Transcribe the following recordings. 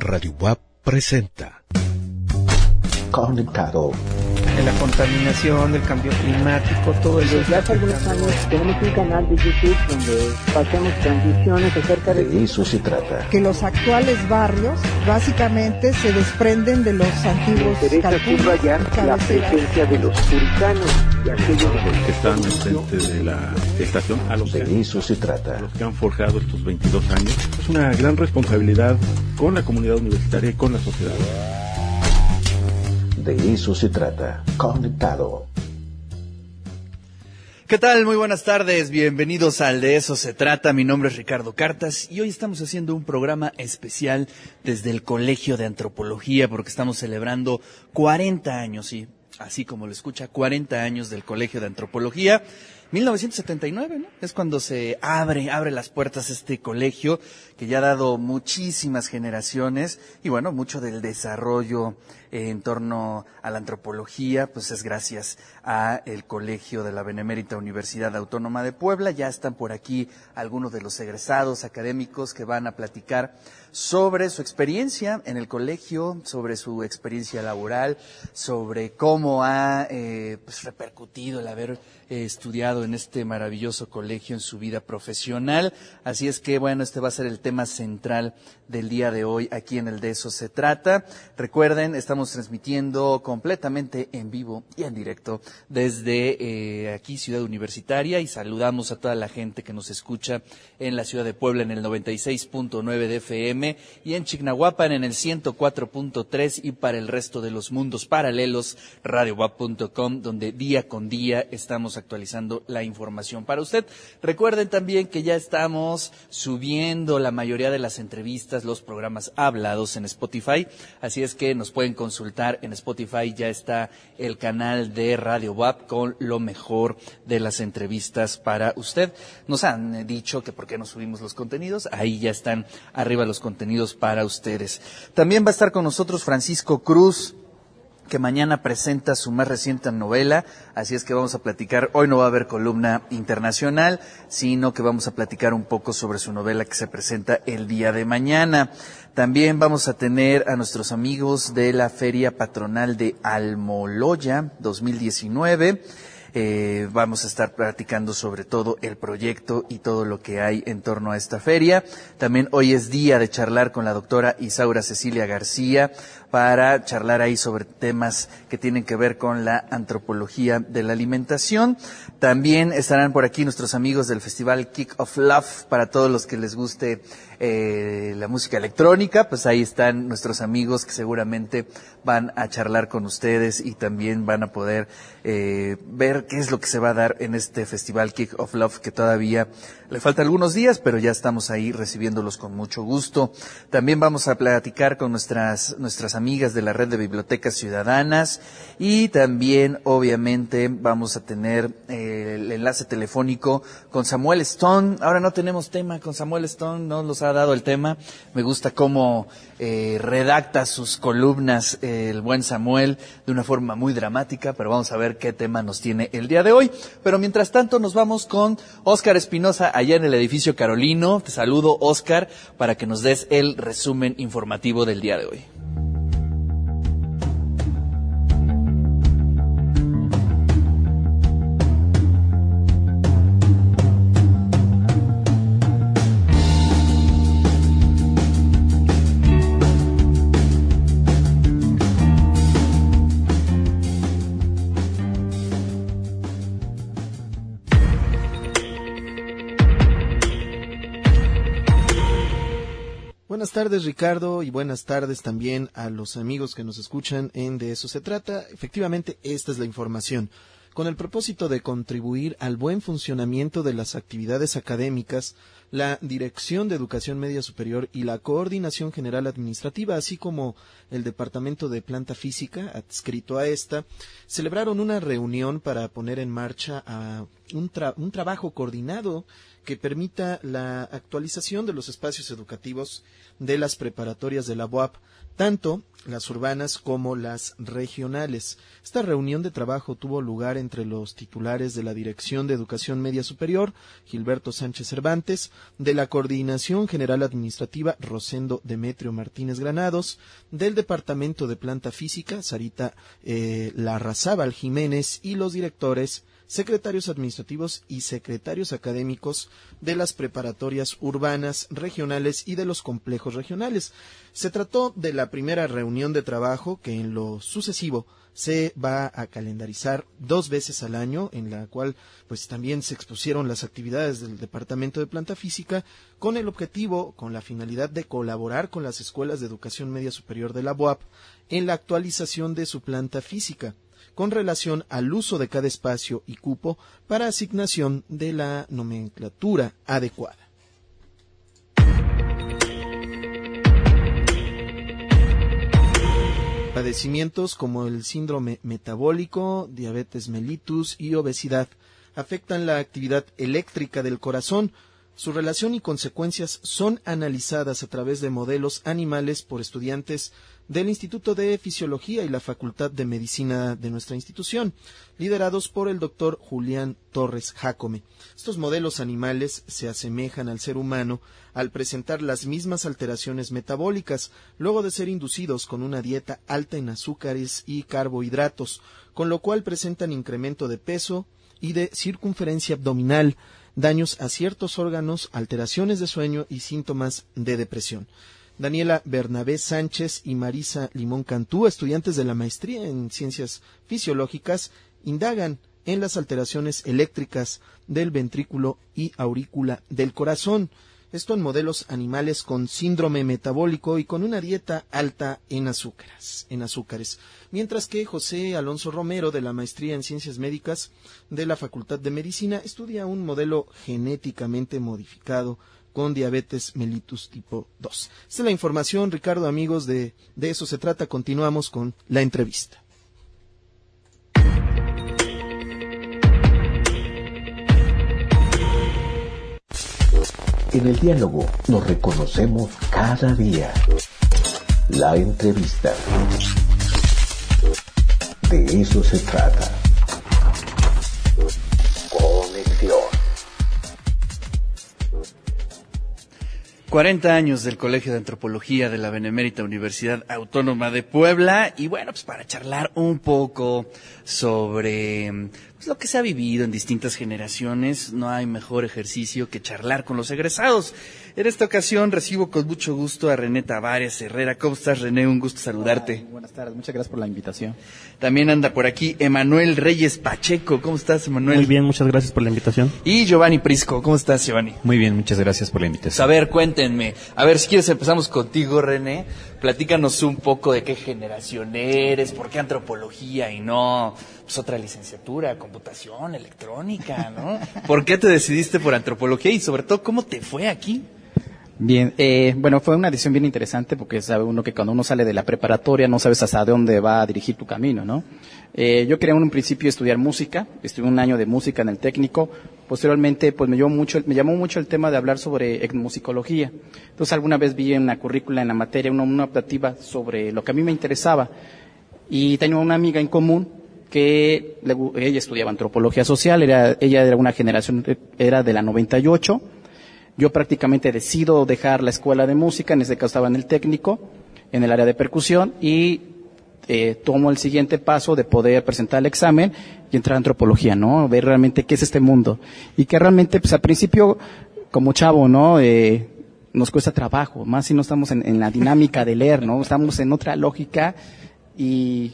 Radio WAP presenta. Conectado. De la contaminación, del cambio climático, todo eso. Desde hace algunos años tenemos un canal de YouTube donde pasamos transmisiones acerca de... De eso se trata. Que los actuales barrios básicamente se desprenden de los antiguos Me interesa calpullos, subrayar la presencia de los puritanos y aquellos que están enfrente de la estación, a los, que, De eso se trata. los que han forjado estos 22 años. Es una gran responsabilidad con la comunidad universitaria y con la sociedad. De eso se trata. Conectado. ¿Qué tal? Muy buenas tardes, bienvenidos al De eso se trata. Mi nombre es Ricardo Cartas y hoy estamos haciendo un programa especial desde el Colegio de Antropología porque estamos celebrando 40 años, sí, así como lo escucha, 40 años del Colegio de Antropología. 1979, ¿no? Es cuando se abre, abre las puertas este colegio que ya ha dado muchísimas generaciones y bueno, mucho del desarrollo en torno a la antropología, pues es gracias a el colegio de la Benemérita Universidad Autónoma de Puebla. Ya están por aquí algunos de los egresados académicos que van a platicar sobre su experiencia en el colegio, sobre su experiencia laboral, sobre cómo ha eh, pues, repercutido el haber estudiado en este maravilloso colegio en su vida profesional. Así es que, bueno, este va a ser el tema central del día de hoy aquí en el De Eso Se Trata. Recuerden, estamos transmitiendo completamente en vivo y en directo desde eh, aquí, Ciudad Universitaria, y saludamos a toda la gente que nos escucha en la ciudad de Puebla en el 96.9 de FM y en Chignahuapan en el 104.3 y para el resto de los mundos paralelos, radiowap.com, donde día con día estamos actualizando la información para usted. Recuerden también que ya estamos subiendo la mayoría de las entrevistas, los programas hablados en Spotify, así es que nos pueden consultar en Spotify, ya está el canal de Radio WAP con lo mejor de las entrevistas para usted. Nos han dicho que por qué no subimos los contenidos, ahí ya están arriba los contenidos para ustedes. También va a estar con nosotros Francisco Cruz, que mañana presenta su más reciente novela, así es que vamos a platicar, hoy no va a haber columna internacional, sino que vamos a platicar un poco sobre su novela que se presenta el día de mañana. También vamos a tener a nuestros amigos de la Feria Patronal de Almoloya 2019. Eh, vamos a estar platicando sobre todo el proyecto y todo lo que hay en torno a esta feria. También hoy es día de charlar con la doctora Isaura Cecilia García para charlar ahí sobre temas que tienen que ver con la antropología de la alimentación. También estarán por aquí nuestros amigos del Festival Kick of Love para todos los que les guste eh, la música electrónica, pues ahí están nuestros amigos que seguramente van a charlar con ustedes y también van a poder eh, ver qué es lo que se va a dar en este Festival Kick of Love que todavía le falta algunos días, pero ya estamos ahí recibiéndolos con mucho gusto. También vamos a platicar con nuestras, nuestras amigas de la red de bibliotecas ciudadanas y también obviamente vamos a tener eh, el enlace telefónico con Samuel Stone. Ahora no tenemos tema con Samuel Stone, no nos ha dado el tema. Me gusta cómo eh, redacta sus columnas eh, el buen Samuel de una forma muy dramática, pero vamos a ver qué tema nos tiene el día de hoy. Pero mientras tanto nos vamos con Óscar Espinosa allá en el edificio Carolino. Te saludo, Óscar, para que nos des el resumen informativo del día de hoy. Tardes Ricardo y buenas tardes también a los amigos que nos escuchan en De eso se trata. Efectivamente, esta es la información. Con el propósito de contribuir al buen funcionamiento de las actividades académicas, la Dirección de Educación Media Superior y la Coordinación General Administrativa, así como el Departamento de Planta Física, adscrito a esta, celebraron una reunión para poner en marcha a un, tra- un trabajo coordinado que permita la actualización de los espacios educativos de las preparatorias de la UAP, tanto las urbanas como las regionales. Esta reunión de trabajo tuvo lugar entre los titulares de la Dirección de Educación Media Superior, Gilberto Sánchez Cervantes, de la Coordinación General Administrativa, Rosendo Demetrio Martínez Granados, del Departamento de Planta Física, Sarita eh, Larrazábal Jiménez, y los directores secretarios administrativos y secretarios académicos de las preparatorias urbanas, regionales y de los complejos regionales. Se trató de la primera reunión de trabajo que en lo sucesivo se va a calendarizar dos veces al año, en la cual pues también se expusieron las actividades del Departamento de Planta Física con el objetivo, con la finalidad de colaborar con las escuelas de educación media superior de la UAP en la actualización de su planta física con relación al uso de cada espacio y cupo para asignación de la nomenclatura adecuada. Padecimientos como el síndrome metabólico, diabetes mellitus y obesidad afectan la actividad eléctrica del corazón. Su relación y consecuencias son analizadas a través de modelos animales por estudiantes del Instituto de Fisiología y la Facultad de Medicina de nuestra institución, liderados por el doctor Julián Torres Jacome. Estos modelos animales se asemejan al ser humano al presentar las mismas alteraciones metabólicas, luego de ser inducidos con una dieta alta en azúcares y carbohidratos, con lo cual presentan incremento de peso y de circunferencia abdominal, daños a ciertos órganos, alteraciones de sueño y síntomas de depresión. Daniela Bernabé Sánchez y Marisa Limón Cantú, estudiantes de la maestría en ciencias fisiológicas, indagan en las alteraciones eléctricas del ventrículo y aurícula del corazón. Esto en modelos animales con síndrome metabólico y con una dieta alta en azúcares, en azúcares. Mientras que José Alonso Romero, de la maestría en ciencias médicas de la Facultad de Medicina, estudia un modelo genéticamente modificado con diabetes mellitus tipo 2. Esta es la información, Ricardo, amigos, de, de eso se trata. Continuamos con la entrevista. En el diálogo nos reconocemos cada día. La entrevista. De eso se trata. 40 años del Colegio de Antropología de la Benemérita Universidad Autónoma de Puebla y bueno, pues para charlar un poco sobre pues, lo que se ha vivido en distintas generaciones, no hay mejor ejercicio que charlar con los egresados. En esta ocasión recibo con mucho gusto a René Tavares Herrera. ¿Cómo estás, René? Un gusto saludarte. Hola, buenas tardes, muchas gracias por la invitación. También anda por aquí Emanuel Reyes Pacheco. ¿Cómo estás, Emanuel? Muy bien, muchas gracias por la invitación. Y Giovanni Prisco. ¿Cómo estás, Giovanni? Muy bien, muchas gracias por la Pues, invitación. a ver, cuéntenme. A ver, si quieres empezamos contigo, René. Platícanos un poco de qué generación eres, por qué antropología y no pues, otra licenciatura, computación, electrónica, ¿no? ¿Por qué te decidiste por antropología y sobre todo cómo te fue aquí? Bien, eh, bueno, fue una decisión bien interesante porque sabe uno que cuando uno sale de la preparatoria no sabes hasta dónde va a dirigir tu camino, ¿no? Eh, yo quería en un principio estudiar música, estuve un año de música en el técnico, posteriormente pues me llamó mucho, me llamó mucho el tema de hablar sobre etnomusicología. Entonces alguna vez vi en la currícula, en la materia, una, una optativa sobre lo que a mí me interesaba y tenía una amiga en común que ella estudiaba antropología social, era, ella era una generación, era de la 98, yo prácticamente decido dejar la escuela de música, en este caso estaba en el técnico, en el área de percusión, y eh, tomo el siguiente paso de poder presentar el examen y entrar a antropología, ¿no? Ver realmente qué es este mundo. Y que realmente, pues al principio, como chavo, ¿no? Eh, nos cuesta trabajo, más si no estamos en, en la dinámica de leer, ¿no? Estamos en otra lógica y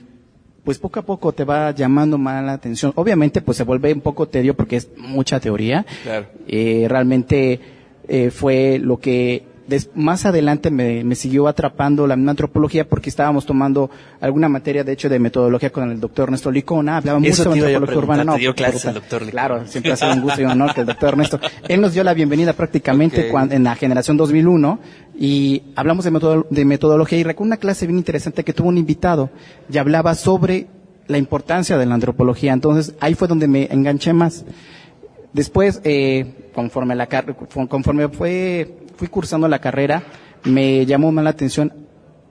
pues poco a poco te va llamando más la atención. Obviamente, pues se vuelve un poco tedio porque es mucha teoría. Claro. Eh, realmente eh, fue lo que des- más adelante me, me siguió atrapando la misma antropología porque estábamos tomando alguna materia, de hecho, de metodología con el doctor Ernesto Licona. Hablaba mucho de antropología urbana. ¿te dio por clases supuesto. el doctor Licona? Claro, siempre ha sido un gusto y un honor que el doctor Ernesto. Él nos dio la bienvenida prácticamente cuando, en la generación 2001 y hablamos de, metodo- de metodología y recuerdo una clase bien interesante que tuvo un invitado y hablaba sobre la importancia de la antropología. Entonces ahí fue donde me enganché más. Después, eh, conforme, la, car- conforme fue, fui cursando la carrera, me llamó más la atención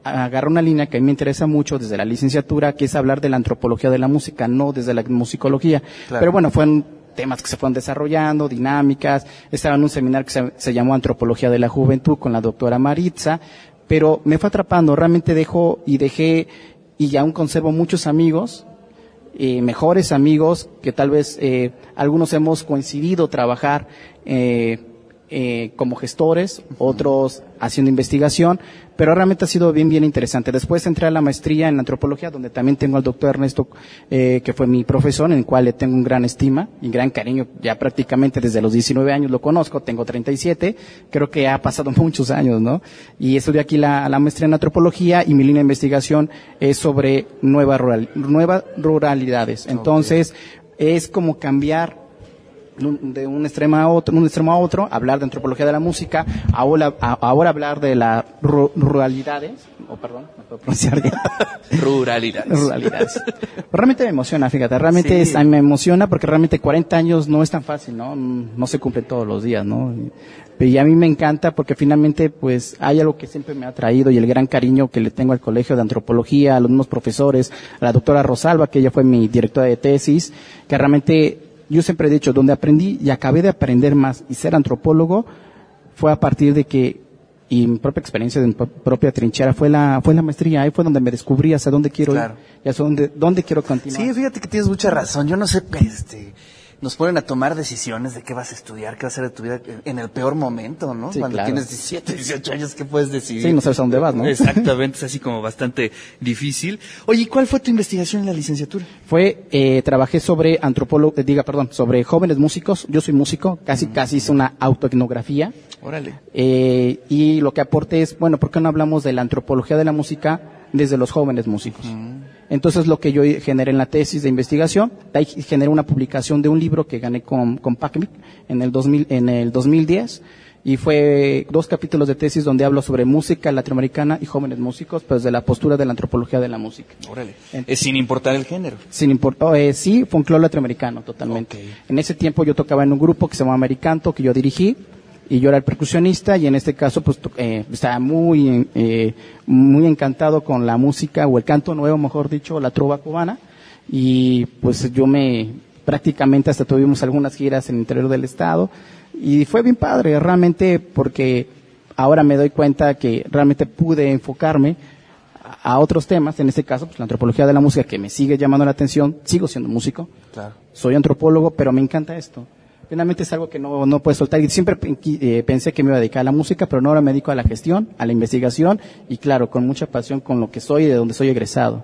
agarrar una línea que a mí me interesa mucho desde la licenciatura, que es hablar de la antropología de la música, no desde la musicología. Claro. Pero bueno, fueron temas que se fueron desarrollando, dinámicas. Estaba en un seminario que se, se llamó Antropología de la Juventud con la doctora Maritza, pero me fue atrapando. Realmente dejo y dejé y aún conservo muchos amigos eh, mejores amigos que tal vez eh, algunos hemos coincidido trabajar eh, eh, como gestores, otros haciendo investigación, pero realmente ha sido bien, bien interesante. Después entré a la maestría en antropología, donde también tengo al doctor Ernesto, eh, que fue mi profesor, en el cual le tengo un gran estima y gran cariño. Ya prácticamente desde los 19 años lo conozco, tengo 37, creo que ha pasado muchos años, ¿no? Y estudié aquí la, la maestría en antropología y mi línea de investigación es sobre nueva rural, nuevas ruralidades. Entonces, es como cambiar de un extremo a otro, un extremo a otro, hablar de antropología de la música, ahora, hablar de las ru- ruralidades, o perdón, no puedo pronunciar bien. Ruralidades. ruralidades. Realmente me emociona, fíjate, realmente Sí. es- a mí me emociona porque realmente 40 años no es tan fácil, ¿no? No se cumplen todos los días, ¿no? Y a mí me encanta porque finalmente, pues, hay algo que siempre me ha traído y el gran cariño que le tengo al colegio de antropología, a los mismos profesores, a la doctora Rosalba, que ella fue mi directora de tesis, que realmente yo siempre he dicho, donde aprendí y acabé de aprender más y ser antropólogo fue a partir de que y mi propia experiencia de mi pro- propia trinchera fue la fue la maestría ahí fue donde me descubrí hacia dónde quiero Claro. ir y hacia dónde dónde quiero continuar Sí, fíjate que tienes mucha razón. Yo no sé, este, nos ponen a tomar decisiones de qué vas a estudiar, qué va a ser de tu vida en el peor momento, ¿no? Sí, Cuando claro. tienes 17, 18 años, ¿qué puedes decidir? Sí, no sabes a dónde vas, ¿no? Exactamente, es así como bastante difícil. Oye, ¿y cuál fue tu investigación en la licenciatura? fue eh, trabajé sobre antropólogo eh, diga perdón sobre jóvenes músicos yo soy músico casi casi hice una autoetnografía Órale. Eh, y lo que aporte es, bueno, ¿por qué no hablamos de la antropología de la música desde los jóvenes músicos? Entonces lo que yo generé en la tesis de investigación, de ahí generé una publicación de un libro que gané con, con PACMIC en el, 2000, en el 2010 y fue dos capítulos de tesis donde hablo sobre música latinoamericana y jóvenes músicos, pues de la postura de la antropología de la música. Órale. Sin importar el género. Sin importar, eh, sí, folclore latinoamericano, totalmente. En ese tiempo yo tocaba en un grupo que se llama Americanto, que yo dirigí, y yo era el percusionista, y en este caso, pues, eh, estaba muy, eh, muy encantado con la música, o el canto nuevo, mejor dicho, la trova cubana, y pues yo me, prácticamente hasta tuvimos algunas giras en el interior del estado, y fue bien padre, realmente, porque ahora me doy cuenta que realmente pude enfocarme a a otros temas, en este caso, pues la antropología de la música que me sigue llamando la atención, sigo siendo músico, Claro. soy antropólogo, pero me encanta esto. Finalmente es algo que no, no puedo soltar y siempre eh, pensé que me iba a dedicar a la música, pero no ahora me dedico a la gestión, a la investigación y claro, con mucha pasión con lo que soy y de donde soy egresado.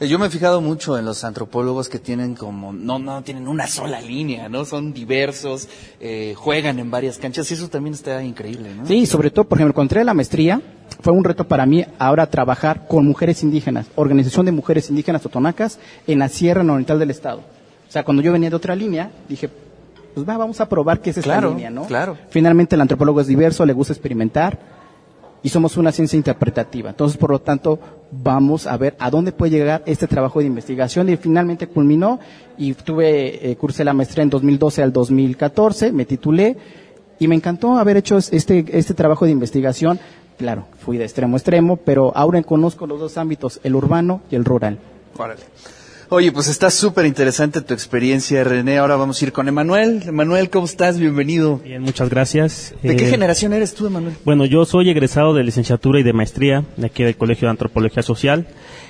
Eh, Yo me he fijado mucho en los antropólogos que tienen como, no, no tienen una sola línea, ¿no? Son diversos, eh, juegan en varias canchas y eso también está increíble, ¿no? Sí, sobre todo, por ejemplo, cuando entré a la maestría, fue un reto para mí ahora trabajar con mujeres indígenas, Organización de Mujeres Indígenas Totonacas en la Sierra Oriental del Estado. O sea, cuando yo venía de otra línea, dije, pues va, vamos a probar qué es esta Claro, línea, ¿no? claro. Finalmente el antropólogo es diverso, le gusta experimentar y somos una ciencia interpretativa. Entonces, por lo tanto, vamos a ver a dónde puede llegar este trabajo de investigación y finalmente culminó y tuve, eh, cursé la maestría en 2012 al 2014, me titulé y me encantó haber hecho este, este trabajo de investigación. Claro, fui de extremo a extremo, pero ahora conozco los dos ámbitos, el urbano y el rural. Órale. Oye, pues está súper interesante tu experiencia, René. Ahora vamos a ir con Emanuel. Emanuel, ¿cómo estás? Bienvenido. Bien, muchas gracias. ¿De qué Eh, generación eres tú, Emanuel? Bueno, yo soy egresado de licenciatura y de maestría de aquí del Colegio de Antropología Social.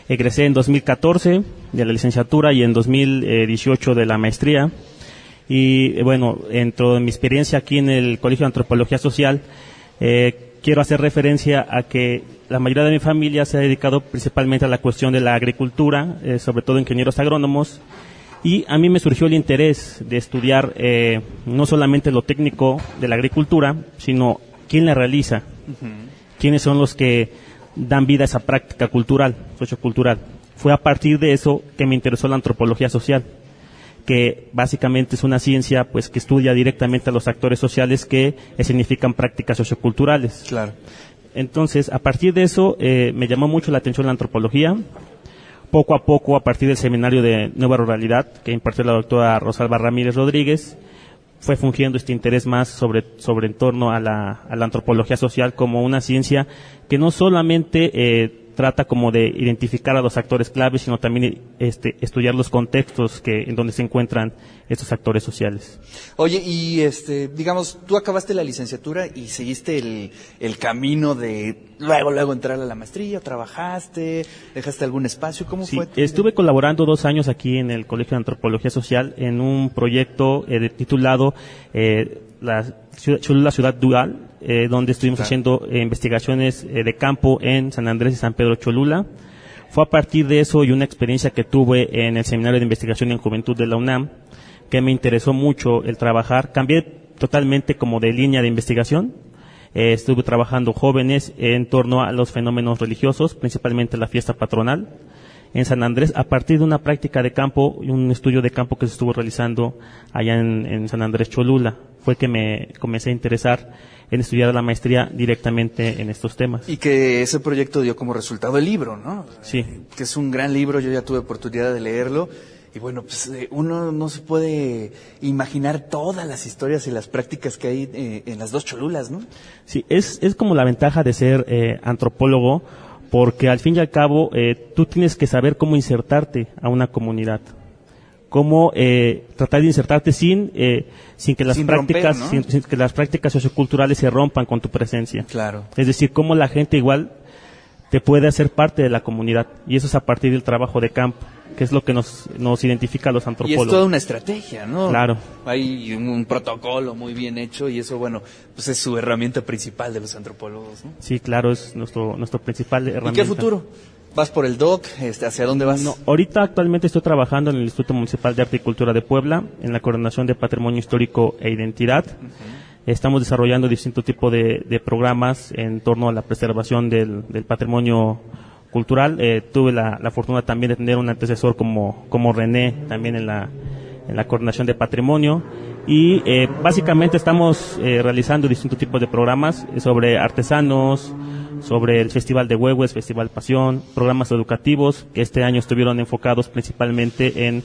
Egresé en 2014 de la licenciatura y en 2018 de la maestría. Y eh, bueno, dentro de mi experiencia aquí en el Colegio de Antropología Social, eh, quiero hacer referencia a que la mayoría de mi familia se ha dedicado principalmente a la cuestión de la agricultura, eh, sobre todo ingenieros agrónomos, y a mí me surgió el interés de estudiar eh, no solamente lo técnico de la agricultura, sino quién la realiza, quiénes son los que dan vida a esa práctica cultural, sociocultural. Fue a partir de eso que me interesó la antropología social, que básicamente es una ciencia pues que estudia directamente a los actores sociales que eh, significan prácticas socioculturales. Claro. Entonces, a partir de eso, eh, me llamó mucho la atención la antropología. Poco a poco, a partir del seminario de Nueva Ruralidad, que impartió la doctora Rosalba Ramírez Rodríguez, fue fungiendo este interés más sobre, sobre en torno a la, a la antropología social como una ciencia que no solamente eh, trata como de identificar a los actores claves, sino también este, estudiar los contextos que, en donde se encuentran estos actores sociales. Oye, y este, digamos, tú acabaste la licenciatura y seguiste el, el camino de luego, luego entrar a la maestría, trabajaste, dejaste algún espacio, ¿cómo Sí, fue? tu- estuve colaborando dos años aquí en el Colegio de Antropología Social en un proyecto eh, titulado eh, la ciudad, Cholula Ciudad Dual, eh, donde estuvimos Claro. haciendo eh, investigaciones eh, de campo en San Andrés y San Pedro Cholula. Fue a partir de eso y una experiencia que tuve en el Seminario de Investigación en Juventud de la UNAM, que me interesó mucho el trabajar. Cambié totalmente como de línea de investigación. Eh, estuve trabajando jóvenes en torno a los fenómenos religiosos, principalmente la fiesta patronal en San Andrés a partir de una práctica de campo y un estudio de campo que se estuvo realizando allá en, en San Andrés Cholula. Fue que me comencé a interesar en estudiar la maestría directamente en estos temas. Y que ese proyecto dio como resultado el libro, ¿no? Sí. Que es un gran libro, yo ya tuve oportunidad de leerlo. Y bueno, pues eh, uno no se puede imaginar todas las historias y las prácticas que hay eh, en las dos cholulas, ¿no? Sí, es, es como la ventaja de ser eh, antropólogo, porque al fin y al cabo eh, tú tienes que saber cómo insertarte a una comunidad, cómo eh, tratar de insertarte sin eh, sin que las Sin romper, prácticas ¿no? sin, sin que las prácticas socioculturales se rompan con tu presencia. Claro. Es decir, cómo la gente igual te puede hacer parte de la comunidad y eso es a partir del trabajo de campo, que es lo que nos nos identifica a los Y es antropólogos. toda una estrategia, ¿no? Claro. Hay un, un protocolo muy bien hecho y eso, bueno, pues es su herramienta principal de los antropólogos, ¿no? Sí, claro, es nuestro nuestro principal ¿Y herramienta. qué futuro? ¿Vas por el DOC? Este, ¿Hacia dónde vas? No, ahorita actualmente estoy trabajando en el Instituto Municipal de Arte y Cultura de Puebla, en la Coordinación de Patrimonio Histórico e Identidad. Estamos desarrollando distintos tipos de, de programas en torno a la preservación del, del patrimonio cultural. Eh, tuve la, la fortuna también de tener un antecesor como, como René, también en la, en la Coordinación de Patrimonio. Y eh, básicamente estamos eh, realizando distintos tipos de programas eh, sobre artesanos, sobre el Festival de Huehues, Festival Pasión, programas educativos que este año estuvieron enfocados principalmente en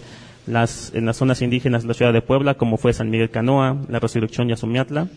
las, en las zonas indígenas de la ciudad de Puebla, como fue San Miguel Canoa, la Resurrección y Azumiatla.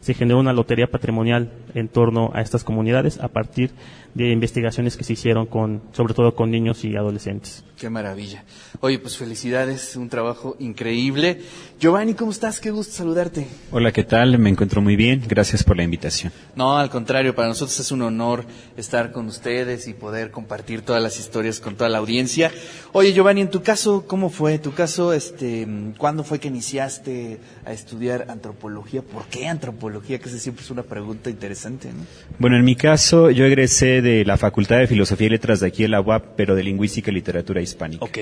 Se generó una lotería patrimonial en torno a estas comunidades a partir de investigaciones que se hicieron con, sobre todo con niños y adolescentes. Qué maravilla. Oye, pues felicidades, un trabajo increíble. Giovanni, ¿cómo estás? Qué gusto saludarte. Hola, ¿qué tal? Me encuentro muy bien. Gracias por la invitación. No, al contrario, para nosotros es un honor estar con ustedes y poder compartir todas las historias con toda la audiencia. Oye, Giovanni, en tu caso, ¿cómo fue? Tu caso, este, ¿cuándo fue que iniciaste a estudiar antropología? ¿Por qué antropología? Que esa siempre es una pregunta interesante, ¿no? Bueno, en mi caso, yo egresé de la Facultad de Filosofía y Letras de aquí en la UAP, pero de Lingüística y Literatura Hispánica. Ok.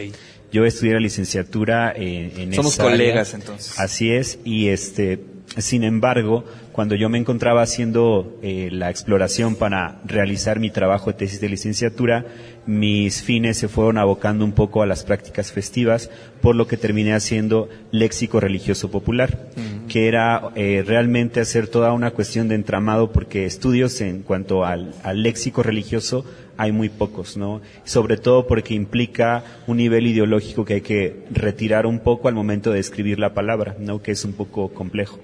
Yo estudié la licenciatura en, en Somos esa área. colegas, entonces. Así es, y este, sin embargo, cuando yo me encontraba haciendo eh, la exploración para realizar mi trabajo de tesis de licenciatura, mis fines se fueron abocando un poco a las prácticas festivas, por lo que terminé haciendo léxico religioso popular, que era eh, realmente hacer toda una cuestión de entramado, porque estudios en cuanto al, al léxico religioso hay muy pocos, ¿no? Sobre todo porque implica un nivel ideológico que hay que retirar un poco al momento de escribir la palabra, ¿no? Que es un poco complejo.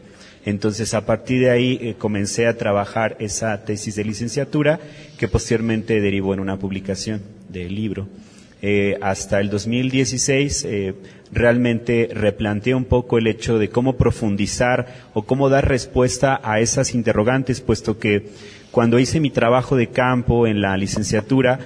Entonces, a partir de ahí eh, comencé a trabajar esa tesis de licenciatura que posteriormente derivó en una publicación del libro. Eh, hasta el 2016 eh, realmente replanteé un poco el hecho de cómo profundizar o cómo dar respuesta a esas interrogantes, puesto que cuando hice mi trabajo de campo en la licenciatura,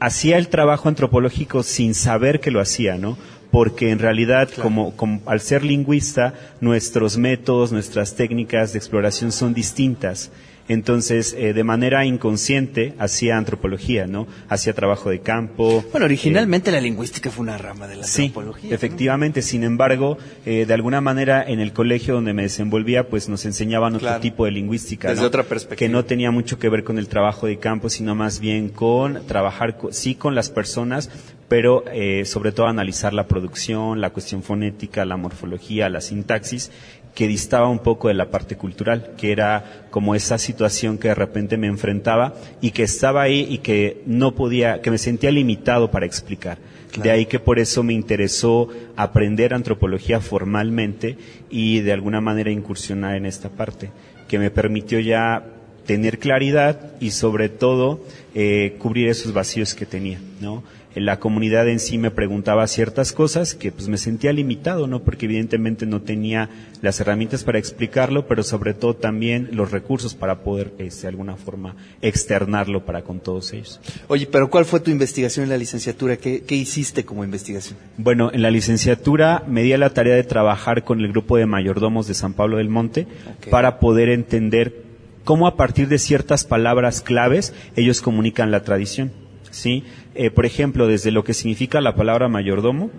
hacía el trabajo antropológico sin saber que lo hacía, ¿no? Porque en realidad, como, como al ser lingüista, nuestros métodos, nuestras técnicas de exploración son distintas. Entonces, eh, de manera inconsciente, hacía antropología, ¿no? Hacía trabajo de campo. Bueno, originalmente la lingüística fue una rama de la Sí, antropología. ¿no? efectivamente. Sin embargo, eh, de alguna manera en el colegio donde me desenvolvía, pues nos enseñaban otro tipo de lingüística. Desde ¿no? otra perspectiva. Que no tenía mucho que ver con el trabajo de campo, sino más bien con trabajar, co- sí, con las personas, pero eh, sobre todo analizar la producción, la cuestión fonética, la morfología, la sintaxis, que distaba un poco de la parte cultural, que era como esa situación que de repente me enfrentaba y que estaba ahí y que no podía, que me sentía limitado para explicar. De ahí que por eso me interesó aprender antropología formalmente y de alguna manera incursionar en esta parte, que me permitió ya tener claridad y sobre todo eh, cubrir esos vacíos que tenía, ¿no? La comunidad en sí me preguntaba ciertas cosas que pues me sentía limitado, ¿no? Porque evidentemente no tenía las herramientas para explicarlo, pero sobre todo también los recursos para poder este, de alguna forma externarlo para con todos ellos. Oye, pero ¿cuál fue tu investigación en la licenciatura? ¿Qué, qué hiciste como investigación? Bueno, en la licenciatura me di a la tarea de trabajar con el grupo de mayordomos de San Pablo del Monte para poder entender cómo a partir de ciertas palabras claves ellos comunican la tradición. ¿Sí? Eh, por ejemplo, desde lo que significa la palabra mayordomo,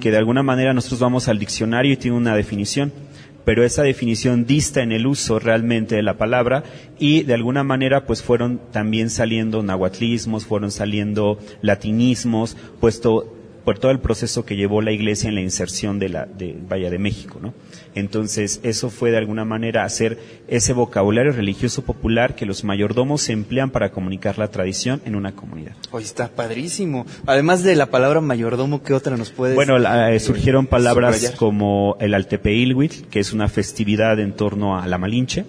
que de alguna manera nosotros vamos al diccionario y tiene una definición, pero esa definición dista en el uso realmente de la palabra y de alguna manera pues fueron también saliendo nahuatlismos, fueron saliendo latinismos, puesto por todo el proceso que llevó la iglesia en la inserción de la de Vaya de México, ¿no? Entonces, eso fue de alguna manera hacer ese vocabulario religioso popular que los mayordomos emplean para comunicar la tradición en una comunidad. Oye, está padrísimo. Además de la palabra mayordomo, ¿qué otra nos puede Bueno, eh, surgieron palabras como el Altepeilhuitl, que es una festividad en torno a la Malinche,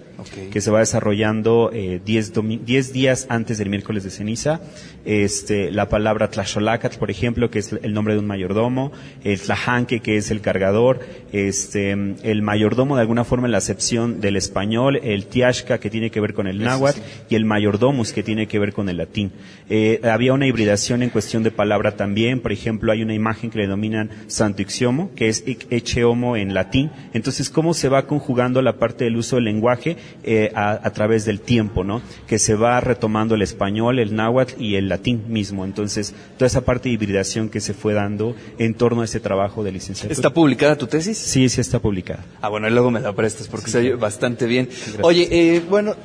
que se va desarrollando 10 eh, días antes del miércoles de ceniza. Este, la palabra Tlaxolacatl, por ejemplo, que es el nombre de un mayordomo, el Tlajanque, que es el cargador, este, el el mayordomo de alguna forma en la acepción del español, el tiashka que tiene que ver con el náhuatl y el mayordomus que tiene que ver con el latín. Eh, había una hibridación en cuestión de palabra también, por ejemplo, hay una imagen que le denominan santo ixiomo, que es eche homo en latín. Entonces, ¿cómo se va conjugando la parte del uso del lenguaje eh, a, través del tiempo, ¿no? Que se va retomando el español, el náhuatl y el latín mismo. Entonces, toda esa parte de hibridación que se fue dando en torno a ese trabajo de licenciatura. ¿Está publicada tu tesis? Sí, sí está publicada. Ah, bueno, luego me la prestas porque se oye bastante bien. Oye, eh, bueno,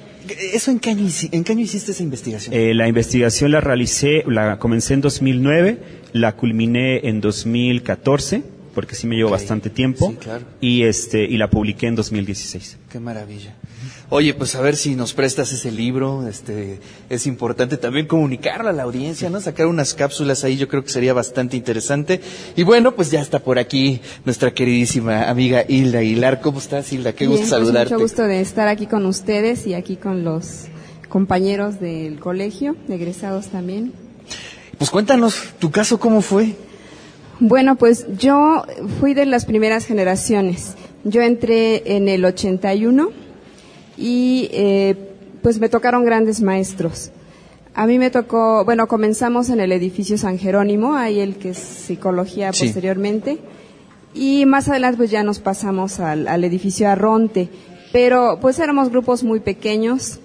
¿eso en qué, año, en qué año hiciste esa investigación? Eh, la investigación la realicé, la comencé en 2009, la culminé en 2014 porque sí me llevó bastante tiempo sí, claro. y este y la publiqué en 2016. Qué maravilla. Oye, pues a ver si nos prestas ese libro, este, es importante también comunicarlo a la audiencia, ¿no? Sacar unas cápsulas ahí, yo creo que sería bastante interesante. Y bueno, pues ya está por aquí nuestra queridísima amiga Hilda Hilar. ¿Cómo estás, Hilda? Qué Bien, gusto pues saludarte. mucho gusto de estar aquí con ustedes y aquí con los compañeros del colegio, egresados también. Pues cuéntanos, ¿tu caso cómo fue? Bueno, pues yo fui de las primeras generaciones. Yo entré en el 81 y eh, pues me tocaron grandes maestros. A mí me tocó, bueno, comenzamos en el edificio San Jerónimo, ahí el que es psicología Sí. posteriormente, y más adelante pues ya nos pasamos al, al edificio Arronte, pero pues éramos grupos muy pequeños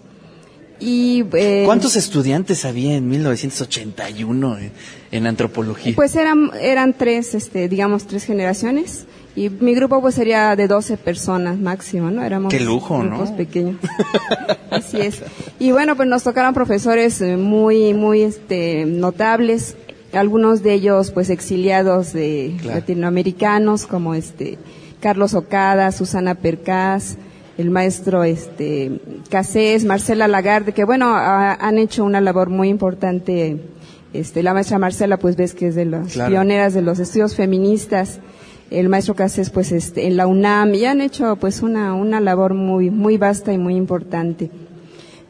y... eh, ¿Cuántos estudiantes había en 1981 en, en antropología? Pues eran, eran tres, este, digamos, tres generaciones. Y mi grupo pues sería de 12 personas máximo, ¿no? Éramos Qué lujo, ¿no? grupos pequeños. Así es. Y bueno, pues nos tocaron profesores eh, muy, muy, este, notables. Algunos de ellos, pues, exiliados de Claro. latinoamericanos, como este, Carlos Ocada, Susana Percás, el maestro, este, Casés, Marcela Lagarde, que bueno, ha- han hecho una labor muy importante. Este, la maestra Marcela, pues ves que es de las Claro. pioneras de los estudios feministas. El maestro Casés, pues, este, en la UNAM, y han hecho, pues, una, una labor muy, muy vasta y muy importante.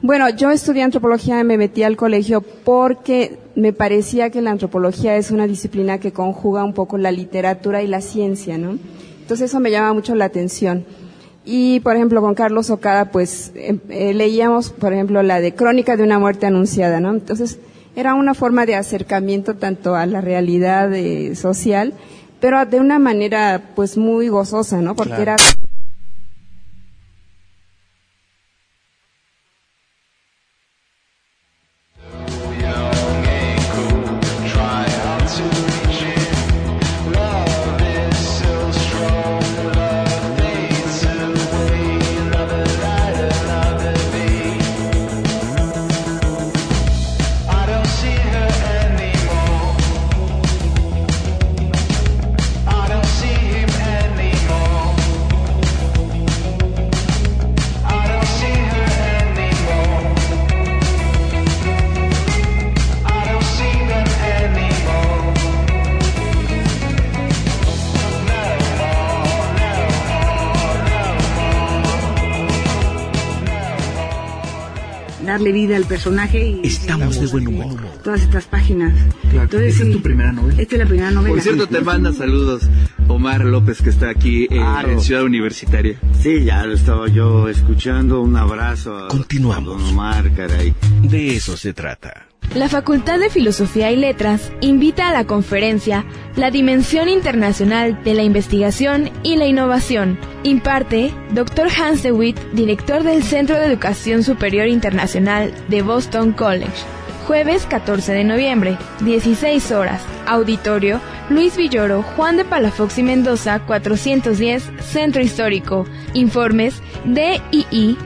Bueno, yo estudié antropología y me metí al colegio porque me parecía que la antropología es una disciplina que conjuga un poco la literatura y la ciencia, ¿no? Entonces eso me llama mucho la atención. Y, por ejemplo, con Carlos Ocada, pues em- eh, leíamos, por ejemplo, la de Crónica de una muerte anunciada, ¿no? Entonces era una forma de acercamiento tanto a la realidad eh, social, pero de una manera, pues, muy gozosa, ¿no? Porque Claro. era darle vida al personaje y Estamos de buen humor. todas estas páginas. Entonces, ¿Esta es tu primera novela? Esta es la primera novela. Por cierto, te manda saludos Omar López, que está aquí eh, Claro. en Ciudad Universitaria. Sí, ya lo estaba yo escuchando. Un abrazo a Continuamos. don Omar, caray. De eso se trata. La Facultad de Filosofía y Letras invita a la conferencia La Dimensión Internacional de la Investigación y la Innovación. Imparte Dr. Hans de Witt, director del Centro de Educación Superior Internacional de Boston College. Jueves 14 de noviembre, 16 horas. Auditorio Luis Villoro, Juan de Palafox y Mendoza, 410, Centro Histórico. Informes DIIE.ffyl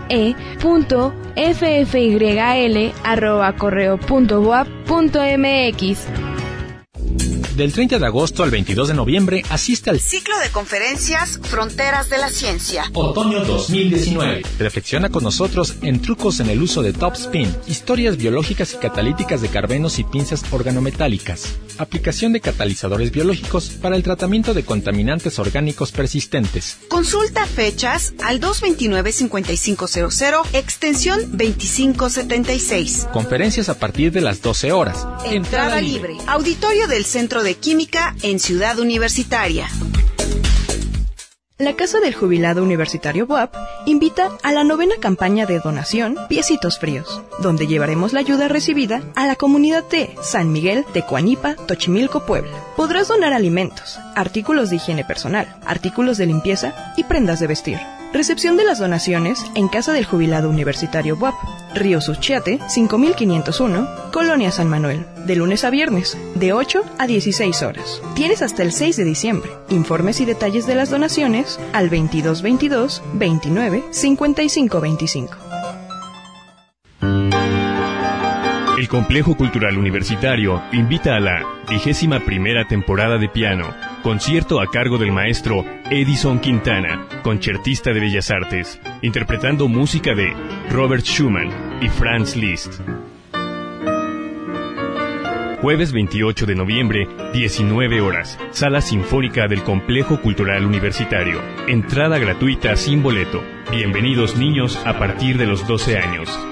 Del 30 de agosto al 22 de noviembre asiste al Ciclo de conferencias Fronteras de la Ciencia. Otoño 2019. Reflexiona con nosotros en trucos en el uso de top spin, historias biológicas y catalíticas de carbenos y pinzas organometálicas, aplicación de catalizadores biológicos para el tratamiento de contaminantes orgánicos persistentes. Consulta fechas al 229-5500, extensión 2576. Conferencias a partir de las 12 horas. Entrada libre. Auditorio del Centro de Química en Ciudad Universitaria. La Casa del Jubilado Universitario BUAP invita a la novena campaña de donación Piecitos Fríos, donde llevaremos la ayuda recibida a la comunidad de San Miguel de Coanipa, Tochimilco, Puebla. Podrás donar alimentos, artículos de higiene personal, artículos de limpieza y prendas de vestir. Recepción de las donaciones en Casa del Jubilado Universitario BUAP, Río Suchiate, 5501, Colonia San Manuel, de lunes a viernes, de 8 a 16 horas. Tienes hasta el 6 de diciembre. Informes y detalles de las donaciones al 2222 29 55 25. El Complejo Cultural Universitario invita a la vigésima primera temporada de piano, concierto a cargo del maestro Edison Quintana, concertista de Bellas Artes, interpretando música de Robert Schumann y Franz Liszt. Jueves 28 de noviembre, 19 horas, Sala Sinfónica del Complejo Cultural Universitario. Entrada gratuita sin boleto. Bienvenidos niños a partir de los 12 años.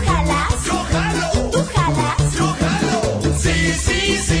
Sí, sí, sí,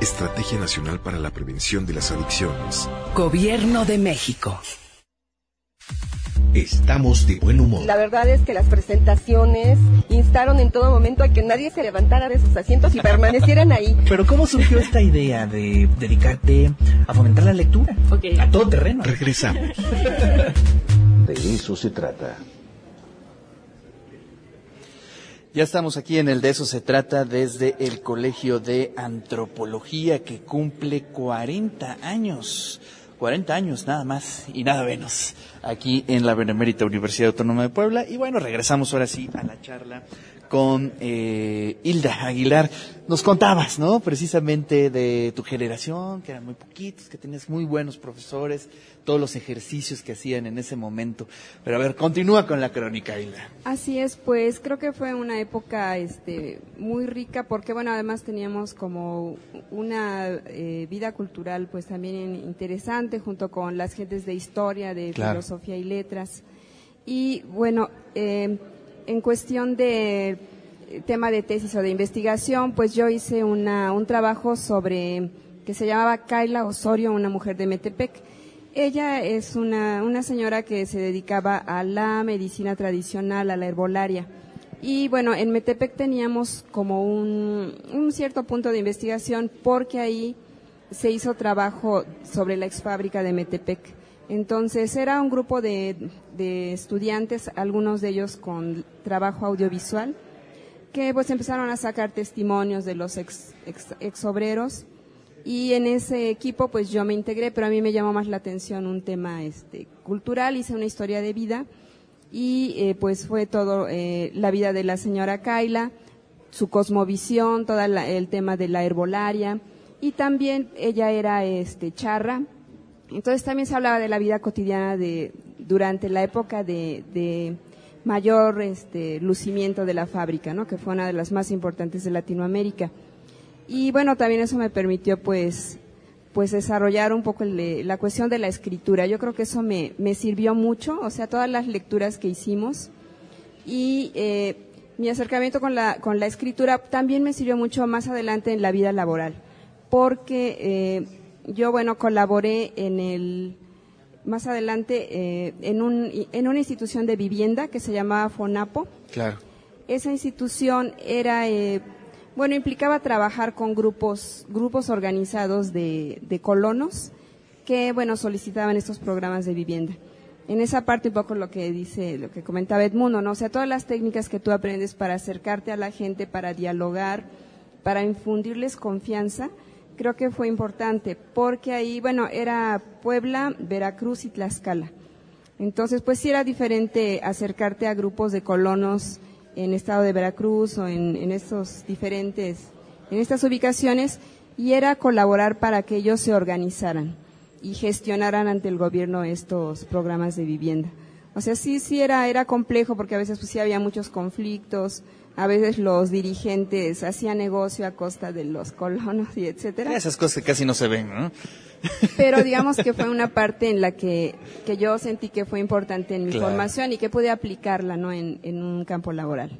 Estrategia Nacional para la Prevención de las Adicciones. Gobierno de México. Estamos de buen humor. La verdad es que las presentaciones instaron en todo momento a que nadie se levantara de sus asientos y permanecieran ahí. Pero ¿cómo surgió esta idea de dedicarte a fomentar la lectura? A todo terreno. Regresamos. De eso se trata. Ya estamos aquí en el de eso se trata desde el Colegio de Antropología que cumple 40 años. 40 años nada más y nada menos aquí en la Benemérita Universidad Autónoma de Puebla. Y bueno, regresamos ahora sí a la charla con eh, Hilda Aguilar. Nos contabas, ¿no? Precisamente de tu generación, que eran muy poquitos, que tenías muy buenos profesores, todos los ejercicios que hacían en ese momento. Pero a ver, continúa con la crónica, Hilda. Así es, pues creo que fue una época este, muy rica porque, bueno, además teníamos como una eh, vida cultural pues también interesante junto con las gentes de historia, de Claro. filosofía y letras. Y bueno, eh, en cuestión de tema de tesis o de investigación, pues yo hice una, un trabajo sobre que se llamaba Kaila Osorio, una mujer de Metepec. Ella es una, una señora que se dedicaba a la medicina tradicional, a la herbolaria. Y bueno, en Metepec teníamos como un, un cierto punto de investigación porque ahí se hizo trabajo sobre la exfábrica de Metepec. Entonces era un grupo de, de estudiantes, algunos de ellos con trabajo audiovisual, que pues empezaron a sacar testimonios de los ex, ex, ex obreros. Y en ese equipo pues yo me integré, pero a mí me llamó más la atención un tema este, cultural, hice una historia de vida y eh, pues fue todo eh, la vida de la señora Kaila, su cosmovisión, todo el tema de la herbolaria. Y también ella era este charra, entonces también se hablaba de la vida cotidiana de durante la época de, de mayor este, lucimiento de la fábrica, ¿no? que fue una de las más importantes de Latinoamérica. Y bueno, también eso me permitió pues, pues desarrollar un poco la cuestión de la escritura. Yo creo que eso me, me sirvió mucho, o sea, todas las lecturas que hicimos y eh, mi acercamiento con la, con la escritura también me sirvió mucho más adelante en la vida laboral, porque eh, yo, bueno, colaboré en el, más adelante, eh, en, un, en una institución de vivienda que se llamaba FONAPO. Claro. Esa institución era, eh, bueno, implicaba trabajar con grupos, grupos organizados de, de colonos que, bueno, solicitaban estos programas de vivienda. En esa parte un poco lo que dice, lo que comentaba Edmundo, ¿no? O sea, todas las técnicas que tú aprendes para acercarte a la gente, para dialogar, para infundirles confianza, creo que fue importante, porque ahí, bueno, era Puebla, Veracruz y Tlaxcala. Entonces, pues sí era diferente acercarte a grupos de colonos en estado de Veracruz o en, en estos diferentes, en estas ubicaciones, y era colaborar para que ellos se organizaran y gestionaran ante el gobierno estos programas de vivienda. O sea, sí, sí era, era complejo porque a veces pues sí había muchos conflictos, a veces los dirigentes hacían negocio a costa de los colonos y etcétera. Esas cosas que casi no se ven, ¿no? Pero digamos que fue una parte en la que, que yo sentí que fue importante en mi Claro. formación y que pude aplicarla ¿no? en, en un campo laboral.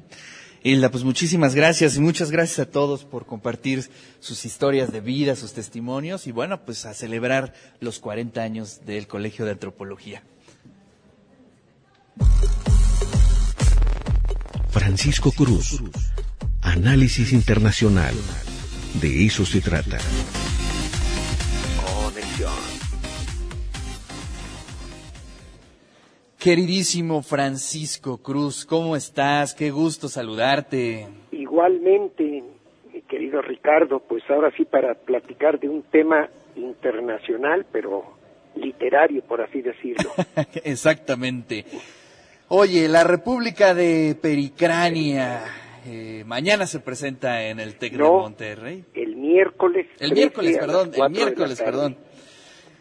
Hilda, pues muchísimas gracias y muchas gracias a todos por compartir sus historias de vida, sus testimonios y bueno, pues a celebrar los 40 años del Colegio de Antropología. Francisco Cruz. Análisis internacional. De eso se trata. Conexión. Queridísimo Francisco Cruz, ¿cómo estás? Qué gusto saludarte. Igualmente, mi querido Ricardo, pues ahora sí para platicar de un tema internacional, pero literario, por así decirlo. Exactamente. Oye, la República de Pericrania eh, mañana se presenta en el TEC de. Monterrey. El miércoles. El 13 miércoles, perdón, el 4 de la miércoles, perdón.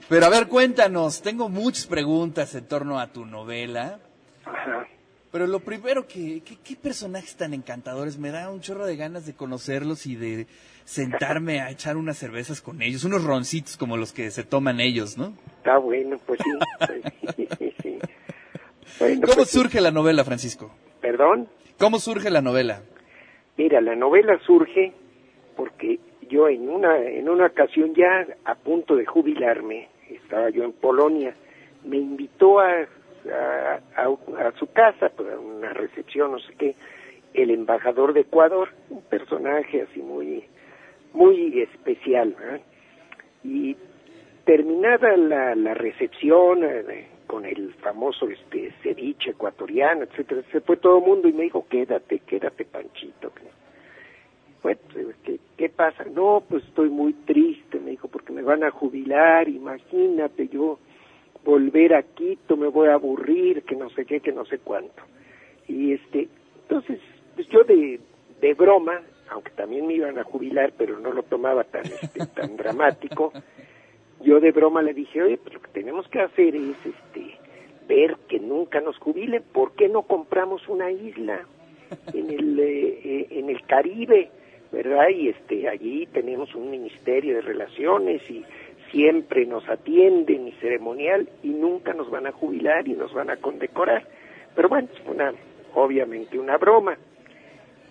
Pero a ver, cuéntanos, tengo muchas preguntas en torno a tu novela. Ajá. Pero lo primero, que, que- ¿qué personajes tan encantadores? Me da un chorro de ganas de conocerlos y de sentarme a echar unas cervezas con ellos, unos roncitos como los que se toman ellos, ¿no? Está bueno, pues sí. Sí. Bueno, ¿Cómo pues surge la novela, Francisco? Perdón. ¿Cómo surge la novela? Mira, la novela surge porque yo en una en una ocasión ya a punto de jubilarme, estaba yo en Polonia, me invitó a a, a- a su casa para una recepción, no sé qué, el embajador de Ecuador, un personaje así muy muy especial, y terminada la, la recepción eh, con el famoso este ceviche ecuatoriano, etcétera, se fue todo el mundo y me dijo quédate, quédate Panchito. Pues, ¿qué, ¿qué pasa? No, pues estoy muy triste, me dijo, porque me van a jubilar, imagínate yo volver a Quito, me voy a aburrir, que no sé qué, que no sé cuánto. Y este, entonces, pues yo de, de broma, aunque también me iban a jubilar, pero no lo tomaba tan, este, tan dramático, yo de broma le dije, oye, pues lo que tenemos que hacer es este, ver que nunca nos jubilen, ¿por qué no compramos una isla en el, eh, eh, en el Caribe? ¿verdad? Y este, allí tenemos un ministerio de relaciones y siempre nos atienden y ceremonial y nunca nos van a jubilar y nos van a condecorar. Pero bueno, es una, obviamente una broma.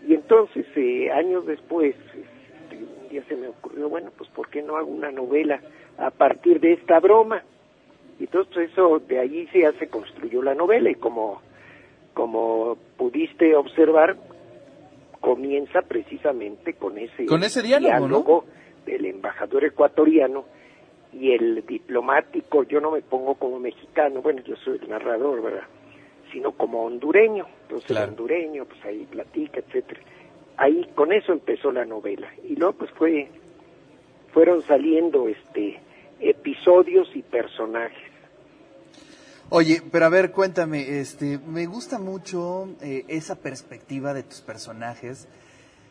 Y entonces, eh, años después, este, un día se me ocurrió, bueno, pues ¿por qué no hago una novela a partir de esta broma? Y entonces eso, de allí se, se construyó la novela y como, como pudiste observar, comienza precisamente con ese, Con ese diálogo, del embajador ecuatoriano y el diplomático, yo no me pongo como mexicano, bueno, yo soy el narrador, ¿verdad? Sino como hondureño, entonces el hondureño, pues ahí platica, etcétera. Ahí con eso empezó la novela y luego pues fue fueron saliendo este episodios y personajes. Oye, pero a ver, cuéntame, este, me gusta mucho eh, esa perspectiva de tus personajes.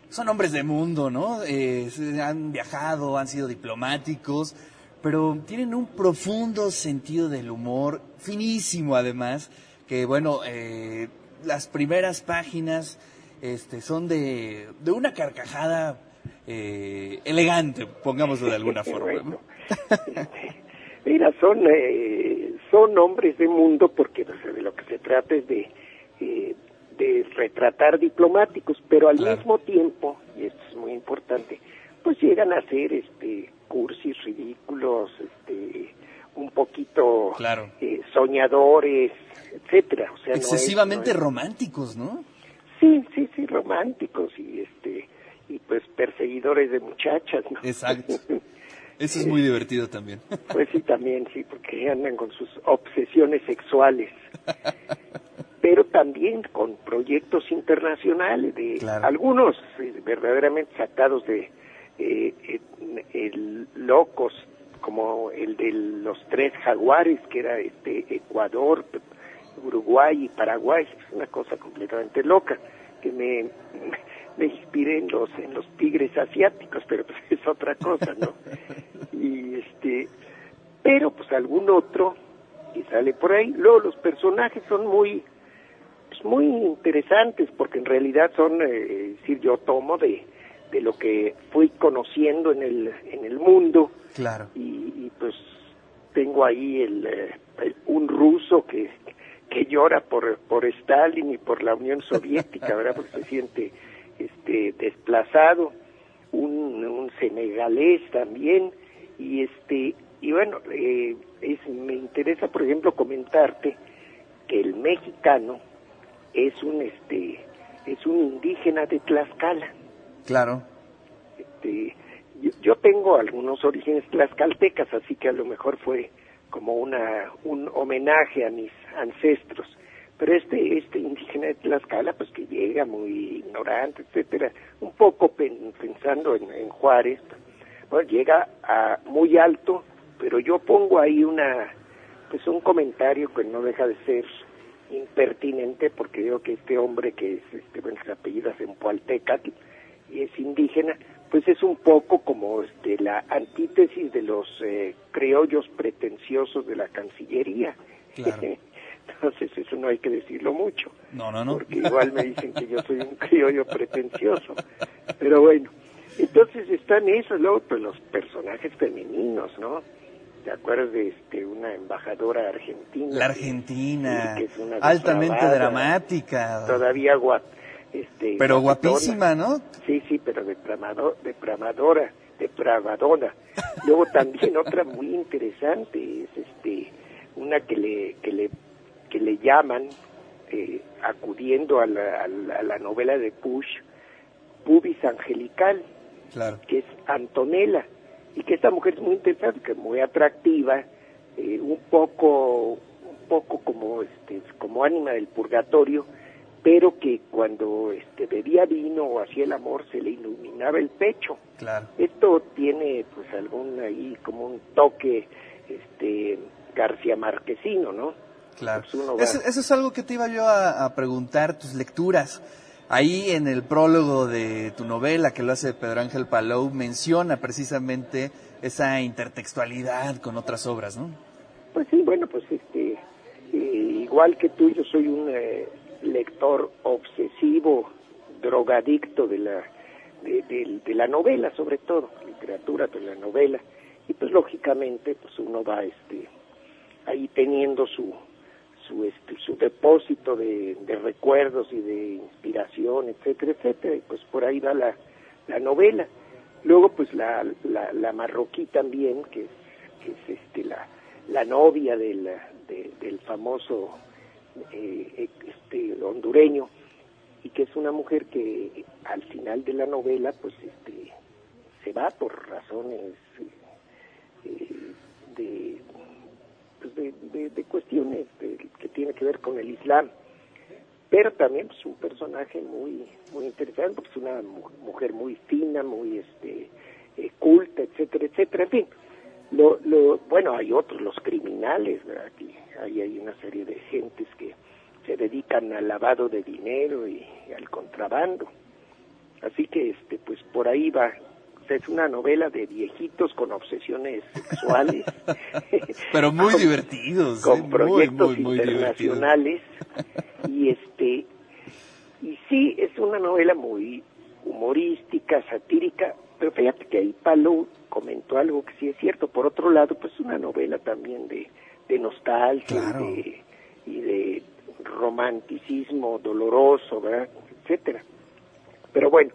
Son hombres de mundo, ¿no? Eh, han viajado, han sido diplomáticos, pero tienen un profundo sentido del humor, finísimo además, que bueno, eh, las primeras páginas este, son de, de una carcajada eh, elegante, pongámoslo de alguna forma. ¿no? Mira, son eh, son hombres de mundo porque pues, de lo que se trata es de eh, de retratar diplomáticos, pero al mismo tiempo, y esto es muy importante, pues llegan a ser este cursis ridículos, este un poquito Claro. eh, soñadores, etcétera, o sea, no es- Excesivamente no es- románticos, ¿no? Sí, sí, sí, románticos y este y pues perseguidores de muchachas, ¿no? Exacto. Eso es muy divertido también. Pues sí, también, sí, porque andan con sus obsesiones sexuales. Pero también con proyectos internacionales, de algunos eh, verdaderamente sacados de eh, eh, el- locos, como el de los tres jaguares, que era este Ecuador, Uruguay y Paraguay, es una cosa completamente loca, que me, me inspiré en los, en los tigres asiáticos, pero pues es otra cosa, ¿no? y este pero pues algún otro que sale por ahí luego los personajes son muy pues, muy interesantes porque en realidad son eh, es decir yo tomo de de lo que fui conociendo en el en el mundo Claro. y, y, pues tengo ahí el, eh, el- un ruso que que llora por por Stalin y por la Unión Soviética verdad porque se siente este desplazado un, un senegalés también y este y bueno eh, es, me interesa por ejemplo comentarte que el mexicano es un este es un indígena de Tlaxcala Claro. este, yo, yo tengo algunos orígenes tlaxcaltecas, así que a lo mejor fue como una un homenaje a mis ancestros. Pero este este indígena de Tlaxcala, pues que llega muy ignorante, etcétera, un poco pen- pensando en, en Juárez, bueno, llega a muy alto, pero yo pongo ahí una pues un comentario que no deja de ser impertinente porque digo que este hombre que es este bueno se apellida Zempoaltecatl y es indígena pues es un poco como este la antítesis de los eh, criollos pretenciosos de la Cancillería Claro. entonces eso no hay que decirlo mucho No, no, no. porque igual me dicen que yo soy un criollo pretencioso pero bueno entonces están esos luego pues los personajes femeninos no ¿Te acuerdas de este, una embajadora argentina? La Argentina, que es una altamente dramática. Todavía guap, este, Pero guapísima, ¿no? Sí, sí, pero depravado, depramadora, depravadona. Luego también otra muy interesante es este una que le que le que le llaman eh, acudiendo a la, a la- a la novela de Push, Pubis Angelical, Claro. que es Antonella, y que esta mujer es muy interesante, que es muy atractiva, eh, un poco, un poco como este, como ánima del purgatorio, pero que cuando este bebía vino o hacía el amor se le iluminaba el pecho. Claro. Esto tiene pues algún ahí como un toque este García Marquesino, ¿no? Claro. Pues Eso, eso es algo que te iba yo a, a preguntar, tus lecturas. Ahí en el prólogo de tu novela, que lo hace Pedro Ángel Palou, menciona precisamente esa intertextualidad con otras obras, ¿no? Pues sí, bueno, pues este, eh, igual que tú, yo soy un eh, lector obsesivo, drogadicto de la, de, de- de la novela, sobre todo, literatura de la novela, y pues lógicamente, pues uno va, este, ahí teniendo su, su, este, su depósito de, de recuerdos y de inspiración, etcétera, etcétera, y pues por ahí va la, la novela. Luego, pues la, la, la marroquí también, que es, que es este, la, la novia del, de- del famoso eh, este, hondureño, y que es una mujer que al final de la novela pues este se va por razones eh, de, pues, de, de- de cuestiones que tiene que ver con el Islam. Pero también es un personaje muy muy interesante porque es una mu- mujer muy fina muy este eh, culta etcétera etcétera. En fin lo, lo bueno hay otros los criminales ¿verdad? Aquí ahí hay una serie de gentes que se dedican al lavado de dinero y, y al contrabando. Así que este pues por ahí va sea, es una novela de viejitos con obsesiones sexuales Pero muy Con- divertidos. ¿eh? con Muy, proyectos muy, muy divertidos. internacionales y este y sí es una novela muy humorística satírica pero fíjate que ahí Palo comentó algo que sí es cierto por otro lado pues una novela también de, de nostalgia y, de, y de romanticismo doloroso verdad etcétera pero bueno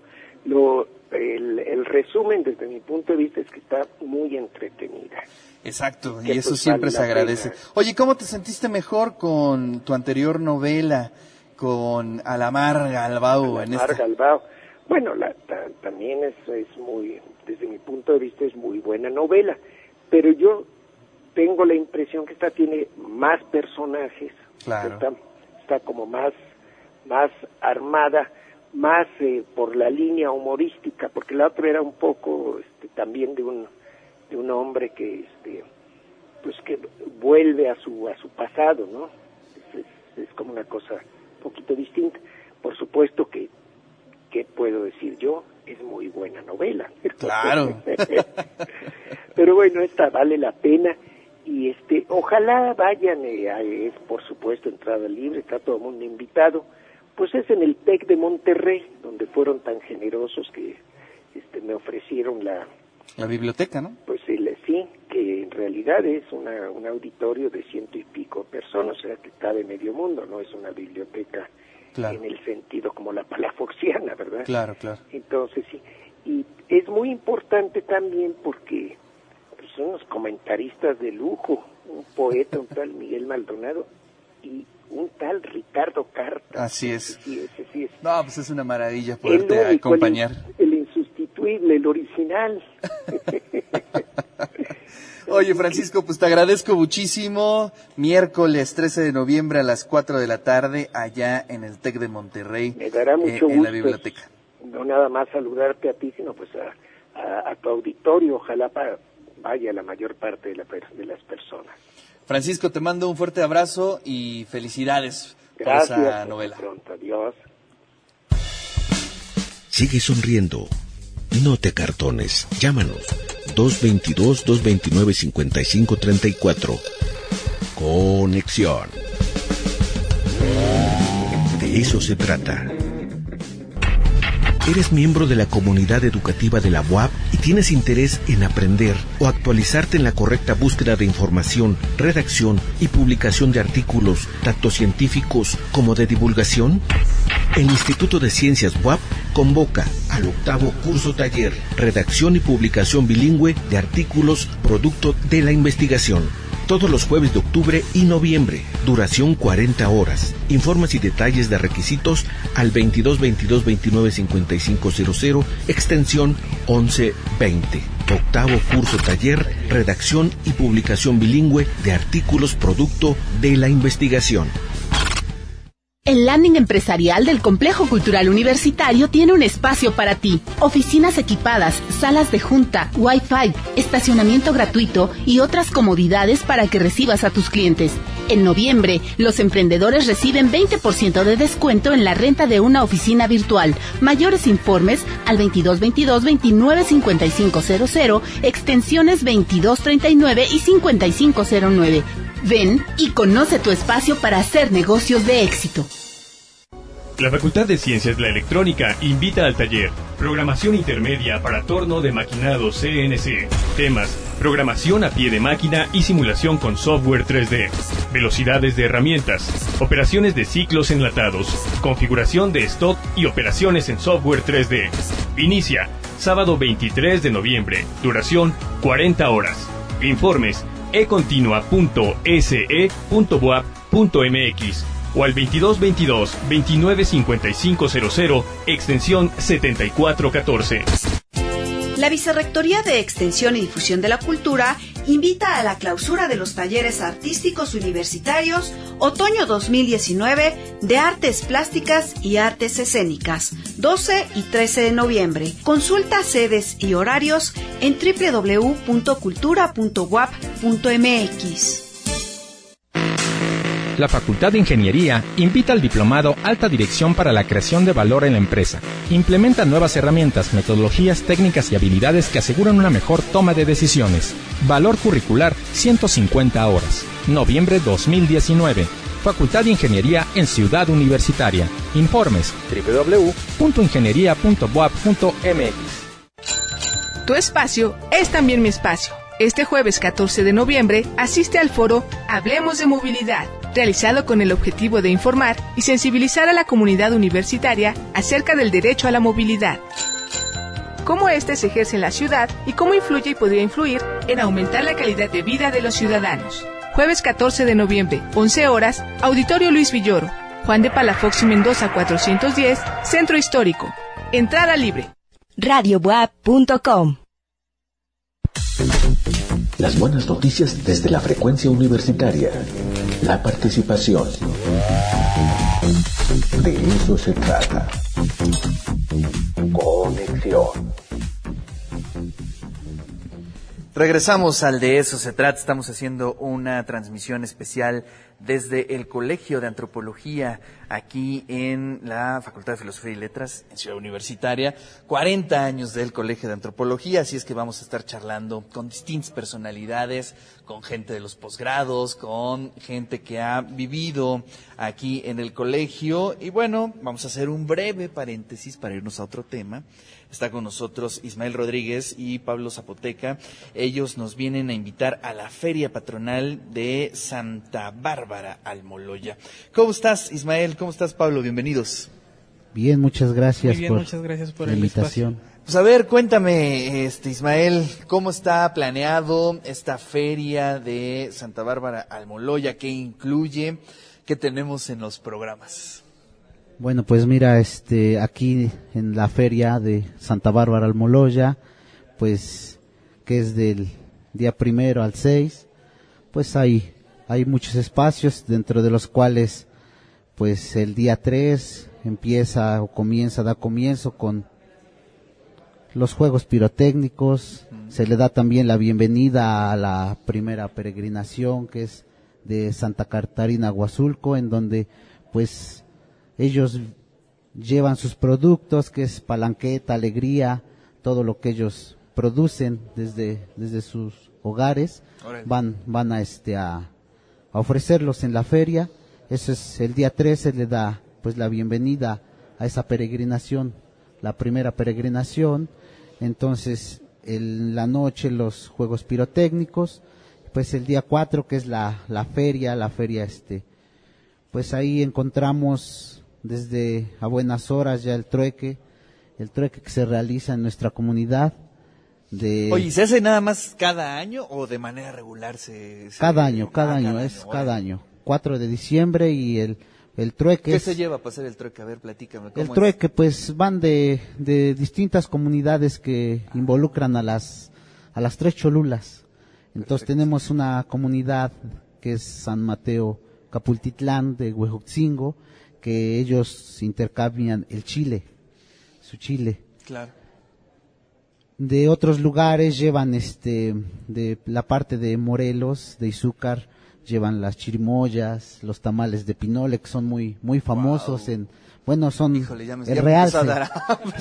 lo el, el resumen desde mi punto de vista es que está muy entretenida Exacto, y eso pues, siempre se agradece. pena. Oye, ¿cómo te sentiste mejor con tu anterior novela, con Alamar Galbao en Mar esta? Galbao. Bueno, la, ta- también es, es muy, desde mi punto de vista, es muy buena novela, pero yo tengo la impresión que esta tiene más personajes, Claro. está, está como más, más armada, más eh, por la línea humorística, porque la otra era un poco este, también de un, de un hombre que, este, pues que vuelve a su, a su pasado, ¿no? Es, es- es como una cosa un poquito distinta. Por supuesto que ¿qué puedo decir yo? Es muy buena novela. Claro. Pero bueno, esta vale la pena y este, ojalá vayan, eh, a- es por supuesto entrada libre, está todo el mundo invitado. Pues es en el TEC de Monterrey, donde fueron tan generosos que este, me ofrecieron la, La biblioteca, ¿no? pues el sí, que en realidad es una, un auditorio de ciento y pico personas, o sea que está de medio mundo, no es una biblioteca Claro. en el sentido como la palafoxiana, ¿verdad? Claro, claro. Entonces sí, y es muy importante también porque pues, son unos comentaristas de lujo, un poeta, un tal Miguel Maldonado y un tal Ricardo Carta. Así es. Sí, sí es No, pues es una maravilla el poderte único, el acompañar. el insustituible, el original. Oye, Francisco, pues te agradezco muchísimo. Miércoles 13 de noviembre a las 4 de la tarde, allá en el TEC de Monterrey. Me dará eh, mucho En la gusto. biblioteca. No nada más saludarte a ti, sino pues a, a- a tu auditorio. Ojalá vaya la mayor parte de, la de las personas. Francisco, te mando un fuerte abrazo y felicidades Gracias. por esa novela. pronto. Adiós. Sigue sonriendo. No te cartones. Llámanos 222-229-5534. Conexión. De eso se trata. ¿Eres miembro de la comunidad educativa de la UAP y tienes interés en aprender o actualizarte en la correcta búsqueda de información, redacción y publicación de artículos, tanto científicos como de divulgación? El Instituto de Ciencias UAP convoca al octavo curso taller, redacción y publicación bilingüe de artículos producto de la investigación. Todos los jueves de octubre y noviembre. Duración 40 horas. Informes y detalles de requisitos al 22 22 29 55 00, extensión 1120. Octavo curso taller, redacción y publicación bilingüe de artículos producto de la investigación. El landing empresarial del Complejo Cultural Universitario tiene un espacio para ti. Oficinas equipadas, salas de junta, Wi-Fi, estacionamiento gratuito y otras comodidades para que recibas a tus clientes. En noviembre, los emprendedores reciben 20% de descuento en la renta de una oficina virtual. Mayores informes al 2222 29 5500, extensiones 2239 y 5509. Ven y conoce tu espacio para hacer negocios de éxito. La Facultad de Ciencias de la Electrónica invita al taller Programación Intermedia para Torno de Maquinado CNC. Temas Programación a pie de máquina y simulación con software 3D. Velocidades de herramientas. Operaciones de ciclos enlatados. Configuración de stock y operaciones en software 3D. Inicia sábado 23 de noviembre. Duración 40 horas. Informes econtinua.se.boap.mx o al 2222-295500, extensión 7414. La Vicerrectoría de Extensión y Difusión de la Cultura invita a la clausura de los talleres artísticos universitarios Otoño 2019 de Artes Plásticas y Artes Escénicas, 12 y 13 de noviembre. Consulta sedes y horarios en www.cultura.wap.mx. La Facultad de Ingeniería invita al diplomado Alta Dirección para la Creación de Valor en la Empresa. Implementa nuevas herramientas, metodologías, técnicas y habilidades que aseguran una mejor toma de decisiones. Valor curricular 150 horas. Noviembre 2019. Facultad de Ingeniería en Ciudad Universitaria. Informes www.ingeniería.boap.mx. Tu espacio es también mi espacio. Este jueves 14 de noviembre asiste al foro Hablemos de Movilidad, realizado con el objetivo de informar y sensibilizar a la comunidad universitaria acerca del derecho a la movilidad. Cómo éste se ejerce en la ciudad y cómo influye y podría influir en aumentar la calidad de vida de los ciudadanos. Jueves 14 de noviembre, 11 horas, Auditorio Luis Villoro, Juan de Palafox y Mendoza 410, Centro Histórico. Entrada libre. radiobuap.com Las buenas noticias desde la frecuencia universitaria. La participación. De eso se trata. Conexión. Regresamos al de eso se trata. Estamos haciendo una transmisión especial desde el Colegio de Antropología aquí en la Facultad de Filosofía y Letras en Ciudad Universitaria. 40 años del Colegio de Antropología, así es que vamos a estar charlando con distintas personalidades, con gente de los posgrados, con gente que ha vivido aquí en el colegio. Y bueno, vamos a hacer un breve paréntesis para irnos a otro tema. Está con nosotros Ismael Rodríguez y Pablo Zapoteca. Ellos nos vienen a invitar a la Feria Patronal de Santa Bárbara Almoloya. ¿Cómo estás, Ismael? ¿Cómo estás, Pablo? Bienvenidos. Bien, muchas gracias, Muy bien, por, muchas gracias por la el invitación. Pues a ver, cuéntame, este Ismael, ¿cómo está planeado esta feria de Santa Bárbara Almoloya? ¿Qué incluye? ¿Qué tenemos en los programas? Bueno, pues mira, este, aquí en la feria de Santa Bárbara Almoloya, pues, que es del día primero al 6, pues hay, hay muchos espacios dentro de los cuales, pues el día 3 empieza o comienza, da comienzo con los juegos pirotécnicos, se le da también la bienvenida a la primera peregrinación que es de Santa Catarina Huazulco, en donde pues ellos llevan sus productos, que es palanqueta, alegría, todo lo que ellos producen desde, desde sus hogares, van, van a este a, a ofrecerlos en la feria. Eso es el día 13 le da pues la bienvenida a esa peregrinación, la primera peregrinación. Entonces, en la noche los juegos pirotécnicos, pues el día 4 que es la, la feria, la feria este, pues ahí encontramos desde a buenas horas ya el trueque, el trueque que se realiza en nuestra comunidad. De Oye, ¿se hace nada más cada año o de manera regular se...? se- cada año, cada Ah, año, es cada año. 4 de diciembre y el, el trueque ¿Qué es- se lleva para hacer el trueque? A ver, platícame. ¿cómo el es? trueque, pues van de, de distintas comunidades que involucran a las, a las tres cholulas. Entonces tenemos una comunidad que es San Mateo Capultitlán de Huejotzingo, que ellos intercambian el chile, su chile. Claro. De otros lugares llevan este, de la parte de Morelos, de Izúcar, llevan las chirimoyas, los tamales de pinole, que son muy, muy famosos en, bueno, son Híjole, ya me- ya el realce,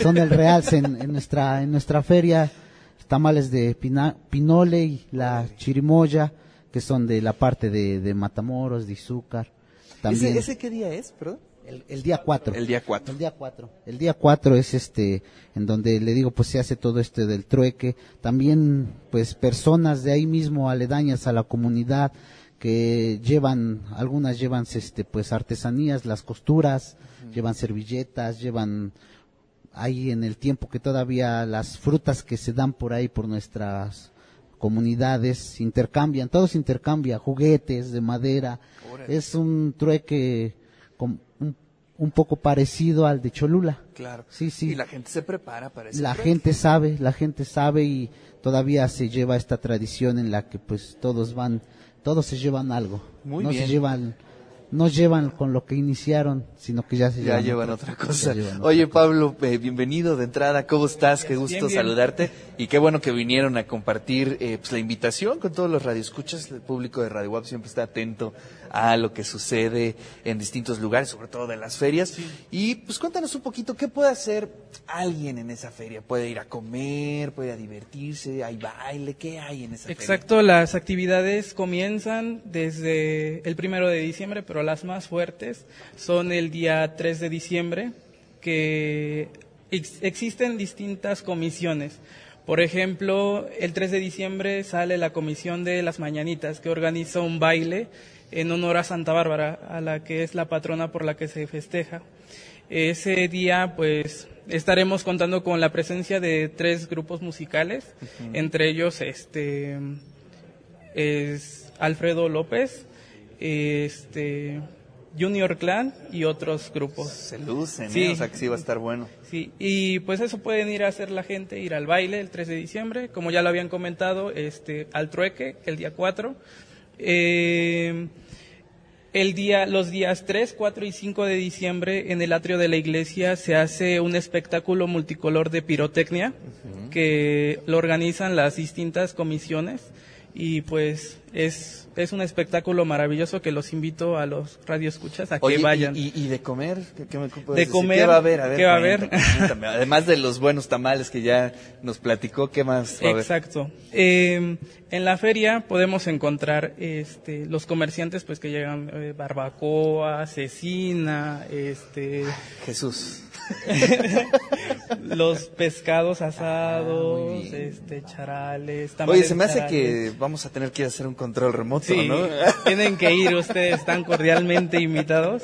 son el realce en, en nuestra, en nuestra feria, tamales de pina- pinole y la chirimoya, que son de la parte de, de Matamoros, de Izúcar. También ¿Ese, ese qué día es, perdón? El, el día 4. El día 4. El día 4. El día 4 es este, en donde le digo, pues se hace todo este del trueque. También, pues personas de ahí mismo, aledañas a la comunidad, que llevan, algunas llevan este, pues artesanías, las costuras, llevan servilletas, llevan ahí en el tiempo que todavía las frutas que se dan por ahí por nuestras comunidades intercambian, todo se intercambia, juguetes de madera, es un trueque com- un, poco parecido al de Cholula. Claro. Sí, sí. Y la gente se prepara para ese La gente sabe, la gente sabe y todavía se lleva esta tradición en la que pues todos van, todos se llevan algo. Muy no bien. se llevan, no llevan con lo que iniciaron, sino que ya se Ya llevan, llevan otra cosa. ya llevan Oye, Pablo, eh, bienvenido de entrada. ¿Cómo estás? Qué gusto Bien, bien. saludarte. Y qué bueno que vinieron a compartir eh, pues, la invitación con todos los radioescuchas. El público de Radio WAP siempre está atento a lo que sucede en distintos lugares, sobre todo de las ferias. Y pues cuéntanos un poquito, ¿qué puede hacer alguien en esa feria? ¿Puede ir a comer? ¿Puede ir a divertirse? ¿Hay baile? ¿Qué hay en esa feria? Exacto, las actividades comienzan desde el primero de diciembre, pero las más fuertes son el día 3 de diciembre, que ex- existen distintas comisiones. Por ejemplo, el 3 de diciembre sale la comisión de las mañanitas, que organiza un baile en honor a Santa Bárbara, a la que es la patrona por la que se festeja. Ese día, pues, estaremos contando con la presencia de tres grupos musicales, entre ellos, este, es Alfredo López, este, Junior Clan y otros grupos. Se lucen, Sí. ¿eh? O sea que sí va a estar bueno. Sí, y pues eso pueden ir a hacer la gente, ir al baile el 3 de diciembre, como ya lo habían comentado, este, al trueque el día 4. Eh, el día, los días 3, 4 y 5 de diciembre en el atrio de la iglesia se hace un espectáculo multicolor de pirotecnia que lo organizan las distintas comisiones y pues es, es un espectáculo maravilloso que los invito a los radioescuchas a que Oye, ¿y- vayan. ¿y, y de comer? ¿Qué, qué me puedes De decir? comer, ¿Qué va a haber? A ver, ¿qué va a haber? Además de los buenos tamales que ya nos platicó, ¿qué más va? Exacto. Eh, en la feria podemos encontrar este, los comerciantes pues que llegan eh, barbacoa, cecina, este Jesús. los pescados asados, este charales, Oye, se me hace que vamos a tener que ir a hacer un control remoto, Sí, ¿no? tienen que ir, ustedes están cordialmente invitados.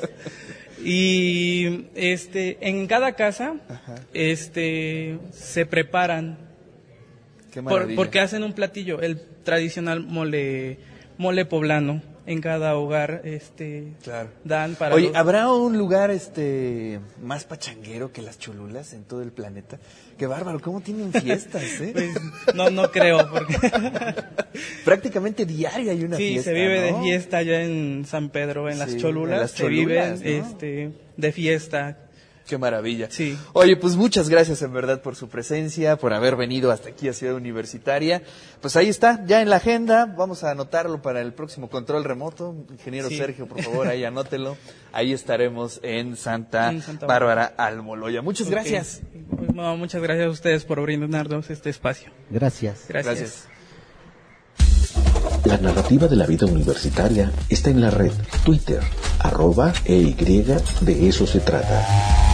Y este, en cada casa, este, se preparan Qué por- maravilla. porque hacen un platillo, el tradicional mole, mole poblano. En cada hogar, este, dan para. Oye, los- ¿habrá un lugar este más pachanguero que las cholulas en todo el planeta? Qué bárbaro, ¿cómo tienen fiestas, eh? Pues, no, no creo, porque prácticamente diario hay una sí, fiesta. se vive ¿no? de fiesta allá en San Pedro, en las Sí, Cholulas, en las se vive Cholulas, ¿no? este, de fiesta. Qué maravilla. Sí. Oye, pues muchas gracias en verdad por su presencia, por haber venido hasta aquí a Ciudad Universitaria. Pues ahí está, ya en la agenda, vamos a anotarlo para el próximo control remoto. Ingeniero Sí. Sergio, por favor, ahí anótelo. Ahí estaremos en Santa, En Santa Bárbara Almoloya. Muchas gracias. No, muchas gracias a ustedes por brindarnos este espacio. Gracias. Gracias. La narrativa de la vida universitaria está en la red Twitter, arroba e y de eso se trata.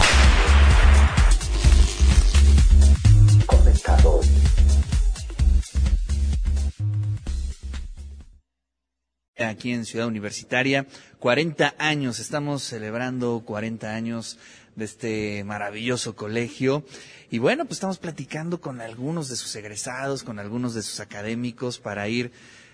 Aquí en Ciudad Universitaria, 40 años, estamos celebrando 40 años de este maravilloso colegio. Y bueno, pues estamos platicando con algunos de sus egresados, con algunos de sus académicos para ir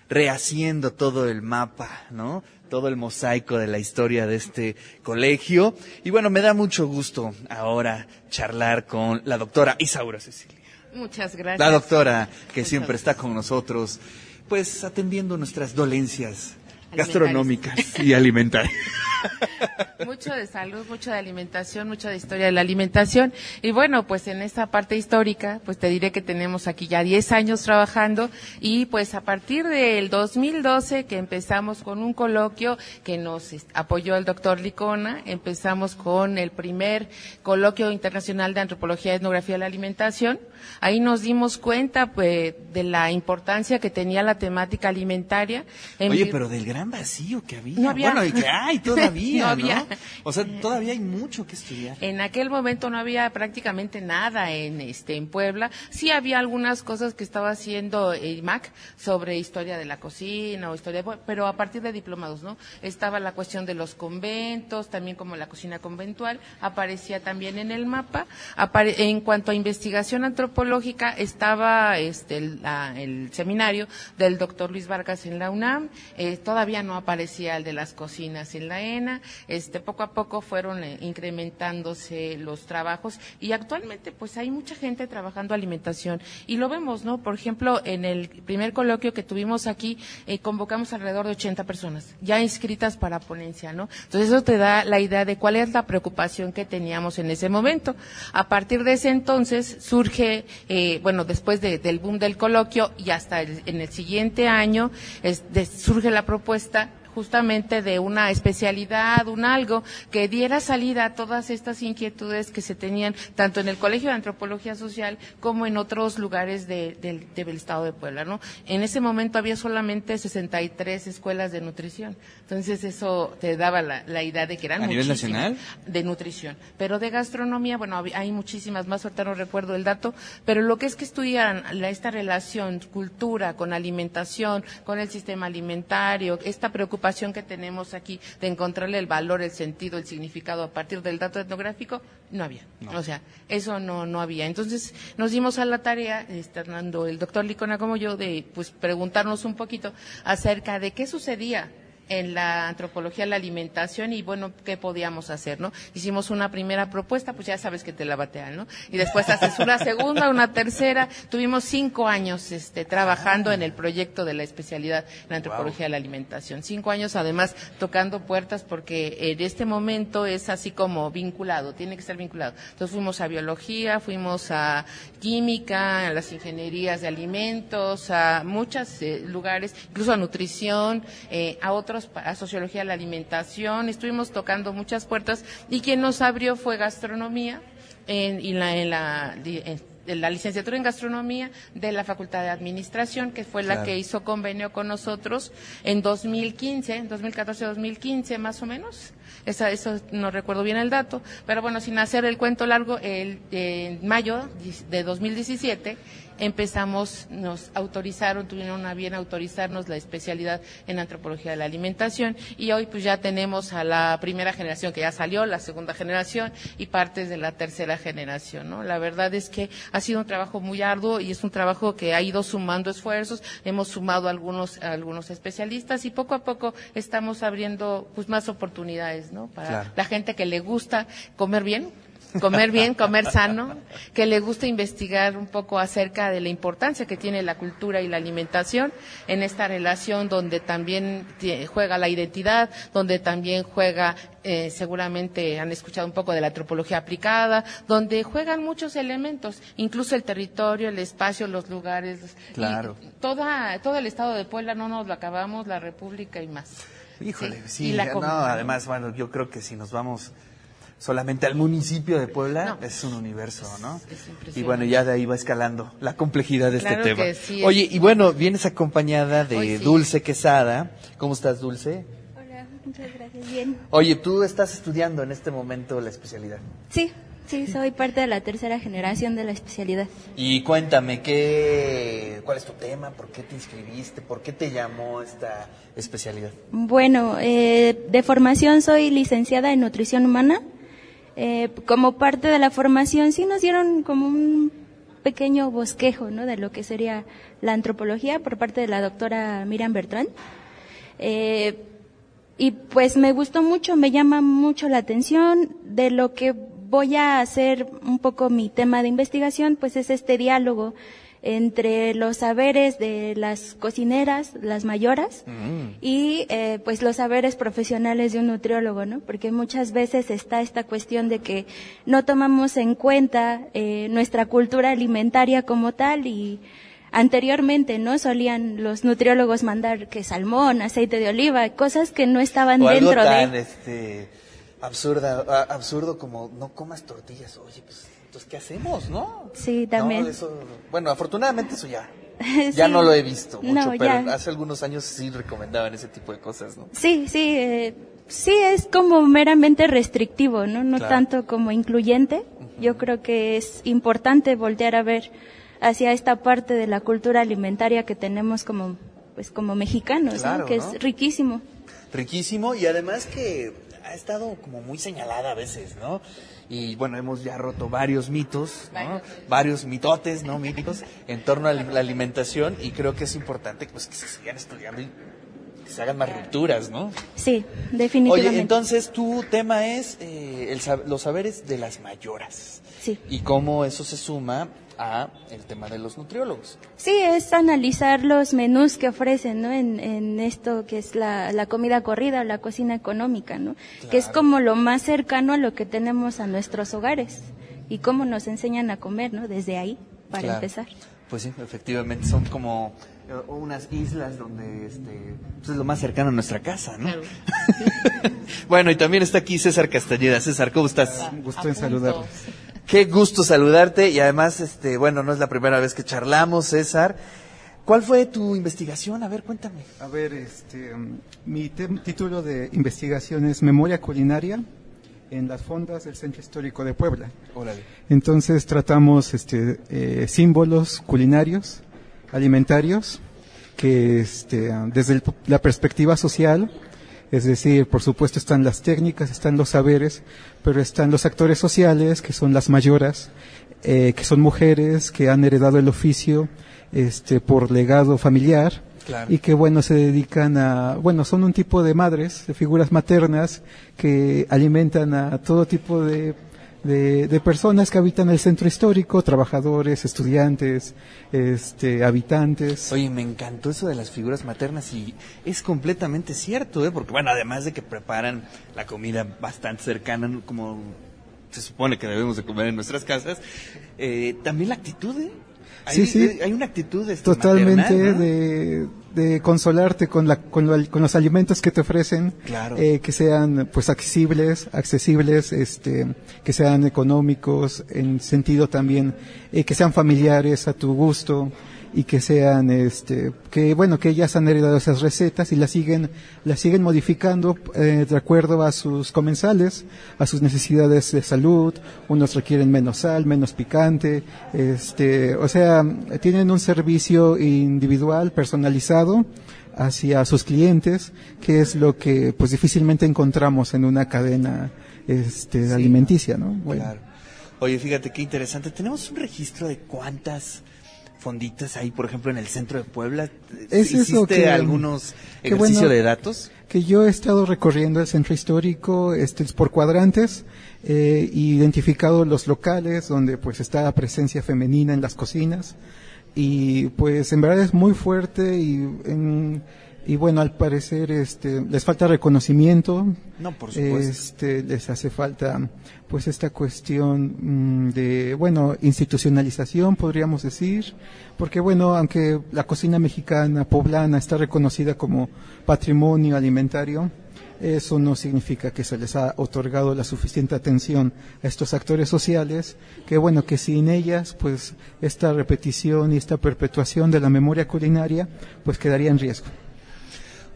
rehaciendo todo el mapa, ¿no? Todo el mosaico de la historia de este colegio. Y bueno, me da mucho gusto ahora charlar con la doctora Isaura Cecilia. Muchas gracias. La doctora que siempre está con nosotros, pues atendiendo nuestras dolencias gastronómicas y alimentarias. Mucho de salud, mucho de alimentación, mucho de historia de la alimentación. Y bueno, pues en esta parte histórica, pues te diré que tenemos aquí ya 10 años trabajando y pues a partir del 2012 que empezamos con un coloquio que nos apoyó el doctor Licona, empezamos con el primer coloquio internacional de antropología y etnografía de la alimentación. Ahí nos dimos cuenta pues de la importancia que tenía la temática alimentaria. en Oye, pero del gran vacío que había. No había. Bueno, y que hay todavía, No había. ¿no? O sea, todavía hay mucho que estudiar. En aquel momento no había prácticamente nada en este en Puebla. Sí había algunas cosas que estaba haciendo el MAC sobre historia de la cocina o historia, pero a partir de diplomados, ¿no? Estaba la cuestión de los conventos, también como la cocina conventual, aparecía también en el mapa. Apare- en cuanto a investigación antropológica, estaba este el, la- el seminario del doctor Luis Vargas en la UNAM. Eh, todavía no aparecía el de las cocinas en la Magdalena, este, poco a poco fueron eh, incrementándose los trabajos y actualmente pues hay mucha gente trabajando alimentación y lo vemos, ¿no? Por ejemplo, en el primer coloquio que tuvimos aquí, eh, convocamos alrededor de 80 personas ya inscritas para ponencia, ¿no? Entonces eso te da la idea de cuál es la preocupación que teníamos en ese momento. A partir de ese entonces surge, eh, bueno, después de- del boom del coloquio y hasta el- en el siguiente año surge la propuesta respuesta justamente de una especialidad, un algo que diera salida a todas estas inquietudes que se tenían tanto en el Colegio de Antropología Social como en otros lugares de- del, del Estado de Puebla, ¿no? En ese momento había solamente 63 escuelas de nutrición, entonces eso te daba la, la idea de que eran ¿A nivel nacional? de nutrición, pero de gastronomía, bueno, hay muchísimas más, ahorita no recuerdo el dato, pero lo que es que estudian la- esta relación cultura con alimentación, con el sistema alimentario, esta preocupación que tenemos aquí de encontrarle el valor, el sentido, el significado a partir del dato etnográfico, no había. O sea, eso no, no había. Entonces nos dimos a la tarea, Hernando, el doctor Licona como yo, de pues preguntarnos un poquito acerca de qué sucedía en la antropología de la alimentación y bueno, ¿qué podíamos hacer, no? Hicimos una primera propuesta, pues ya sabes que te la batean, ¿no? Y después haces una segunda, una tercera. Tuvimos cinco años este, trabajando en el proyecto de la especialidad en la antropología de la alimentación. Cinco años además tocando puertas porque en este momento es así como vinculado, tiene que ser vinculado. Entonces fuimos a biología, fuimos a química, a las ingenierías de alimentos, a muchos eh, lugares, incluso a nutrición, eh, a otros, pa- a sociología de la alimentación. Estuvimos tocando muchas puertas y quien nos abrió fue gastronomía en, y la, en la, en- la licenciatura en gastronomía de la Facultad de Administración, que fue la que hizo convenio con nosotros en 2015, en 2014-2015 más o menos. Esa, eso no recuerdo bien el dato, pero bueno, sin hacer el cuento largo, el, en mayo de 2017 empezamos, nos autorizaron, tuvieron a bien autorizarnos la especialidad en antropología de la alimentación y hoy pues ya tenemos a la primera generación que ya salió, la segunda generación y partes de la tercera generación, ¿no? La verdad es que ha sido un trabajo muy arduo y es un trabajo que ha ido sumando esfuerzos, hemos sumado algunos, algunos especialistas y poco a poco estamos abriendo pues más oportunidades, ¿no? Para Claro. la gente que le gusta comer bien, comer bien, comer sano, que le gusta investigar un poco acerca de la importancia que tiene la cultura y la alimentación en esta relación donde también juega la identidad, donde también juega, eh, seguramente han escuchado un poco de la antropología aplicada, donde juegan muchos elementos, incluso el territorio, el espacio, los lugares. Claro. toda, todo el estado de Puebla no nos lo acabamos, la República y más. Híjole, Sí, sí, y la no, comida. además, bueno, yo creo que si nos vamos solamente al municipio de Puebla, es un universo, ¿no? impresionante. Y bueno, ya de ahí va escalando la complejidad de Claro este tema. que sí, Oye, es- y bueno, vienes acompañada de Hoy sí. Dulce Quesada. ¿Cómo estás, Dulce? Hola, muchas gracias. Bien. Oye, tú estás estudiando en este momento la especialidad. Sí, sí, soy parte de la tercera generación de la especialidad. Y cuéntame, ¿qué, ¿cuál es tu tema? ¿Por qué te inscribiste? ¿Por qué te llamó esta especialidad? Bueno, eh, de formación soy licenciada en nutrición humana. Eh, como parte de la formación sí nos dieron como un pequeño bosquejo ¿no? de lo que sería la antropología por parte de la doctora Miriam Bertrand. Eh, y pues me gustó mucho, me llama mucho la atención de lo que voy a hacer un poco mi tema de investigación, pues es este diálogo entre los saberes de las cocineras, las mayoras, y eh, pues los saberes profesionales de un nutriólogo, ¿no? Porque muchas veces está esta cuestión de que no tomamos en cuenta eh, nuestra cultura alimentaria como tal y anteriormente, ¿no? Solían los nutriólogos mandar que salmón, aceite de oliva, cosas que no estaban o algo dentro tan de... este, absurda, a- absurdo como no comas tortillas. Oye, pues, entonces, ¿qué hacemos, no? Sí, también. No, eso- bueno, afortunadamente eso ya. Sí. Ya no lo he visto mucho, No, pero ya. hace algunos años sí recomendaban ese tipo de cosas, ¿no? Sí, sí, eh, sí es como meramente restrictivo, ¿no? No Claro. tanto como incluyente. Yo creo que es importante voltear a ver hacia esta parte de la cultura alimentaria que tenemos como, pues como mexicanos, ¿no? Que ¿no? es riquísimo. Riquísimo y además que ha estado como muy señalada a veces, ¿no? Y bueno, hemos ya roto varios mitos, ¿no? Varios mitotes, ¿no? Mitos en torno a la alimentación y creo que es importante pues que se sigan estudiando y que se hagan más rupturas, ¿no? Sí, definitivamente. Oye, entonces tu tema es eh, el sab- los saberes de las mayoras. Sí. Y cómo eso se suma a el tema de los nutriólogos. Sí, es analizar los menús que ofrecen, ¿no? En, en esto que es la, la comida corrida, la cocina económica, ¿no? Que es como lo más cercano a lo que tenemos a nuestros hogares y cómo nos enseñan a comer, ¿no? Desde ahí, para Claro. empezar. Pues sí, efectivamente son como eh, unas islas donde este pues es lo más cercano a nuestra casa, ¿no? bueno, y también está aquí César Castañeda. César, ¿cómo estás? Un gusto en saludarlos. Qué gusto saludarte y además, este, bueno, no es la primera vez que charlamos, César. ¿Cuál fue tu investigación? A ver, cuéntame. A ver, este, um, mi título de investigación es Memoria Culinaria en las fondas del Centro Histórico de Puebla. Órale. Entonces tratamos este, eh, símbolos culinarios, alimentarios, que este, ah, desde el- la perspectiva social, es decir, por supuesto están las técnicas, están los saberes, pero están los actores sociales, que son las mayoras, eh, que son mujeres que han heredado el oficio este, por legado familiar Claro. y que bueno se dedican a bueno son un tipo de madres de figuras maternas que alimentan a todo tipo de, de, de personas que habitan el centro histórico trabajadores estudiantes este habitantes Oye, me encantó eso de las figuras maternas y es completamente cierto, ¿eh? Porque, bueno, además de que preparan la comida bastante cercana, como se supone que debemos de comer en nuestras casas, eh, también la actitud, ¿eh? Hay, Sí, sí. Hay una actitud este, totalmente maternal, ¿no? de, de consolarte con, la, con, lo- con los alimentos que te ofrecen, Claro. eh, que sean pues accesibles, accesibles, este, que sean económicos, en sentido también eh, que sean familiares a tu gusto y que sean, este, que bueno, que ellas han heredado esas recetas y las siguen, las siguen modificando eh, de acuerdo a sus comensales, a sus necesidades de salud. Unos requieren menos sal, menos picante, este, o sea, tienen un servicio individual, personalizado hacia sus clientes, que es lo que pues difícilmente encontramos en una cadena este, alimenticia, ¿no? Bueno. Claro. Oye, fíjate qué interesante. Tenemos un registro de cuántas fonditas hay, por ejemplo, en el centro de Puebla. Es ¿Hiciste eso que- algunos ejercicios bueno, de datos? Que yo he estado recorriendo el centro histórico este, por cuadrantes, eh, y identificado los locales donde pues está la presencia femenina en las cocinas y pues en verdad es muy fuerte y en- y bueno al parecer este les falta reconocimiento No, por supuesto. este les hace falta pues esta cuestión mm, de bueno institucionalización podríamos decir porque bueno aunque la cocina mexicana poblana está reconocida como patrimonio alimentario eso no significa que se les ha otorgado la suficiente atención a estos actores sociales, que bueno, que sin ellas, pues esta repetición y esta perpetuación de la memoria culinaria, pues quedaría en riesgo.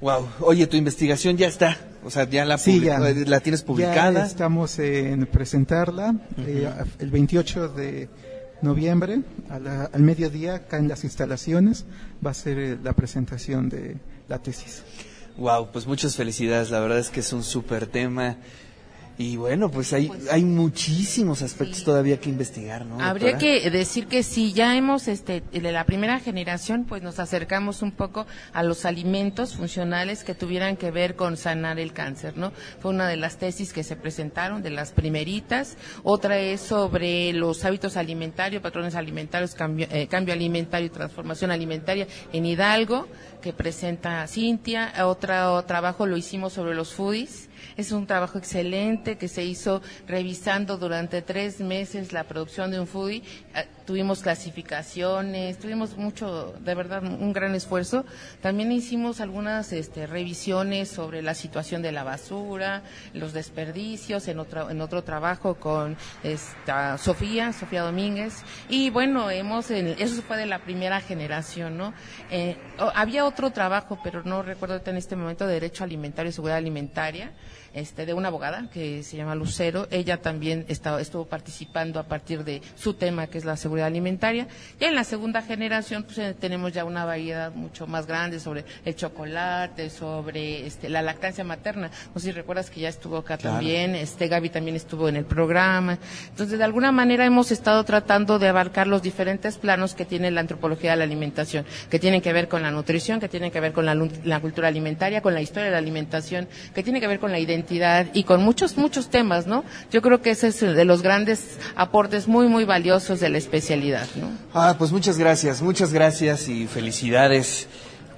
Wow. Oye, tu investigación ya está. O sea, ya la, Sí, ya. la tienes Ya publicada. estamos en presentarla eh, el 28 de noviembre a la- al mediodía acá en las instalaciones va a ser eh, la presentación de la tesis. Wow, pues muchas felicidades. La verdad es que es un súper tema. Y bueno, pues hay, hay muchísimos aspectos todavía que investigar, ¿no? Habría doctora? que decir que si ya hemos, este, de la primera generación, pues nos acercamos un poco a los alimentos funcionales que tuvieran que ver con sanar el cáncer, ¿no? Fue una de las tesis que se presentaron, de las primeritas. Otra es sobre los hábitos alimentarios, patrones alimentarios, cambio, eh, cambio alimentario y transformación alimentaria en Hidalgo, que presenta Cintia. Otro trabajo lo hicimos sobre los foodies. Es un trabajo excelente que se hizo revisando durante tres meses la producción de un foodie. Tuvimos clasificaciones, tuvimos mucho, de verdad, un gran esfuerzo. También hicimos algunas este, revisiones sobre la situación de la basura, los desperdicios, en otro, en otro trabajo con esta Sofía, Sofía Domínguez. Y bueno, hemos, eso fue de la primera generación, ¿no? Eh, había otro trabajo, pero no recuerdo en este momento, de Derecho Alimentario y Seguridad Alimentaria, este, de una abogada que se llama Lucero. Ella también estaba, estuvo participando a partir de su tema, que es la seguridad alimentaria. Ya en la segunda generación pues eh, tenemos ya una variedad mucho más grande sobre el chocolate, sobre este, la lactancia materna. No sé si recuerdas que ya estuvo acá Claro. también, este Gaby también estuvo en el programa. Entonces, de alguna manera hemos estado tratando de abarcar los diferentes planos que tiene la antropología de la alimentación, que tienen que ver con la nutrición, que tienen que ver con la cultura alimentaria, con la historia de la alimentación, que tiene que ver con la identidad y con muchos, muchos temas, ¿no? Yo creo que ese es de los grandes aportes muy, muy valiosos de la especialidad, ¿no? Ah, pues muchas gracias, muchas gracias y felicidades.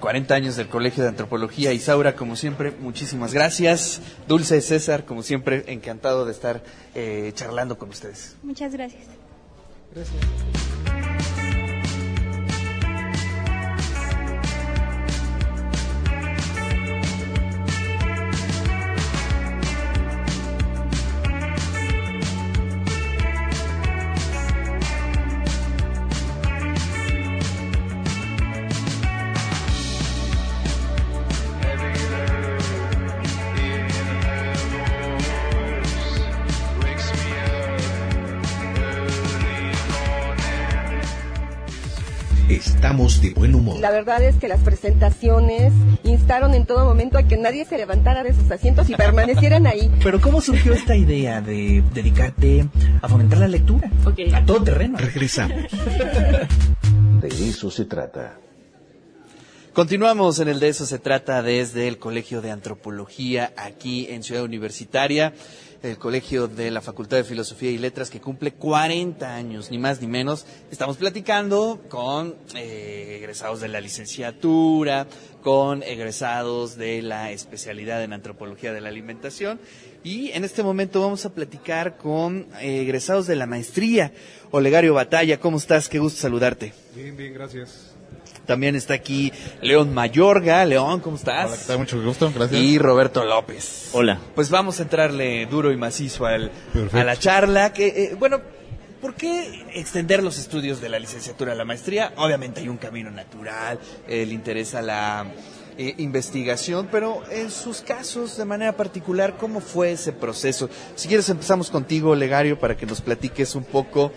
40 años del Colegio de Antropología. Isaura, como siempre, muchísimas gracias. Dulce César, como siempre, encantado de estar eh, charlando con ustedes. Muchas gracias. Estamos verdad es que las presentaciones instaron en todo momento a que nadie se levantara de sus asientos y permanecieran ahí. Pero ¿cómo surgió esta idea de dedicarte a fomentar la lectura? A todo terreno. Regresamos. De eso se trata. Continuamos en el de eso se trata desde el Colegio de Antropología aquí en Ciudad Universitaria, el Colegio de la Facultad de Filosofía y Letras que cumple 40 años, ni más ni menos. Estamos platicando con eh, egresados de la licenciatura, con egresados de la especialidad en Antropología de la Alimentación y en este momento vamos a platicar con eh, egresados de la maestría. Olegario Batalla, ¿cómo estás? Qué gusto saludarte. Bien, bien, gracias. También está aquí León Mayorga. León, ¿cómo estás? Hola, ¿qué tal? Mucho gusto, gracias. Y Roberto López. Hola. Pues vamos a entrarle duro y macizo al, Perfecto. a la charla. Que, eh, bueno, ¿por qué extender los estudios de la licenciatura a la maestría? Obviamente hay un camino natural, eh, le interesa la eh, investigación, pero en sus casos, de manera particular, ¿cómo fue ese proceso? Si quieres empezamos contigo, Legario, para que nos platiques un poco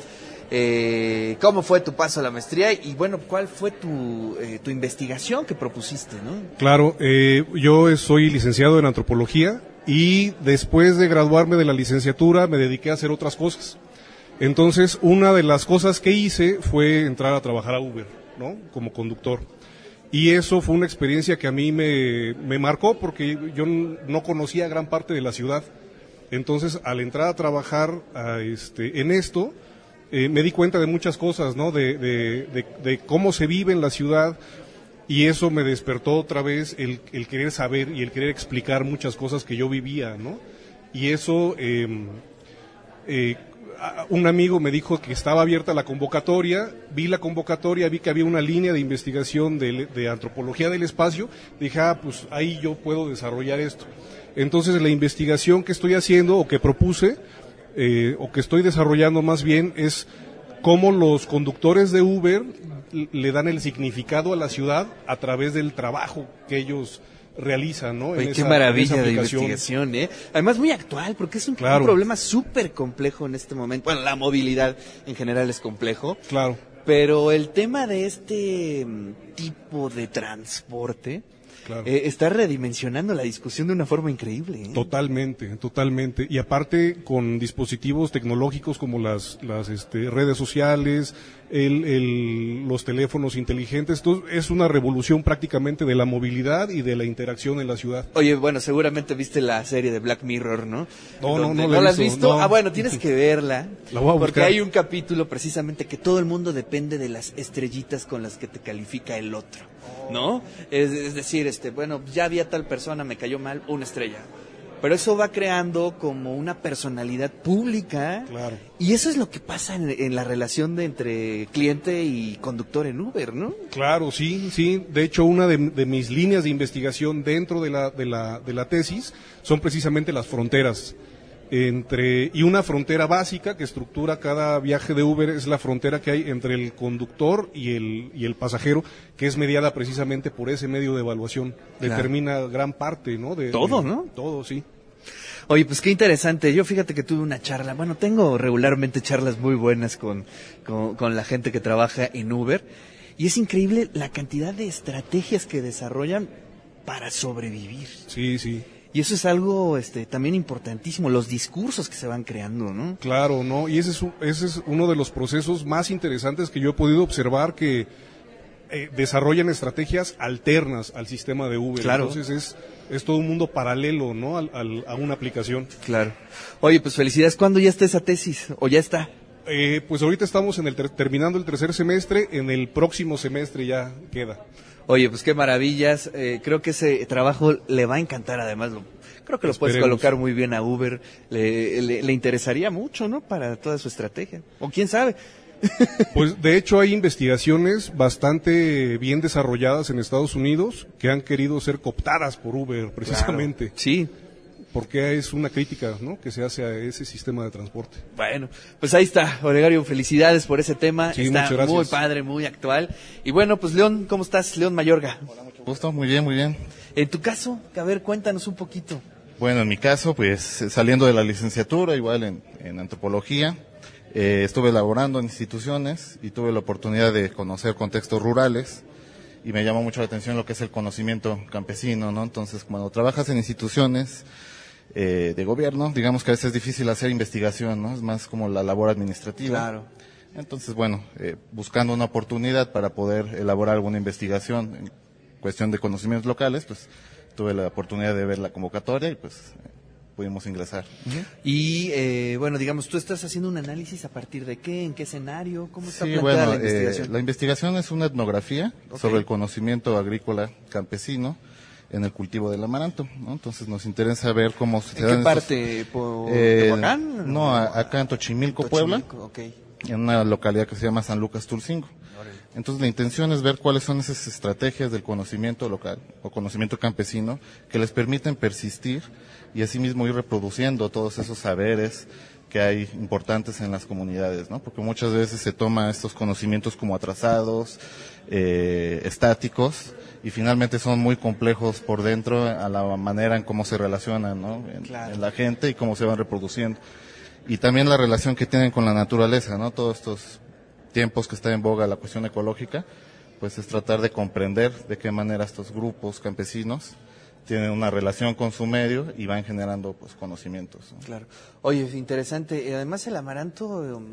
eh, cómo fue tu paso a la maestría y bueno, cuál fue tu, eh, tu investigación que propusiste, ¿no? Claro, eh, yo soy licenciado en antropología y después de graduarme de la licenciatura me dediqué a hacer otras cosas. Entonces, una de las cosas que hice fue entrar a trabajar a Uber, ¿no? Como conductor. Y eso fue una experiencia que a mí me, me marcó porque yo no conocía gran parte de la ciudad. Entonces, al entrar a trabajar este, en esto, eh, me di cuenta de muchas cosas, ¿no? De, de- de- cómo se vive en la ciudad y eso me despertó otra vez el, querer saber y el querer explicar muchas cosas que yo vivía, ¿no? Y eso, eh, eh, un amigo me dijo que estaba abierta la convocatoria, vi la convocatoria, vi que había una línea de investigación de, de antropología del espacio, dije, ah, pues ahí yo puedo desarrollar esto. Entonces la investigación que estoy haciendo o que propuse, eh, o que estoy desarrollando más bien, es cómo los conductores de Uber le dan el significado a la ciudad a través del trabajo que ellos realizan, ¿no? En qué esa- en maravilla esa de investigación, ¿eh? Además, muy actual, porque es un, un problema súper complejo en este momento. Bueno, la movilidad en general es complejo. Claro. Pero el tema de este mm, tipo de transporte Claro. eh, está redimensionando la discusión de una forma increíble. ¿eh? Totalmente, totalmente. Y aparte con dispositivos tecnológicos como las, las este, redes sociales, el, el- los teléfonos inteligentes, es una revolución prácticamente de la movilidad y de la interacción en la ciudad. Oye, bueno, seguramente viste la serie de Black Mirror, ¿no? No, no, no la has visto, visto? no. Ah, bueno, tienes que verla. La voy a Porque buscar. hay un capítulo precisamente que todo el mundo depende de las estrellitas con las que te califica el otro, ¿no? Es, es decir, este, bueno, ya había tal persona, me cayó mal, una estrella. Pero eso va creando como una personalidad pública. Claro. Y eso es lo que pasa en, en la relación de entre cliente y conductor en Uber, ¿no? Claro, sí, sí. De hecho, una de, de mis líneas de investigación dentro de la, de, la, de la tesis son precisamente las fronteras. Entre, y una frontera básica que estructura cada viaje de Uber es la frontera que hay entre el conductor y el, y el pasajero, que es mediada precisamente por ese medio de evaluación. Claro. Determina gran parte, ¿no? De, Todo, de- ¿no? Todo, sí. Oye, pues qué interesante. Yo fíjate que tuve una charla. Bueno, tengo regularmente charlas muy buenas con, con, con la gente que trabaja en Uber. Y es increíble la cantidad de estrategias que desarrollan para sobrevivir. Sí, sí. Y eso es algo este, también importantísimo, los discursos que se van creando, ¿no? Claro, ¿no? Y ese es, ese es uno de los procesos más interesantes que yo he podido observar que eh, desarrollan estrategias alternas al sistema de Uber. Claro. Entonces es, es todo un mundo paralelo, ¿no? Al, al, a una aplicación. Claro. Oye, pues felicidades. ¿Cuándo ya está esa tesis? ¿O ya está? Eh, pues ahorita estamos en el ter terminando el tercer semestre, en el próximo semestre ya queda. Oye, pues qué maravillas. Eh, creo que ese trabajo le va a encantar además. Lo, creo que lo puedes colocar muy bien a Uber. Le, le, le interesaría mucho, ¿no? Para toda su estrategia. O quién sabe. Pues de hecho hay investigaciones bastante bien desarrolladas en Estados Unidos que han querido ser cooptadas por Uber precisamente. Sí. Porque es una crítica ¿no? que se hace a ese sistema de transporte. Bueno, pues ahí está, Olegario, felicidades por ese tema. Sí, está muchas gracias. muy padre, muy actual. Y bueno, pues León, ¿cómo estás? León Mayorga. Gusto, muy bien, muy bien. En tu caso, a ver, cuéntanos un poquito. Bueno, en mi caso, pues saliendo de la licenciatura, igual en, en antropología, eh, estuve laborando en instituciones y tuve la oportunidad de conocer contextos rurales y me llamó mucho la atención lo que es el conocimiento campesino, ¿no? Entonces, cuando trabajas en instituciones eh, de gobierno, digamos que a veces es difícil hacer investigación, ¿no? Es más como la labor administrativa. Claro. Entonces, bueno, eh, buscando una oportunidad para poder elaborar alguna investigación en cuestión de conocimientos locales, pues tuve la oportunidad de ver la convocatoria y pues pudimos ingresar. Y eh, bueno, digamos, tú estás haciendo un análisis a partir de qué, en qué escenario, cómo está Sí, planteada bueno, la eh, investigación. la investigación es una etnografía sobre el conocimiento agrícola campesino en el cultivo del amaranto, ¿no? Entonces nos interesa ver cómo se ¿En dan qué estos- parte? ¿Por Eh, Tehuacán? No, a- acá en Tochimilco, Puebla, Tochimilco, ok. en una localidad que se llama San Lucas Tulcingo. Entonces la intención es ver cuáles son esas estrategias del conocimiento local o conocimiento campesino que les permiten persistir y asimismo ir reproduciendo todos esos saberes que hay importantes en las comunidades, ¿no? Porque muchas veces se toma estos conocimientos como atrasados, eh, estáticos y finalmente son muy complejos por dentro a la manera en cómo se relacionan, ¿no? En, Claro. en la gente y cómo se van reproduciendo. Y también la relación que tienen con la naturaleza, ¿no? Todos estos tiempos que está en boga la cuestión ecológica, pues es tratar de comprender de qué manera estos grupos campesinos tienen una relación con su medio y van generando pues conocimientos. ¿no? Claro. Oye, es interesante. Y además el amaranto, um,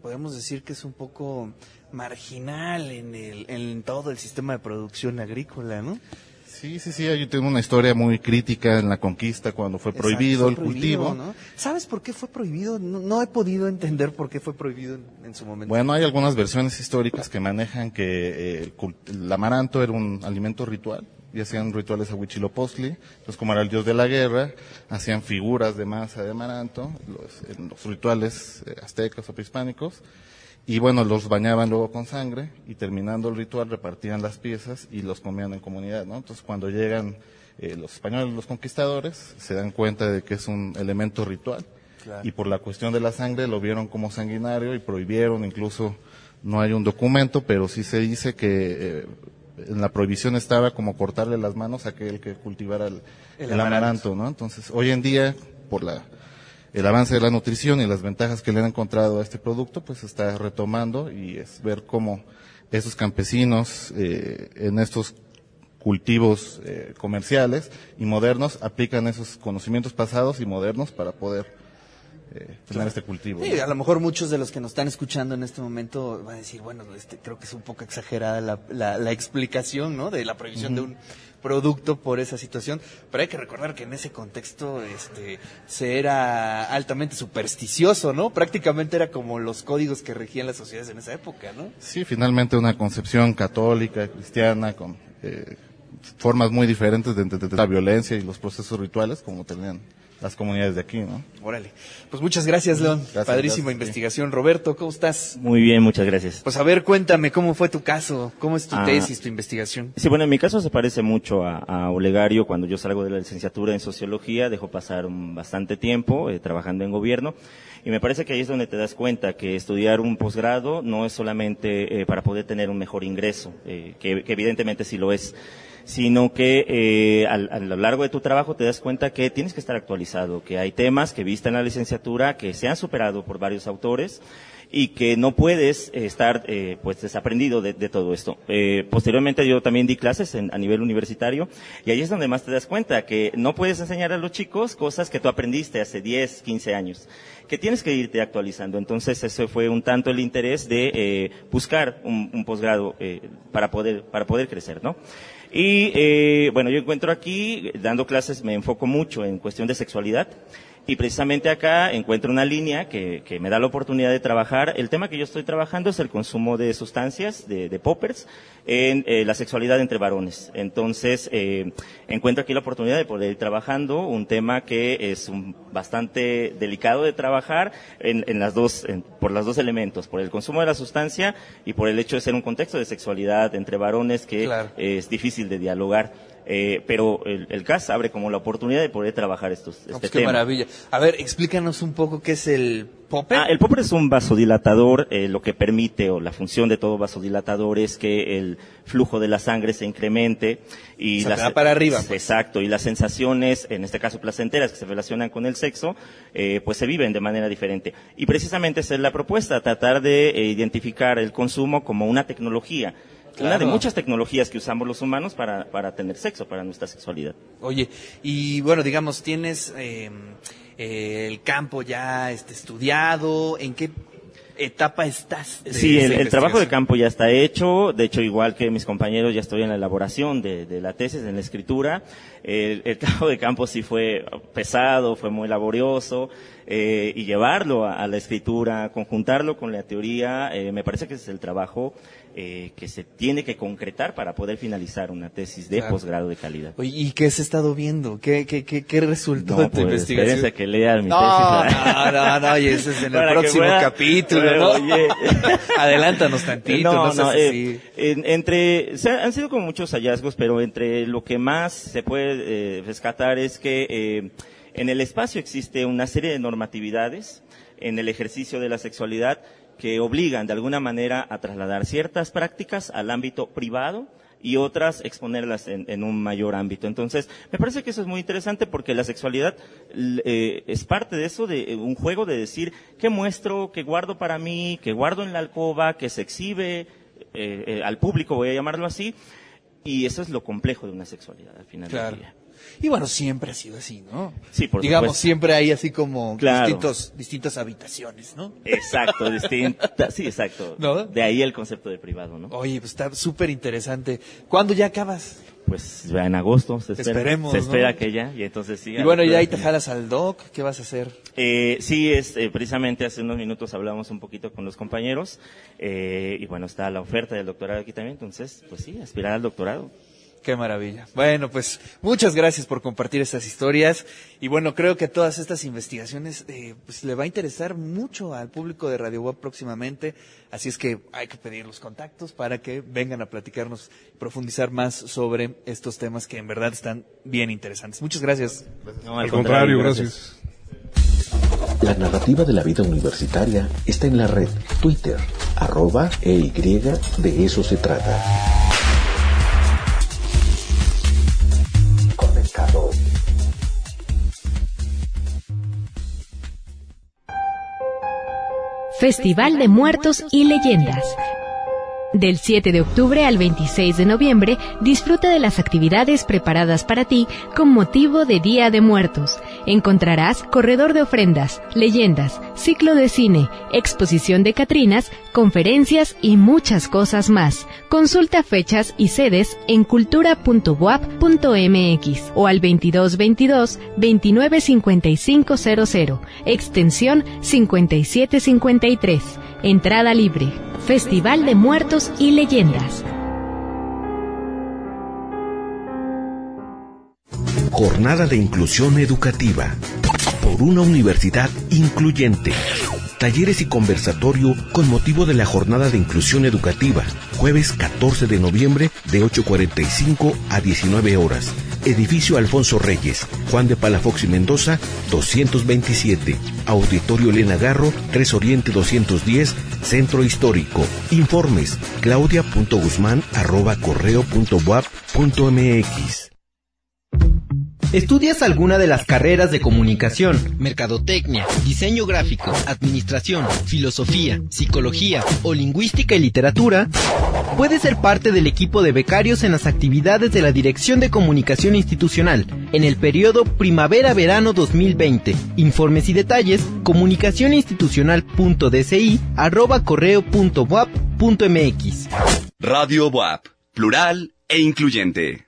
podemos decir que es un poco marginal en, el, en todo el sistema de producción agrícola, ¿no? Sí, sí, sí, yo tengo una historia muy crítica en la conquista cuando fue Exacto, prohibido fue el prohibido, cultivo. ¿no? ¿Sabes por qué fue prohibido? No, no he podido entender por qué fue prohibido en, en su momento. Bueno, hay algunas versiones históricas que manejan que eh, el, cult- el amaranto era un alimento ritual y hacían rituales a Huitzilopochtli, entonces como era el dios de la guerra, hacían figuras de masa de amaranto, los, en los rituales eh, aztecas o prehispánicos, y bueno, los bañaban luego con sangre y terminando el ritual repartían las piezas y los comían en comunidad, ¿no? Entonces cuando llegan eh, los españoles, los conquistadores, se dan cuenta de que es un elemento ritual Claro. y por la cuestión de la sangre lo vieron como sanguinario y prohibieron, incluso no hay un documento, pero sí se dice que eh, en la prohibición estaba como cortarle las manos a aquel que cultivara el, El el amaranto, ¿no? Entonces, hoy en día, por la el avance de la nutrición y las ventajas que le han encontrado a este producto, pues se está retomando y es ver cómo esos campesinos eh, en estos cultivos eh, comerciales y modernos aplican esos conocimientos pasados y modernos para poder eh, tener este cultivo. Sí, ¿no? a lo mejor muchos de los que nos están escuchando en este momento van a decir, bueno, este, creo que es un poco exagerada la, la, la explicación, ¿no? De la prohibición de un producto por esa situación, pero hay que recordar que en ese contexto, este, se era altamente supersticioso, ¿no? Prácticamente era como los códigos que regían las sociedades en esa época, ¿no? Sí, finalmente una concepción católica, cristiana, con eh, formas muy diferentes de entender la violencia y los procesos rituales como tenían las comunidades de aquí, ¿no? Órale. Pues muchas gracias, León. Gracias, Padrísima gracias, investigación. Roberto, ¿cómo estás? Muy bien, muchas gracias. Pues a ver, cuéntame, ¿cómo fue tu caso? ¿Cómo es tu Ah. tesis, tu investigación? Sí, bueno, en mi caso se parece mucho a, a Olegario. Cuando yo salgo de la licenciatura en sociología, dejo pasar un bastante tiempo eh, trabajando en gobierno. Y me parece que ahí es donde te das cuenta que estudiar un posgrado no es solamente eh, para poder tener un mejor ingreso, eh, que, que evidentemente sí lo es, sino que eh, a, a, lo largo de tu trabajo te das cuenta que tienes que estar actualizado, que hay temas que viste en la licenciatura que se han superado por varios autores y que no puedes estar eh, pues desaprendido de, de todo esto. Eh, posteriormente yo también di clases en, a nivel universitario y ahí es donde más te das cuenta que no puedes enseñar a los chicos cosas que tú aprendiste hace 10, 15 años, que tienes que irte actualizando. Entonces ese fue un tanto el interés de eh, buscar un, un posgrado eh, para poder para poder crecer, ¿no? Y eh, bueno, yo encuentro aquí, dando clases, me enfoco mucho en cuestión de sexualidad. Y precisamente acá encuentro una línea que, que, me da la oportunidad de trabajar. El tema que yo estoy trabajando es el consumo de sustancias, de, de poppers, en eh, la sexualidad entre varones. Entonces, eh, encuentro aquí la oportunidad de poder ir trabajando un tema que es un, bastante delicado de trabajar en, en las dos, en, por los dos elementos, por el consumo de la sustancia y por el hecho de ser un contexto de sexualidad entre varones que claro. es difícil de dialogar. Eh, pero el, el, CAS abre como la oportunidad de poder trabajar estos, este oh, qué tema. maravilla. A ver, explícanos un poco qué es el popper. Ah, el popper es un vasodilatador, eh, lo que permite o la función de todo vasodilatador es que el flujo de la sangre se incremente y se las, para arriba. Pues. Exacto, y las sensaciones, en este caso placenteras, que se relacionan con el sexo, eh, pues se viven de manera diferente. Y precisamente esa es la propuesta, tratar de eh, identificar el consumo como una tecnología Claro. una de muchas tecnologías que usamos los humanos para, para tener sexo, para nuestra sexualidad. Oye, y bueno, digamos, tienes eh, eh, el campo ya este, estudiado, ¿en qué etapa estás? sí, el, el, trabajo de campo ya está hecho, de hecho igual que mis compañeros ya estoy en la elaboración de, de la tesis, en la escritura, el, el, trabajo de campo sí fue pesado, fue muy laborioso, eh, y llevarlo a, a, la escritura, conjuntarlo con la teoría, eh, me parece que es el trabajo eh, que se tiene que concretar para poder finalizar una tesis de claro. posgrado de calidad. Oye, ¿y qué has estado viendo? ¿Qué, qué, qué, qué resultó no, de tu pues, investigación? que lean mi no, tesis. No, no, no, y ese es en el próximo pueda, capítulo, ¿no? Oye. Adelántanos tantito, no, no, no sé si... eh, en, entre, o sea, han sido como muchos hallazgos, pero entre lo que más se puede eh, rescatar es que eh, en el espacio existe una serie de normatividades en el ejercicio de la sexualidad que obligan de alguna manera a trasladar ciertas prácticas al ámbito privado y otras exponerlas en, en, un mayor ámbito. Entonces, me parece que eso es muy interesante porque la sexualidad eh, es parte de eso, de un juego de decir qué muestro, qué guardo para mí, qué guardo en la alcoba, que se exhibe eh, eh, al público, voy a llamarlo así, y eso es lo complejo de una sexualidad al final claro. del día. Y bueno, siempre ha sido así, ¿no? Sí, por Digamos, supuesto. siempre hay así como Claro. distintos, distintas habitaciones, ¿no? Exacto, distinta, sí, exacto. ¿No? De ahí el concepto de privado, ¿no? Oye, pues está súper interesante. ¿Cuándo ya acabas? Pues en agosto se espera, Esperemos, se espera ¿no? que ya, y entonces sí. Y bueno, ya ahí te jalas al doc, ¿qué vas a hacer? Eh, sí, es, eh, precisamente hace unos minutos hablamos un poquito con los compañeros, eh, y bueno, está la oferta del doctorado aquí también, entonces, pues sí, aspirar al doctorado. Qué maravilla. Bueno, pues muchas gracias por compartir estas historias y bueno, creo que todas estas investigaciones eh, pues le va a interesar mucho al público de Radio Web próximamente, así es que hay que pedir los contactos para que vengan a platicarnos y profundizar más sobre estos temas que en verdad están bien interesantes. Muchas gracias. No, al, al contrario, contrario, gracias. La narrativa de la vida universitaria está en la red Twitter, arroba e y de eso se trata. Festival de Muertos y Leyendas. Del 7 de octubre al 26 de noviembre, disfruta de las actividades preparadas para ti con motivo de Día de Muertos. Encontrarás corredor de ofrendas, leyendas, ciclo de cine, exposición de Catrinas, conferencias y muchas cosas más. Consulta fechas y sedes en cultura.wap.mx o al 2222 295500, extensión 5753. Entrada libre. Festival de Muertos y Leyendas. Jornada de Inclusión Educativa. Por una universidad incluyente. Talleres y conversatorio con motivo de la Jornada de Inclusión Educativa. Jueves 14 de noviembre de 8.45 a 19 horas. Edificio Alfonso Reyes, Juan de Palafox y Mendoza, 227. Auditorio Elena Garro, 3 Oriente 210, Centro Histórico. Informes, claudia.guzmán arroba correo. ¿Estudias alguna de las carreras de comunicación, mercadotecnia, diseño gráfico, administración, filosofía, psicología o lingüística y literatura? Puedes ser parte del equipo de becarios en las actividades de la Dirección de Comunicación Institucional en el periodo primavera-verano 2020. Informes y detalles comunicacioninstitucional.dci arroba correo punto punto mx. Radio WAP, plural e incluyente.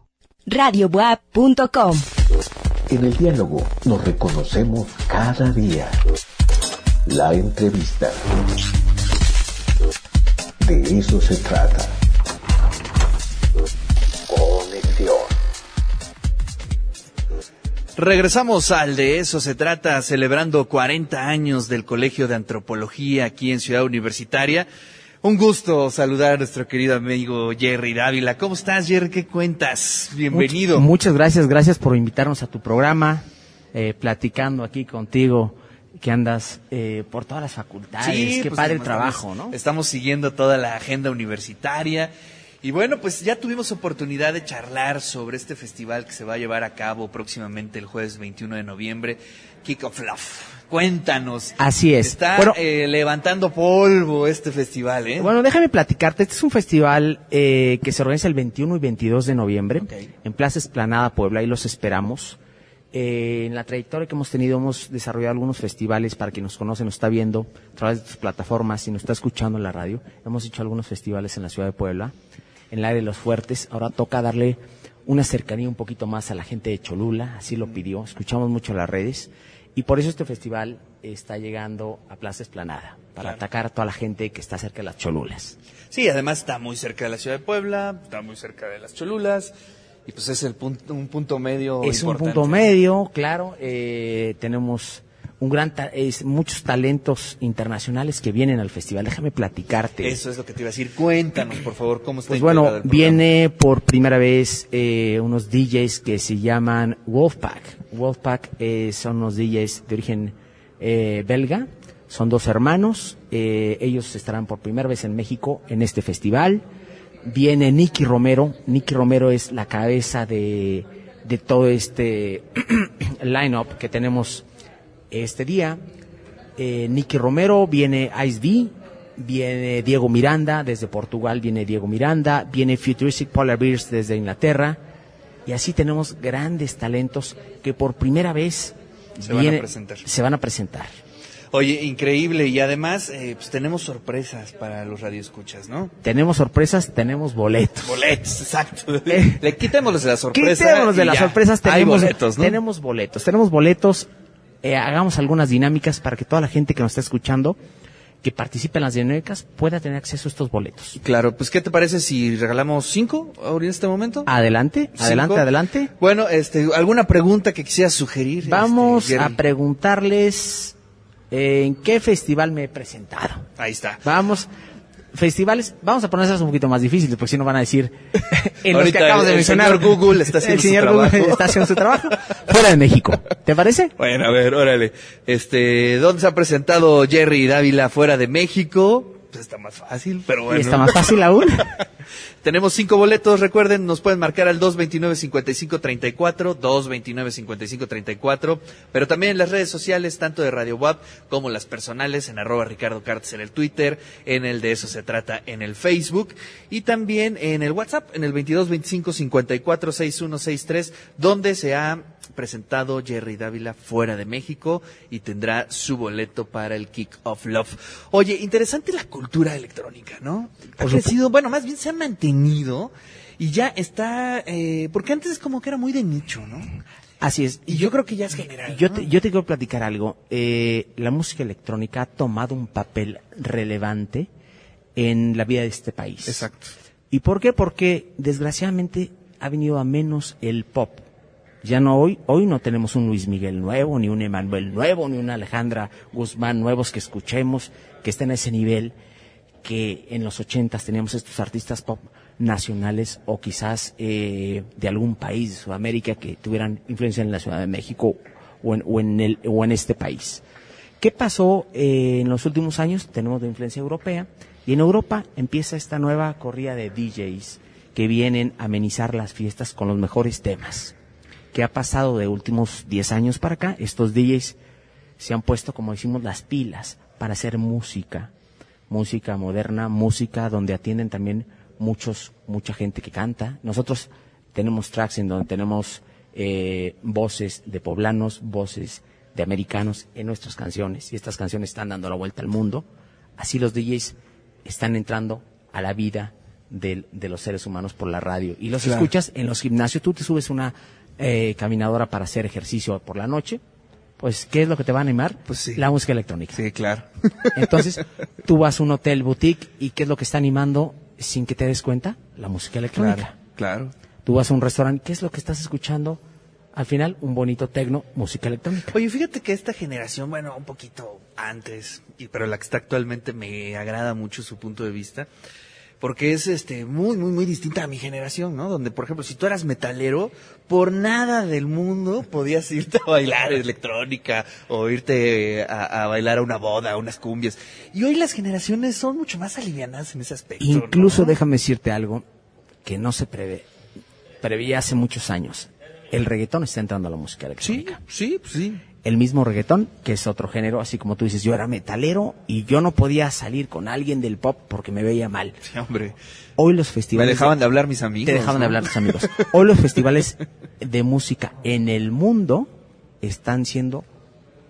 radiobuap.com. En el diálogo nos reconocemos cada día. La entrevista. De eso se trata. Conexión. Regresamos al de eso se trata, celebrando 40 años del Colegio de Antropología aquí en Ciudad Universitaria. Un gusto saludar a nuestro querido amigo Jerry Dávila. ¿Cómo estás, Jerry? ¿Qué cuentas? Bienvenido. muchas gracias, gracias por invitarnos a tu programa, eh, platicando aquí contigo que andas eh, por todas las facultades. Sí, Qué pues, padre el trabajo, ¿no? Estamos siguiendo toda la agenda universitaria. Y bueno, pues ya tuvimos oportunidad de charlar sobre este festival que se va a llevar a cabo próximamente el jueves 21 de noviembre, Kick of Love. Cuéntanos. Así es. Está eh, levantando polvo este festival, ¿eh? Bueno, déjame platicarte. Este es un festival eh, que se organiza el 21 y 22 de noviembre en Plaza Esplanada, Puebla, y los esperamos. Eh, en la trayectoria que hemos tenido hemos desarrollado algunos festivales para quien nos conoce, nos está viendo a través de tus plataformas y nos está escuchando en la radio. Hemos hecho algunos festivales en la ciudad de Puebla, en el área de los fuertes. Ahora toca darle una cercanía un poquito más a la gente de Cholula, así lo pidió. Escuchamos mucho las redes. Y por eso este festival está llegando a Plaza Esplanada, para atacar a toda la gente que está cerca de las Cholulas. Sí, además está muy cerca de la ciudad de Puebla, está muy cerca de las Cholulas, y pues es el punto, un punto medio. Es un punto medio, claro. Eh, tenemos un gran es muchos talentos internacionales que vienen al festival. Déjame platicarte. Eso es lo que te iba a decir. Cuéntanos, por favor, cómo está. Pues bueno, viene por primera vez eh, unos DJs que se llaman Wolfpack. Wolfpack eh, son unos DJs de origen eh, belga. Son dos hermanos. Eh, ellos estarán por primera vez en México en este festival. Viene Nicky Romero. Nicky Romero es la cabeza de, de todo este line-up que tenemos este día. Eh, Nicky Romero, viene Ice B, viene Diego Miranda, desde Portugal viene Diego Miranda, viene Futuristic Polar Bears desde Inglaterra, y así tenemos grandes talentos que por primera vez se, van, a presentar. se van a presentar. Oye, increíble. Y además, eh, pues tenemos sorpresas para los radioescuchas, ¿no? Tenemos sorpresas, tenemos boletos. Boletos, exacto. Le quitémoslos de las sorpresas. Quitémoslos de las sorpresas, tenemos boletos, ¿no? Tenemos boletos. Tenemos boletos eh, hagamos algunas dinámicas para que toda la gente que nos está escuchando que participe en las dinámicas pueda tener acceso a estos boletos. Claro, pues ¿qué te parece si regalamos cinco ahora en este momento? Adelante, adelante, adelante. Bueno, este, ¿alguna pregunta que quisieras sugerir? Vamos este, a preguntarles eh, en qué festival me he presentado. Ahí está. Vamos, festivales, vamos a ponerlas un poquito más difíciles, porque si no van a decir en los que acabamos de mencionar. El señor Google está haciendo el señor su Google trabajo. está haciendo su trabajo fuera de México. ¿Te parece? Bueno, a ver, órale. Este, ¿dónde se ha presentado Jerry Dávila fuera de México? Está más fácil, pero bueno. Y está más fácil aún. Tenemos cinco boletos, recuerden, nos pueden marcar al 229-5534, 229-5534, pero también en las redes sociales, tanto de Radio WAP como las personales, en arroba Ricardo Cartes en el Twitter, en el de eso se trata en el Facebook, y también en el WhatsApp, en el 2225-546163, donde se ha presentado Jerry Dávila fuera de México y tendrá su boleto para el Kick of Love. Oye, interesante la cultura electrónica, ¿no? Ha crecido, bueno, más bien se ha mantenido y ya está, eh, porque antes como que era muy de nicho, ¿no? Así es. Y yo creo que ya es general. Yo ¿no? te, yo te quiero platicar algo. Eh, la música electrónica ha tomado un papel relevante en la vida de este país. Exacto. ¿Y por qué? Porque desgraciadamente ha venido a menos el pop. Ya no hoy, hoy no tenemos un Luis Miguel nuevo, ni un Emanuel nuevo, ni una Alejandra Guzmán nuevos que escuchemos, que estén a ese nivel que en los ochentas teníamos estos artistas pop nacionales o quizás eh, de algún país de Sudamérica que tuvieran influencia en la Ciudad de México o en, el, o en este país. ¿Qué pasó eh, en los últimos años? Tenemos de influencia europea y en Europa empieza esta nueva corrida de DJs que vienen a amenizar las fiestas con los mejores temas. ¿Qué ha pasado de últimos 10 años para acá? Estos DJs se han puesto, como decimos, las pilas para hacer música, música moderna, música donde atienden también muchos, mucha gente que canta. Nosotros tenemos tracks en donde tenemos eh, voces de poblanos, voces de americanos en nuestras canciones y estas canciones están dando la vuelta al mundo. Así los DJs están entrando a la vida del- de, los seres humanos por la radio y los Claro. escuchas en los gimnasios. Tú te subes una eh, caminadora para hacer ejercicio por la noche. Pues, ¿qué es lo que te va a animar? Pues sí. La música electrónica. Sí, claro. Entonces, tú vas a un hotel boutique y ¿qué es lo que está animando sin que te des cuenta? La música electrónica. Claro, claro. Tú vas a un restaurante, ¿qué es lo que estás escuchando? Al final, un bonito tecno, música electrónica. Oye, fíjate que esta generación, bueno, un poquito antes, y, pero la que está actualmente me agrada mucho su punto de vista, porque es este muy, muy, muy distinta a mi generación, ¿no? Donde, por ejemplo, si tú eras metalero, por nada del mundo podías irte a bailar electrónica o irte a, a bailar a una boda, a unas cumbias. Y hoy las generaciones son mucho más alivianadas en ese aspecto. ¿no? Incluso déjame decirte algo que no se prevé, preveía hace muchos años. El reggaetón está entrando a la música electrónica. Sí, pues sí. El mismo reggaetón, que es otro género, así como tú dices, yo era metalero y yo no podía salir con alguien del pop porque me veía mal. Sí, hombre. Hoy los festivales... Me dejaban de hablar mis amigos. Te dejaban de hablar tus amigos. Hoy los festivales de música en el mundo están siendo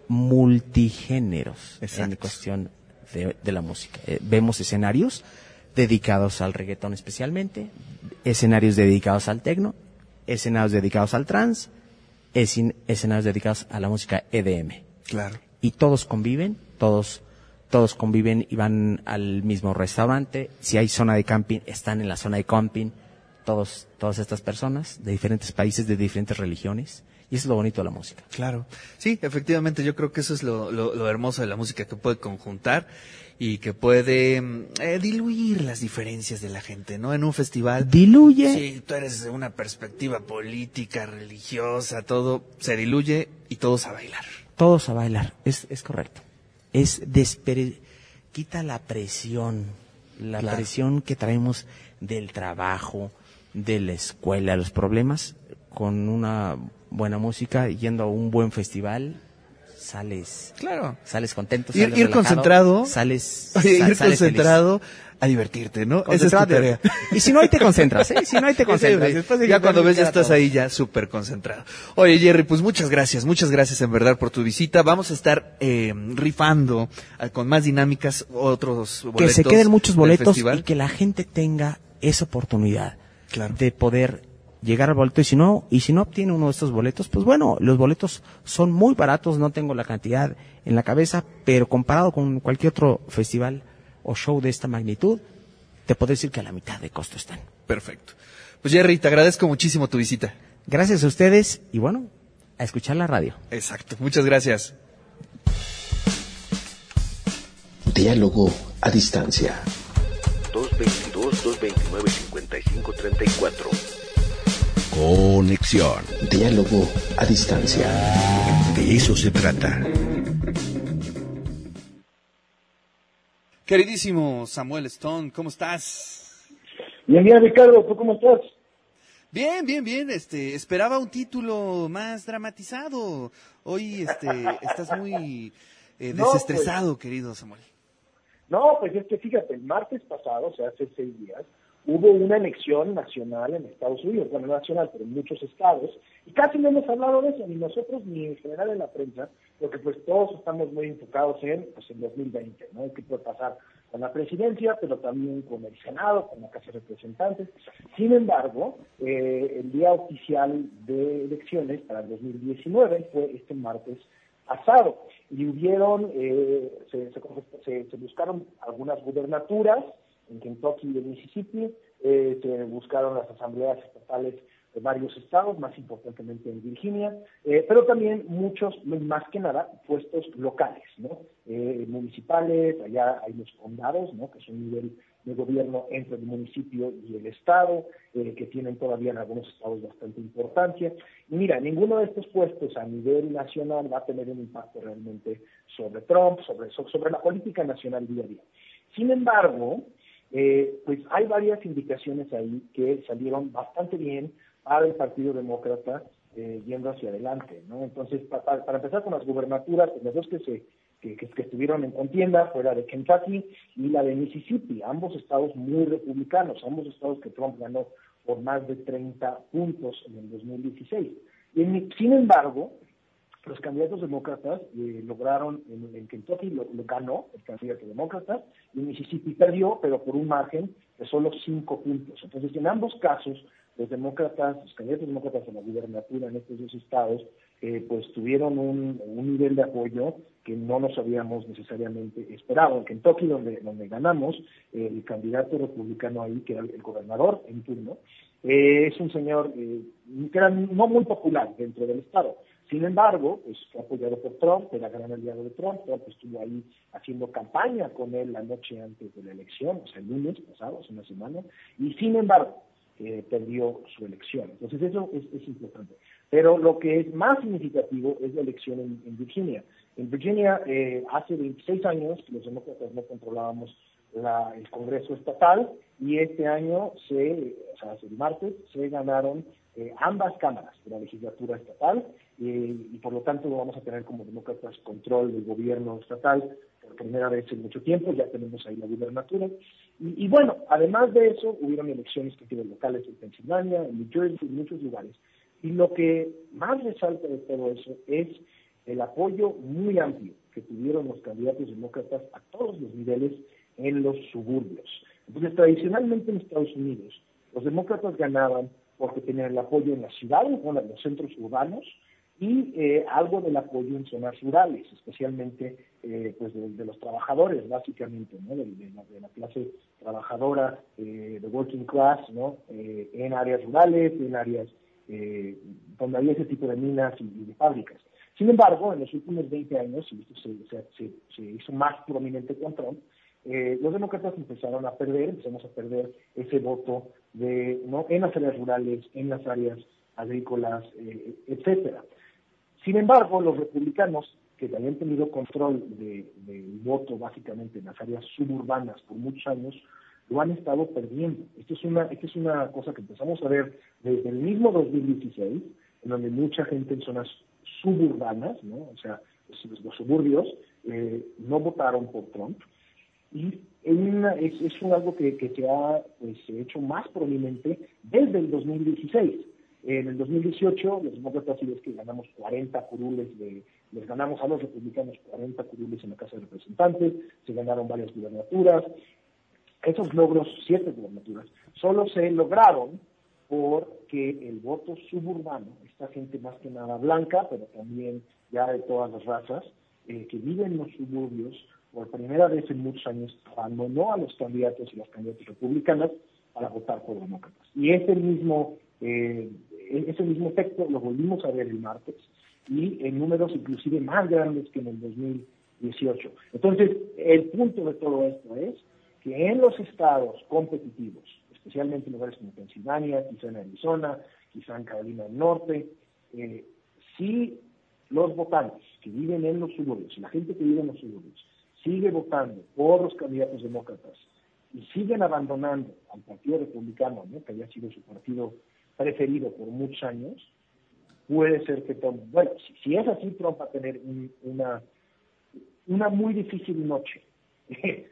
multigéneros en Exacto. cuestión de, de la música. Eh, vemos escenarios dedicados al reggaetón especialmente, escenarios dedicados al tecno, escenarios dedicados al trance, escen- escenarios dedicados a la música EDM. Claro. Y todos conviven, todos todos conviven y van al mismo restaurante. Si hay zona de camping, están en la zona de camping. Todos, todas estas personas de diferentes países, de diferentes religiones. Y eso es lo bonito de la música. Claro. Sí, efectivamente, yo creo que eso es lo, lo, lo hermoso de la música, que puede conjuntar y que puede mm, eh, diluir las diferencias de la gente, ¿no? En un festival. Diluye. Sí, tú eres de una perspectiva política, religiosa, todo se diluye y todos a bailar. Todos a bailar. Es, es correcto. Es despere- quita la presión, la Claro. presión que traemos del trabajo, de la escuela, los problemas, con una buena música, yendo a un buen festival, sales, Claro. sales contento, Ir, sales ir relajado, concentrado. sales, Oye, ir sales concentrado a divertirte, ¿no? Esa es tu tarea. Y si no, ahí te concentras, ¿eh? Si no, ahí te concentras. Después de ya cuando ves ya estás todo. ahí ya súper concentrado. Oye Jerry, pues muchas gracias, muchas gracias en verdad por tu visita. Vamos a estar eh, rifando eh, con más dinámicas otros boletos. que se queden muchos boletos y que la gente tenga esa oportunidad Claro. de poder llegar al boleto y si no y si no obtiene uno de estos boletos pues bueno los boletos son muy baratos no tengo la cantidad en la cabeza pero comparado con cualquier otro festival o show de esta magnitud te puedo decir que a la mitad de costo están Perfecto. Pues Jerry, te agradezco muchísimo tu visita. gracias a ustedes y bueno a escuchar la radio Exacto, muchas gracias. Diálogo a distancia. 222-229-5534. Conexión. Diálogo a distancia. De eso se trata. Queridísimo Samuel Stone, ¿cómo estás? Bien, bien, Ricardo, ¿tú cómo estás? Bien, bien, bien. Este, esperaba un título más dramatizado. Hoy, este, estás muy eh, No, desestresado, querido Samuel. No, pues es que fíjate, el martes pasado, o sea, hace seis días, hubo una elección nacional en Estados Unidos, bueno, no nacional, pero en muchos estados, y casi no hemos hablado de eso, ni nosotros ni en general en la prensa, porque pues todos estamos muy enfocados en, pues, en 2020, ¿no? ¿Qué puede pasar con la presidencia, pero también con el Senado, con la Casa de Representantes? Sin embargo, eh, el día oficial de elecciones para el 2019 fue este martes pasado, y hubieron, eh, se, se- se- se buscaron algunas gubernaturas, en Kentucky y en Mississippi, eh, se buscaron las asambleas estatales de varios estados, más importantemente en Virginia, eh, pero también muchos, más que nada, puestos locales, ¿no? Eh, municipales, allá hay los condados, ¿no? Que es un nivel de gobierno entre el municipio y el estado, eh, que tienen todavía en algunos estados bastante importancia. Y mira, ninguno de estos puestos a nivel nacional va a tener un impacto realmente sobre Trump, sobre, sobre la política nacional día a día. Sin embargo, eh, pues hay varias indicaciones ahí que salieron bastante bien para el Partido Demócrata eh, yendo hacia adelante, ¿no? Entonces, pa- pa- para empezar con las gubernaturas, pues las dos que se que, que- estuvieron en contienda fue la de Kentucky y la de Mississippi, ambos estados muy republicanos, ambos estados que Trump ganó por más de 30 puntos en el 2016. Y sin embargo, los candidatos demócratas eh, lograron, en, en Kentucky lo, ganó el candidato demócrata, y Mississippi perdió, pero por un margen de solo cinco puntos. Entonces, en ambos casos, los demócratas, los candidatos demócratas a la gubernatura en estos dos estados, eh, pues tuvieron un, un nivel de apoyo que no nos habíamos necesariamente esperado. En Kentucky, donde, donde ganamos, eh, el candidato republicano ahí, que era el gobernador en turno, eh, es un señor eh, que era no muy popular dentro del estado. Sin embargo, pues fue apoyado por Trump, era gran aliado de Trump, Trump estuvo ahí haciendo campaña con él la noche antes de la elección, o sea, el lunes pasado, hace una semana, y sin embargo, eh, perdió su elección. Entonces eso es, es importante. Pero lo que es más significativo es la elección en, Virginia. En Virginia, eh, hace 26 años, los demócratas no controlábamos la- el Congreso estatal y este año, se, o sea, el martes, se ganaron eh, ambas cámaras de la legislatura estatal eh, y por lo tanto vamos a tener como demócratas control del gobierno estatal por primera vez en mucho tiempo, ya tenemos ahí la gubernatura. Y, y bueno, además de eso, hubieron elecciones que locales en Pensilvania, en New Jersey, en muchos lugares. Y lo que más resalta de todo eso es el apoyo muy amplio que tuvieron los candidatos demócratas a todos los niveles en los suburbios. Entonces, tradicionalmente en Estados Unidos, los demócratas ganaban porque tenían el apoyo en las ciudades, en los centros urbanos, y eh, algo del apoyo en zonas rurales, especialmente eh, pues de, los trabajadores, básicamente, ¿no? de, de la, de la clase trabajadora, eh, de working class, ¿no? Eh, en áreas rurales, en áreas eh, donde había ese tipo de minas y, de fábricas. Sin embargo, en los últimos 20 años, y esto se- se hizo más prominente con Trump, eh, los demócratas empezaron a perder, empezamos a perder ese voto de, ¿no? en las áreas rurales, en las áreas agrícolas, eh, etcétera. Sin embargo, los republicanos, que habían tenido control de- del voto básicamente en las áreas suburbanas por muchos años, lo han estado perdiendo. Esto es una, esto es una cosa que empezamos a ver desde el mismo 2016, en donde mucha gente en zonas suburbanas, ¿no? o sea, los, los suburbios, eh, no votaron por Trump. Y en una- es, es un algo que, que se ha pues, hecho más prominente desde el 2016. En el 2018, los demócratas sí ves que ganamos 40 curules de, les ganamos a los republicanos 40 curules en la Casa de Representantes, se ganaron varias gubernaturas. Esos logros, siete gubernaturas, solo se lograron porque el voto suburbano, esta gente más que nada blanca, pero también ya de todas las razas, eh, que vive en los suburbios, por primera vez en muchos años abandonó a los candidatos y las candidatas republicanas para votar por demócratas. Y ese mismo, eh, ese mismo efecto lo volvimos a ver el martes y en números inclusive más grandes que en el 2018. Entonces, el punto de todo esto es que en los estados competitivos, especialmente en lugares como Pensilvania, quizá en Arizona, quizá en Carolina del Norte, eh, si los votantes que viven en los suburbios, la gente que vive en los suburbios, sigue votando por los candidatos demócratas y siguen abandonando al Partido Republicano, ¿no? que había sido su partido preferido por muchos años, puede ser que Trump, bueno, si, es así, Trump va a tener una, una muy difícil noche eh,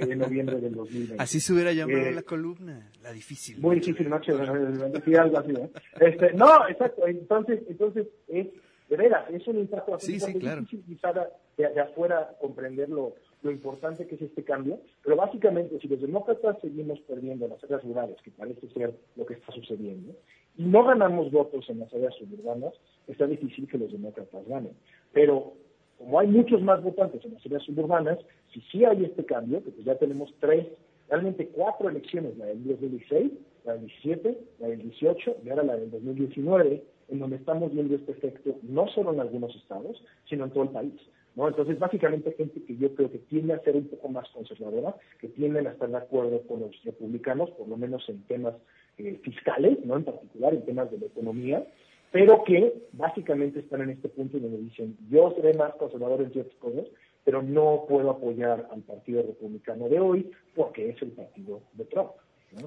en noviembre del 2020. Así se hubiera llamado eh, la columna, la difícil. Muy difícil noche, algo así. ¿eh? Este, no, exacto, entonces, entonces es, de veras, es un impacto sí, sí, claro. difícil quizá de, de, afuera comprenderlo lo importante que es este cambio, pero básicamente si los demócratas seguimos perdiendo las áreas rurales, que parece ser lo que está sucediendo, y no ganamos votos en las áreas suburbanas, está difícil que los demócratas ganen. Pero como hay muchos más votantes en las áreas suburbanas, si sí hay este cambio, que pues ya tenemos tres, realmente cuatro elecciones, la del 2016, la del 17, la del 18 y ahora la del 2019, en donde estamos viendo este efecto no solo en algunos estados, sino en todo el país. Entonces, básicamente gente que yo creo que tiende a ser un poco más conservadora, que tienden a estar de acuerdo con los republicanos, por lo menos en temas eh, fiscales, ¿no? En particular en temas de la economía, pero que básicamente están en este punto donde dicen, yo seré más conservador en ciertas cosas, pero no puedo apoyar al Partido Republicano de hoy porque es el partido de Trump.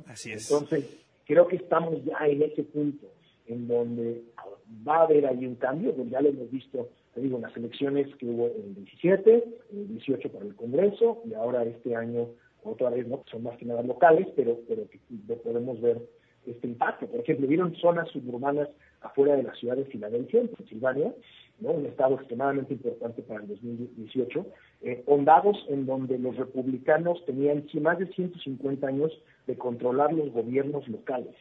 Así es. Entonces, creo que estamos ya en ese punto en donde va a haber ahí un cambio, donde ya lo hemos visto te digo, las elecciones que hubo el 17, el 18 para el Congreso y ahora este año otra vez, ¿no? Son más que nada locales, pero, pero que podemos ver este impacto. Por ejemplo, vieron zonas suburbanas afuera de la ciudad de Filadelfia, en Pensilvania, ¿no? un estado extremadamente importante para el 2018, eh, ondados en donde los republicanos tenían más de 150 años de controlar los gobiernos locales.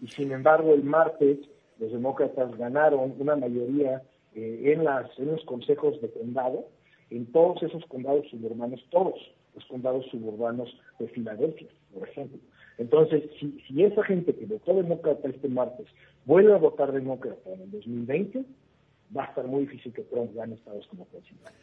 Y sin embargo, el martes los demócratas ganaron una mayoría eh, en, las, en los consejos de condado, en todos esos condados suburbanos, todos los condados suburbanos de Filadelfia, por ejemplo. Entonces, si, si esa gente que votó demócrata este martes vuelve a votar demócrata en el 2020, va a estar muy difícil que Trump gane estados como Pensilvania.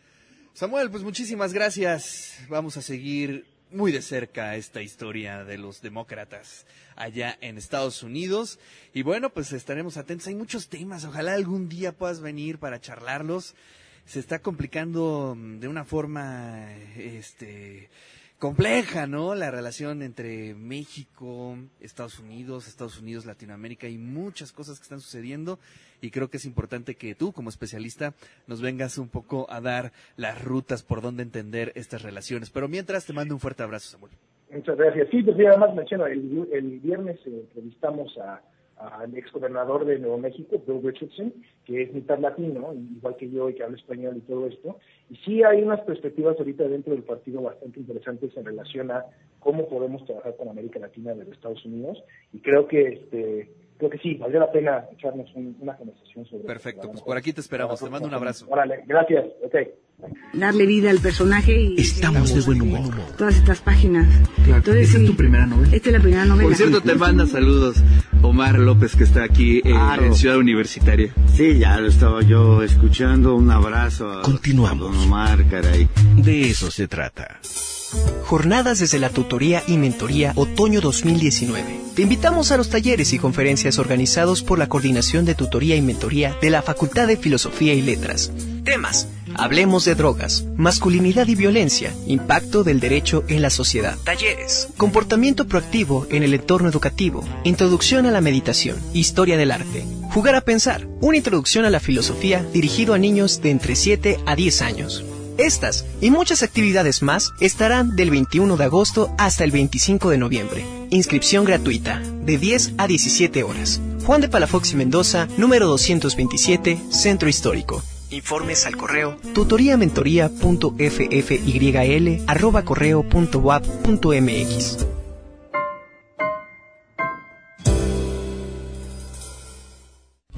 Samuel, pues muchísimas gracias. Vamos a seguir muy de cerca esta historia de los demócratas allá en Estados Unidos. Y bueno, pues estaremos atentos. Hay muchos temas. Ojalá algún día puedas venir para charlarlos. Se está complicando de una forma, este, compleja, ¿no? La relación entre México, Estados Unidos, Estados Unidos, Latinoamérica y muchas cosas que están sucediendo y creo que es importante que tú como especialista nos vengas un poco a dar las rutas por donde entender estas relaciones. Pero mientras te mando un fuerte abrazo, Samuel. Muchas gracias. Sí, pues además menciono, el, el viernes entrevistamos a al ex gobernador de Nuevo México, Bill Richardson, que es mitad latino, igual que yo, y que habla español y todo esto. Y sí hay unas perspectivas ahorita dentro del partido bastante interesantes en relación a cómo podemos trabajar con América Latina desde Estados Unidos. Y creo que este creo que sí, valdría la pena echarnos una conversación sobre Perfecto, pues por aquí te esperamos. Te mando un abrazo. Órale, gracias. Ok darle vida al personaje y estamos de buen humor. Todas estas páginas. Entonces, ¿Esta es tu primera novela? Esta es la primera novela. Por cierto, te manda saludos Omar López que está aquí eh, en Ciudad Universitaria. Sí, ya lo estaba yo escuchando. Un abrazo a Continuamos. Omar, caray. De eso se trata. Jornadas desde la tutoría y mentoría Otoño 2019. Te invitamos a los talleres y conferencias organizados por la Coordinación de Tutoría y Mentoría de la Facultad de Filosofía y Letras. Temas Hablemos de drogas, masculinidad y violencia, impacto del derecho en la sociedad. Talleres. Comportamiento proactivo en el entorno educativo. Introducción a la meditación. Historia del arte. Jugar a pensar. Una introducción a la filosofía dirigido a niños de entre 7 a 10 años. Estas y muchas actividades más estarán del 21 de agosto hasta el 25 de noviembre. Inscripción gratuita, de 10 a 17 horas. Juan de Palafox y Mendoza, número 227, Centro Histórico. Informes al correo tutoriamentoría.ffyl@correo.wap.mx.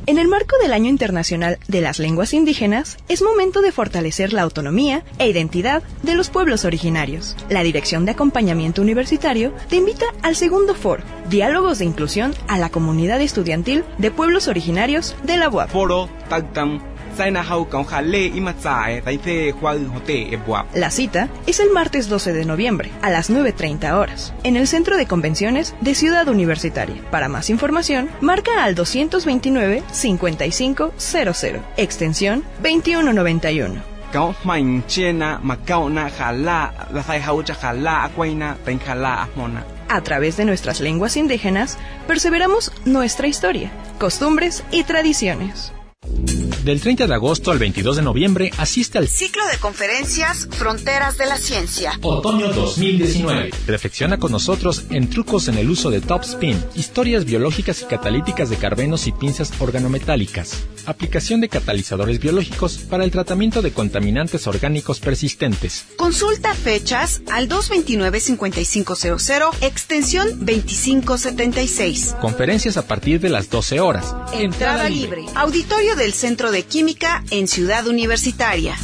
En el marco del Año Internacional de las Lenguas Indígenas, es momento de fortalecer la autonomía e identidad de los pueblos originarios. La Dirección de Acompañamiento Universitario te invita al segundo foro, Diálogos de Inclusión a la Comunidad Estudiantil de Pueblos Originarios de la UAP. Foro la cita es el martes 12 de noviembre a las 9.30 horas en el Centro de Convenciones de Ciudad Universitaria. Para más información, marca al 229-5500, extensión 2191. cao main chena macauna jala la sai jaucha jala acuaina ten jala asmona. A través de nuestras lenguas indígenas, perseveramos nuestra historia, costumbres y tradiciones. Del 30 de agosto al 22 de noviembre asiste al ciclo de conferencias Fronteras de la Ciencia. Otoño 2019. Reflexiona con nosotros en trucos en el uso de top spin, historias biológicas y catalíticas de carbenos y pinzas organometálicas, aplicación de catalizadores biológicos para el tratamiento de contaminantes orgánicos persistentes. Consulta fechas al 229-5500, extensión 2576. Conferencias a partir de las 12 horas. Entrada libre. Auditorio del Centro de Química en Ciudad Universitaria.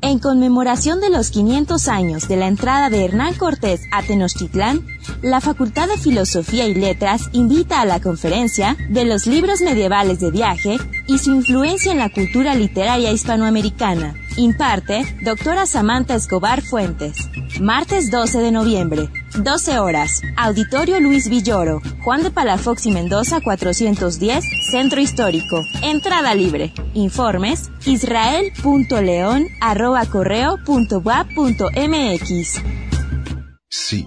En conmemoración de los 500 años de la entrada de Hernán Cortés a Tenochtitlán, la Facultad de Filosofía y Letras invita a la conferencia de los libros medievales de viaje y su influencia en la cultura literaria hispanoamericana. Imparte doctora Samantha Escobar Fuentes. Martes 12 de noviembre, 12 horas. Auditorio Luis Villoro, Juan de Palafox y Mendoza 410, Centro Histórico. Entrada libre. Informes israel.león.correo.wap.mx. Sí.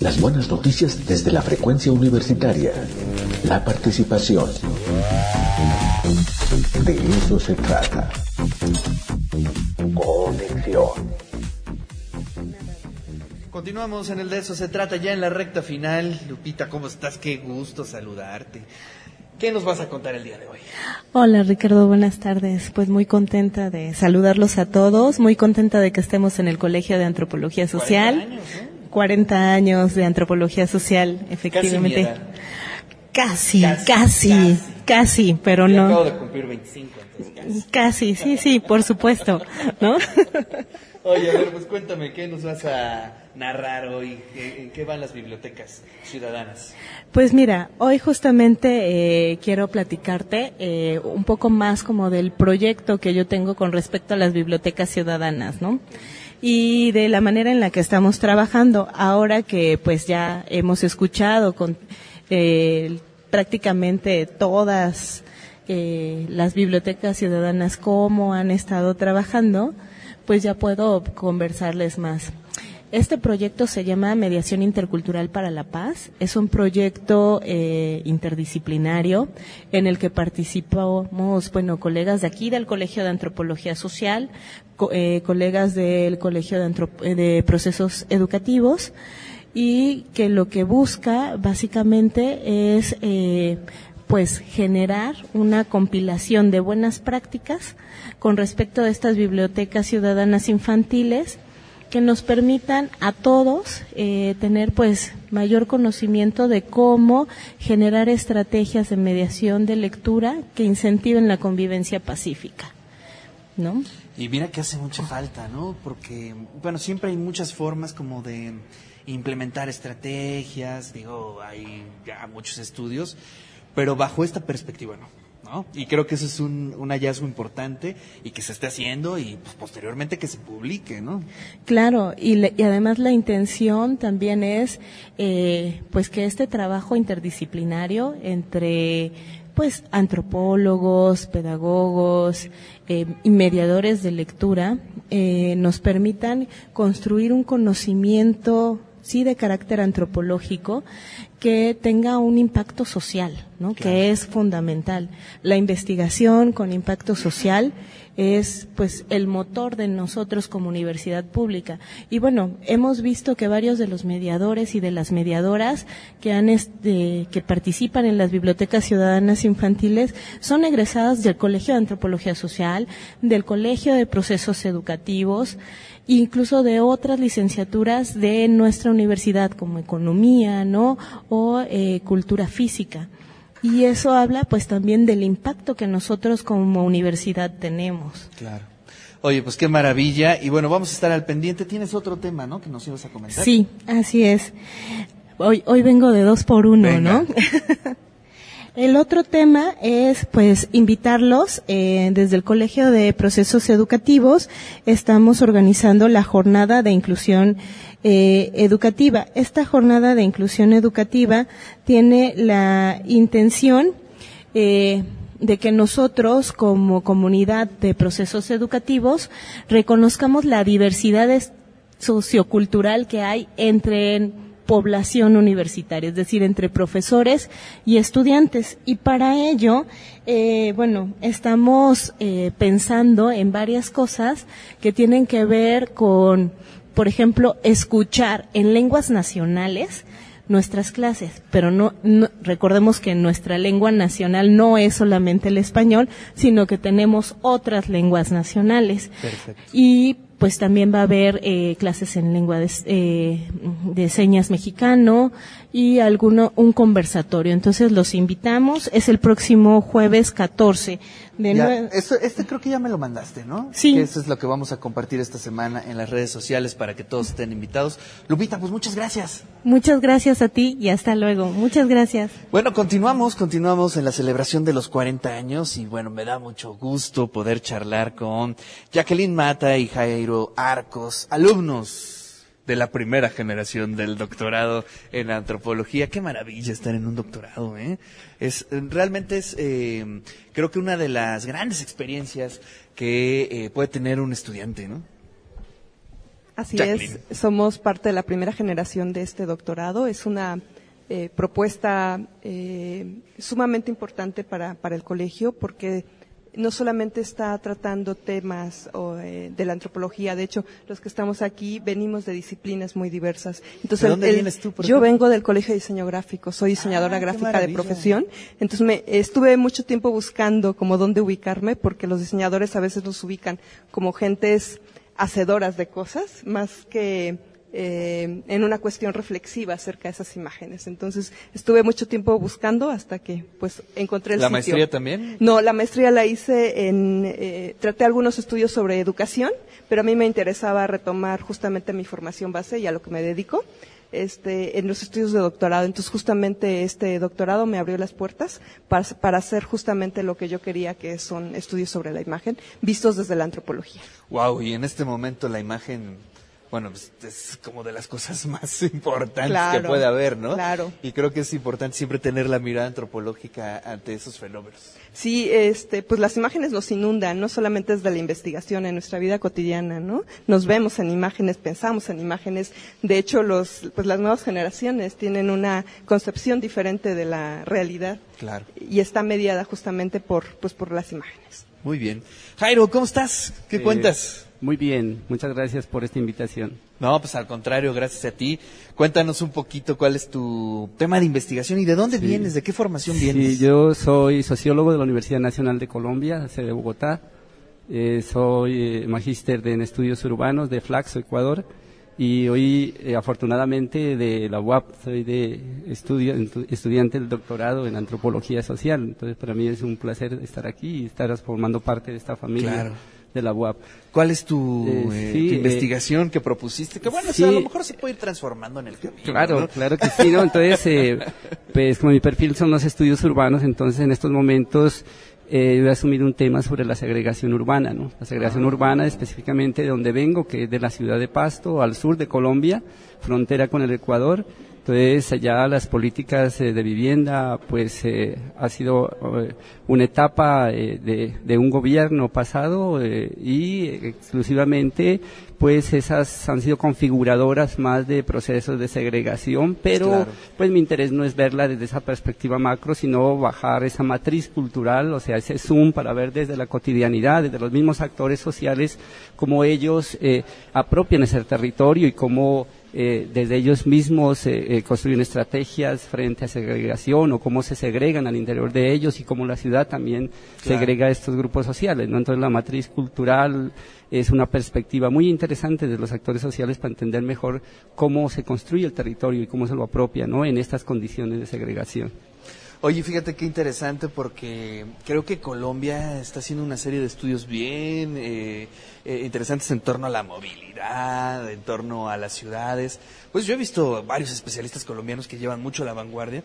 Las buenas noticias desde la frecuencia universitaria. La participación. De eso se trata. Conexión. Continuamos en el de eso se trata ya en la recta final. Lupita, ¿cómo estás? Qué gusto saludarte. ¿Qué nos vas a contar el día de hoy? Hola Ricardo, buenas tardes. Pues muy contenta de saludarlos a todos, muy contenta de que estemos en el Colegio de Antropología Social. 40 años, ¿eh? 40 años de Antropología Social, efectivamente. Casi, casi, casi, casi, pero Yo no. Acabo de cumplir 25. Entonces casi. casi, sí, sí, por supuesto, ¿no? Oye, a ver, pues cuéntame, ¿qué nos vas a narrar hoy? ¿En qué van las bibliotecas ciudadanas? Pues mira, hoy justamente eh, quiero platicarte eh, un poco más como del proyecto que yo tengo con respecto a las bibliotecas ciudadanas, ¿no? y de la manera en la que estamos trabajando ahora que pues ya hemos escuchado con eh, prácticamente todas eh, las bibliotecas ciudadanas cómo han estado trabajando pues ya puedo conversarles más este proyecto se llama Mediación Intercultural para la Paz. Es un proyecto eh, interdisciplinario en el que participamos, bueno, colegas de aquí del Colegio de Antropología Social, eh, colegas del Colegio de, de, Procesos Educativos y que lo que busca básicamente es eh, pues generar una compilación de buenas prácticas con respecto a estas bibliotecas ciudadanas infantiles que nos permitan a todos eh, tener pues mayor conocimiento de cómo generar estrategias de mediación de lectura que incentiven la convivencia pacífica, ¿no? Y mira que hace mucha falta, ¿no? Porque, bueno, siempre hay muchas formas como de implementar estrategias, digo, hay ya muchos estudios, pero bajo esta perspectiva no. ¿No? Y creo que eso es un, hallazgo importante y que se esté haciendo y pues, posteriormente que se publique, ¿no? Claro, y, y además la intención también es eh, pues que este trabajo interdisciplinario entre pues antropólogos, pedagogos eh, y mediadores de lectura eh, nos permitan construir un conocimiento sí de carácter antropológico que tenga un impacto social, ¿no? Claro. Que es fundamental. La investigación con impacto social es pues el motor de nosotros como universidad pública. Y bueno, hemos visto que varios de los mediadores y de las mediadoras que han este, que participan en las bibliotecas ciudadanas infantiles son egresadas del Colegio de Antropología Social, del Colegio de Procesos Educativos, incluso de otras licenciaturas de nuestra universidad como economía, ¿no? o eh, cultura física. Y eso habla pues también del impacto que nosotros como universidad tenemos. Claro. Oye, pues qué maravilla. Y bueno, vamos a estar al pendiente. Tienes otro tema, ¿no? Que nos ibas a comentar. Sí, así es. Hoy, hoy vengo de dos por uno, Venga. ¿no? El otro tema es, pues, invitarlos eh, desde el Colegio de Procesos Educativos. Estamos organizando la jornada de inclusión eh, educativa. Esta jornada de inclusión educativa tiene la intención eh, de que nosotros, como comunidad de procesos educativos, reconozcamos la diversidad sociocultural que hay entre población universitaria, es decir, entre profesores y estudiantes. Y para ello, eh, bueno, estamos eh, pensando en varias cosas que tienen que ver con, por ejemplo, escuchar en lenguas nacionales nuestras clases, pero no, no- recordemos que nuestra lengua nacional no es solamente el español, sino que tenemos otras lenguas nacionales. Perfecto. Y pues también va a haber eh, clases en lengua de, eh, de señas mexicano y alguno un conversatorio. Entonces los invitamos. Es el próximo jueves 14 de Ya, esto- este creo que ya me lo mandaste, ¿no? Sí. Que eso es lo que vamos a compartir esta semana en las redes sociales para que todos estén invitados. Lupita, pues muchas gracias. Muchas gracias a ti y hasta luego. Muchas gracias. Bueno, continuamos, continuamos en la celebración de los 40 años y bueno, me da mucho gusto poder charlar con Jacqueline Mata y Jairo Arcos, alumnos de la primera generación del doctorado en antropología. Qué maravilla estar en un doctorado, ¿eh? Es, realmente es, eh, creo que una de las grandes experiencias que eh, puede tener un estudiante, ¿no? Así Jacqueline. es, somos parte de la primera generación de este doctorado. Es una eh, propuesta eh, sumamente importante para, para el colegio porque no solamente está tratando temas o, eh, de la antropología, de hecho, los que estamos aquí venimos de disciplinas muy diversas. Entonces, ¿De dónde el- vienes tú, por yo vengo del Colegio de Diseño Gráfico, soy diseñadora Ah, gráfica de profesión. Entonces me estuve mucho tiempo buscando como dónde ubicarme porque los diseñadores a veces nos ubican como gentes hacedoras de cosas más que eh, en una cuestión reflexiva acerca de esas imágenes. Entonces estuve mucho tiempo buscando hasta que pues encontré el ¿La sitio. maestría también? No, la maestría la hice en, eh, traté algunos estudios sobre educación, pero a mí me interesaba retomar justamente mi formación base y a lo que me dedico, este, en los estudios de doctorado. Entonces justamente este doctorado me abrió las puertas para, para hacer justamente lo que yo quería, que son estudios sobre la imagen, vistos desde la antropología. Wow, y en este momento la imagen, bueno, pues es como de las cosas más importantes Claro, que puede haber, ¿no? claro. Y creo que es importante siempre tener la mirada antropológica ante esos fenómenos. Sí, este, pues las imágenes nos inundan, no solamente desde la investigación en nuestra vida cotidiana, ¿no? Nos vemos en imágenes, pensamos en imágenes. De hecho, los, pues las nuevas generaciones tienen una concepción diferente de la realidad Claro. y está mediada justamente por, pues por las imágenes. Muy bien. Jairo, ¿cómo estás? ¿Qué Eh, cuentas? Muy bien, muchas gracias por esta invitación. No, pues al contrario, gracias a ti. Cuéntanos un poquito cuál es tu tema de investigación y de dónde Sí. vienes, de qué formación Sí, vienes. yo soy sociólogo de la Universidad Nacional de Colombia, sede de Bogotá. Eh, soy eh, magíster en estudios urbanos de Flaxo, Ecuador. Y hoy, eh, afortunadamente, de la UAP, soy de estudio, estudiante del doctorado en antropología social. Entonces, para mí es un placer estar aquí y estar formando parte de esta familia Claro. De la UAP. ¿Cuál es tu, Eh, eh, sí, tu eh, investigación que propusiste? Que bueno, o sí. sea, a lo mejor se puede ir transformando en el camino. Claro, ¿no? claro que sí, ¿no? Entonces, pues como mi perfil son los estudios urbanos, entonces en estos momentos eh, voy a asumir un tema sobre la segregación urbana, ¿no? La segregación Ah. urbana específicamente de donde vengo, que es de la ciudad de Pasto, al sur de Colombia, frontera con el Ecuador. Entonces, allá las políticas eh, de vivienda, pues eh, ha sido eh, una etapa eh, de, de un gobierno pasado eh, y exclusivamente, pues esas han sido configuradoras más de procesos de segregación, pero Claro. pues mi interés no es verla desde esa perspectiva macro, sino bajar esa matriz cultural, o sea, ese zoom para ver desde la cotidianidad, desde los mismos actores sociales, cómo ellos eh, apropian ese territorio y cómo eh, desde ellos mismos eh, eh, construyen estrategias frente a segregación o cómo se segregan al interior de ellos y cómo la ciudad también Claro. segrega a estos grupos sociales. ¿no? Entonces la matriz cultural es una perspectiva muy interesante de los actores sociales para entender mejor cómo se construye el territorio y cómo se lo apropia ¿no? en estas condiciones de segregación. Oye, fíjate qué interesante porque creo que Colombia está haciendo una serie de estudios bien eh, eh, interesantes en torno a la movilidad, en torno a las ciudades. Pues yo he visto varios especialistas colombianos que llevan mucho la vanguardia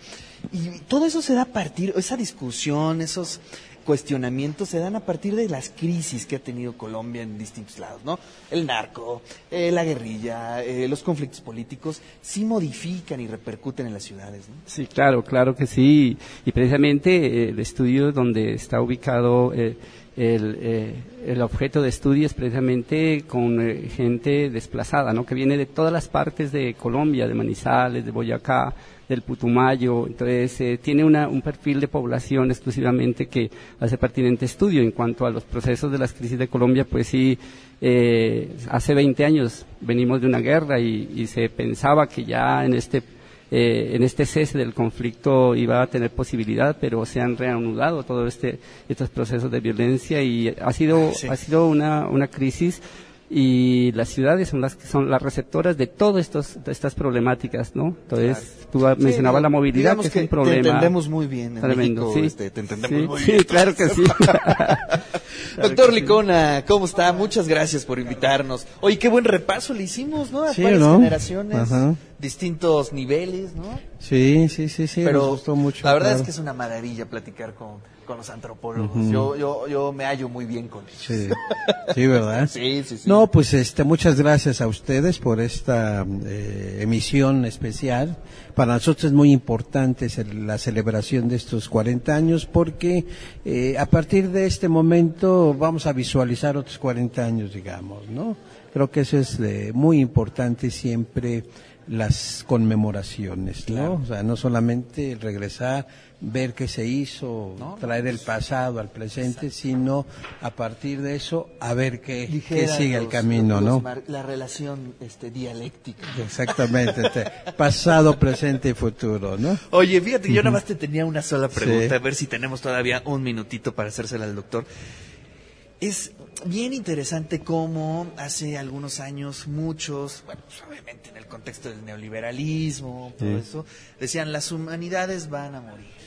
y todo eso se da a partir, esa discusión, esos cuestionamientos se dan a partir de las crisis que ha tenido Colombia en distintos lados, ¿no? El narco, eh, la guerrilla, eh, los conflictos políticos, sí modifican y repercuten en las ciudades, ¿no? Sí, claro, claro que sí. Y precisamente eh, el estudio donde está ubicado el, el, objeto de estudio es precisamente con gente desplazada, ¿no? Que viene de todas las partes de Colombia, de Manizales, de Boyacá, del Putumayo, entonces eh, tiene una, un perfil de población exclusivamente que hace pertinente estudio. En cuanto a los procesos de las crisis de Colombia, pues sí, eh, hace 20 años venimos de una guerra y, se pensaba que ya en este eh, en este cese del conflicto iba a tener posibilidad, pero se han reanudado todos este, estos procesos de violencia y ha sido, ha sido una, una crisis y las ciudades son las que son las receptoras de todas estas problemáticas, ¿no? Entonces, tú mencionabas la movilidad, que, es un problema. Te entendemos muy bien, tremendo, sí. Este, te entendemos muy bien. Sí, claro que sí. Doctor Licona, ¿cómo está? Muchas gracias por invitarnos. Oye, qué buen repaso le hicimos, ¿no? A varias generaciones, distintos niveles, ¿no? Sí, sí, sí, sí, Pero nos gustó mucho. La verdad es que es una maravilla platicar con con los antropólogos. yo, yo, yo me hallo muy bien con ellos. Sí, ¿verdad? sí, sí, sí. No, pues este, muchas gracias a ustedes por esta eh, emisión especial. Para nosotros es muy importante la celebración de estos 40 años porque eh, a partir de este momento vamos a visualizar otros 40 años, digamos, ¿no? Creo que eso es eh, muy importante siempre las conmemoraciones, ¿no? O sea, no solamente regresar, ver qué se hizo, traer el pasado al presente, sino a partir de eso a ver qué, sigue el camino, ¿no? La relación este, dialéctica. Exactamente, este, pasado, presente y futuro, ¿no? Oye, fíjate, yo nada más te tenía una sola pregunta, a ver si tenemos todavía un minutito para hacérsela al doctor. Es bien interesante cómo hace algunos años muchos, bueno, pues obviamente en el contexto del neoliberalismo, todo eso, decían las humanidades van a morir.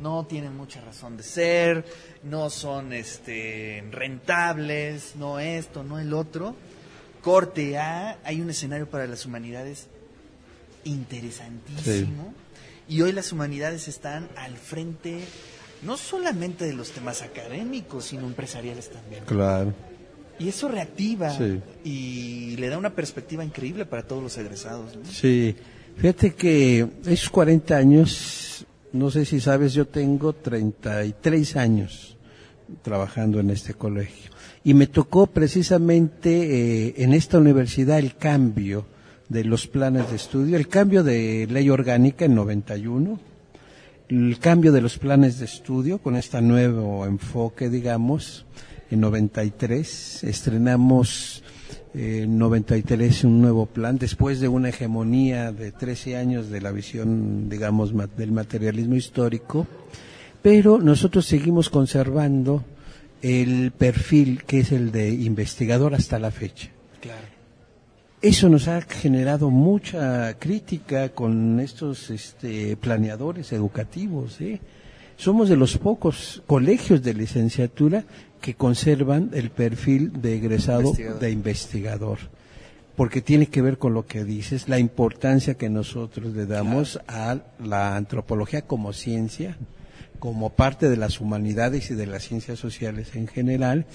No tienen mucha razón de ser, no son este, rentables, no esto, no el otro. Corte A, hay un escenario para las humanidades interesantísimo. Y hoy las humanidades están al frente no solamente de los temas académicos, sino empresariales también. Claro. Y eso reactiva y le da una perspectiva increíble para todos los egresados. Sí, fíjate que esos 40 años no sé si sabes, yo tengo 33 años trabajando en este colegio. Y me tocó precisamente eh, en esta universidad el cambio de los planes de estudio, el cambio de ley orgánica en 91, el cambio de los planes de estudio con este nuevo enfoque, digamos, en 93. Estrenamos en 93 un nuevo plan, después de una hegemonía de 13 años de la visión, digamos, del materialismo histórico, pero nosotros seguimos conservando el perfil que es el de investigador hasta la fecha. Claro. Eso nos ha generado mucha crítica con estos este, planeadores educativos. ¿eh? Somos de los pocos colegios de licenciatura que conservan el perfil de egresado de investigador porque tiene que ver con lo que dices, la importancia que nosotros le damos a la antropología como ciencia, como parte de las humanidades y de las ciencias sociales en general,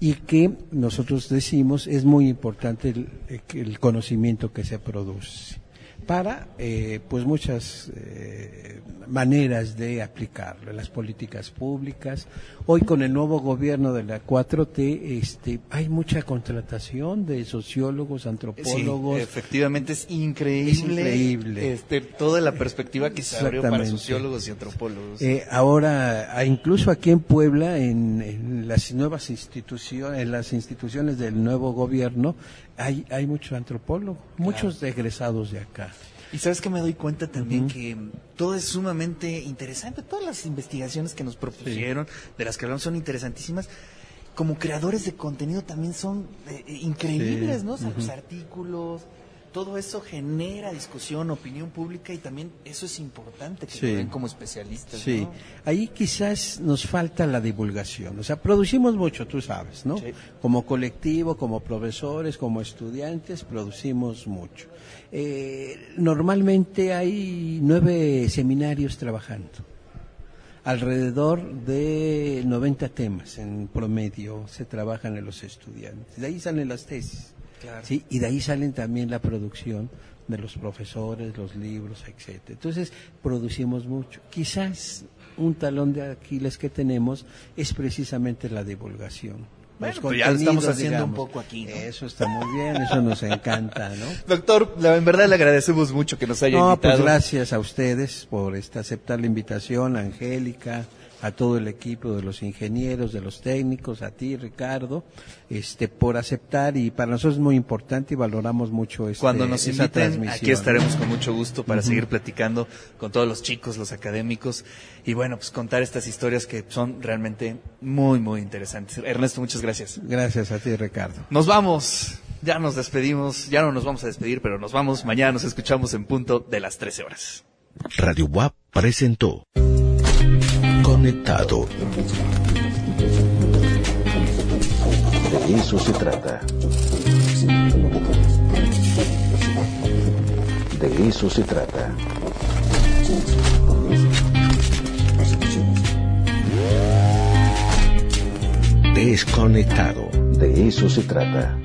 y que nosotros decimos es muy importante el, el conocimiento que se produce para eh, pues muchas eh, maneras de aplicarlo en las políticas públicas. Hoy con el nuevo gobierno de la 4T este, hay mucha contratación de sociólogos, antropólogos. efectivamente es increíble, increíble. Este, toda la perspectiva que se abrió para sociólogos y antropólogos. Eh, ahora, incluso aquí en Puebla, en, en las nuevas instituciones, en las instituciones del nuevo gobierno, hay, hay mucho antropólogo, muchos egresados de acá. Y sabes que me doy cuenta también que todo es sumamente interesante, todas las investigaciones que nos propusieron, de las que hablamos, son interesantísimas. Como creadores de contenido también son eh, increíbles, ¿no? O sea, los artículos, todo eso genera discusión, opinión pública y también eso es importante que Sí. lo ven como especialistas. Sí, ¿no? ahí quizás nos falta la divulgación. O sea, producimos mucho, tú sabes, ¿no? Como colectivo, como profesores, como estudiantes, producimos mucho. Eh, normalmente hay nueve seminarios trabajando. Alrededor de 90 temas en promedio se trabajan en los estudiantes. De ahí salen las tesis. Claro. ¿sí? Y de ahí salen también la producción de los profesores, los libros, etcétera. Entonces, producimos mucho. Quizás un talón de Aquiles que tenemos es precisamente la divulgación. Bueno, pues ya lo estamos haciendo un poco aquí, ¿no? Eso está muy bien, eso nos encanta, ¿no? Doctor, la, en verdad le agradecemos mucho que nos haya No, invitado. pues gracias a ustedes por este, aceptar la invitación, Angélica, a todo el equipo de los ingenieros, de los técnicos, a ti, Ricardo, este, por aceptar y para nosotros es muy importante y valoramos mucho este, Cuando nos esa inviten, transmisión. aquí estaremos con mucho gusto para seguir platicando con todos los chicos, los académicos, y bueno, pues contar estas historias que son realmente muy, muy interesantes. Ernesto, muchas gracias. Gracias a ti, Ricardo. Nos vamos, ya nos despedimos, ya no nos vamos a despedir, pero nos vamos. Mañana nos escuchamos en punto de las 13 horas. Radio WAP presentó Conectado. De eso se trata. De eso se trata. Desconectado. De eso se trata.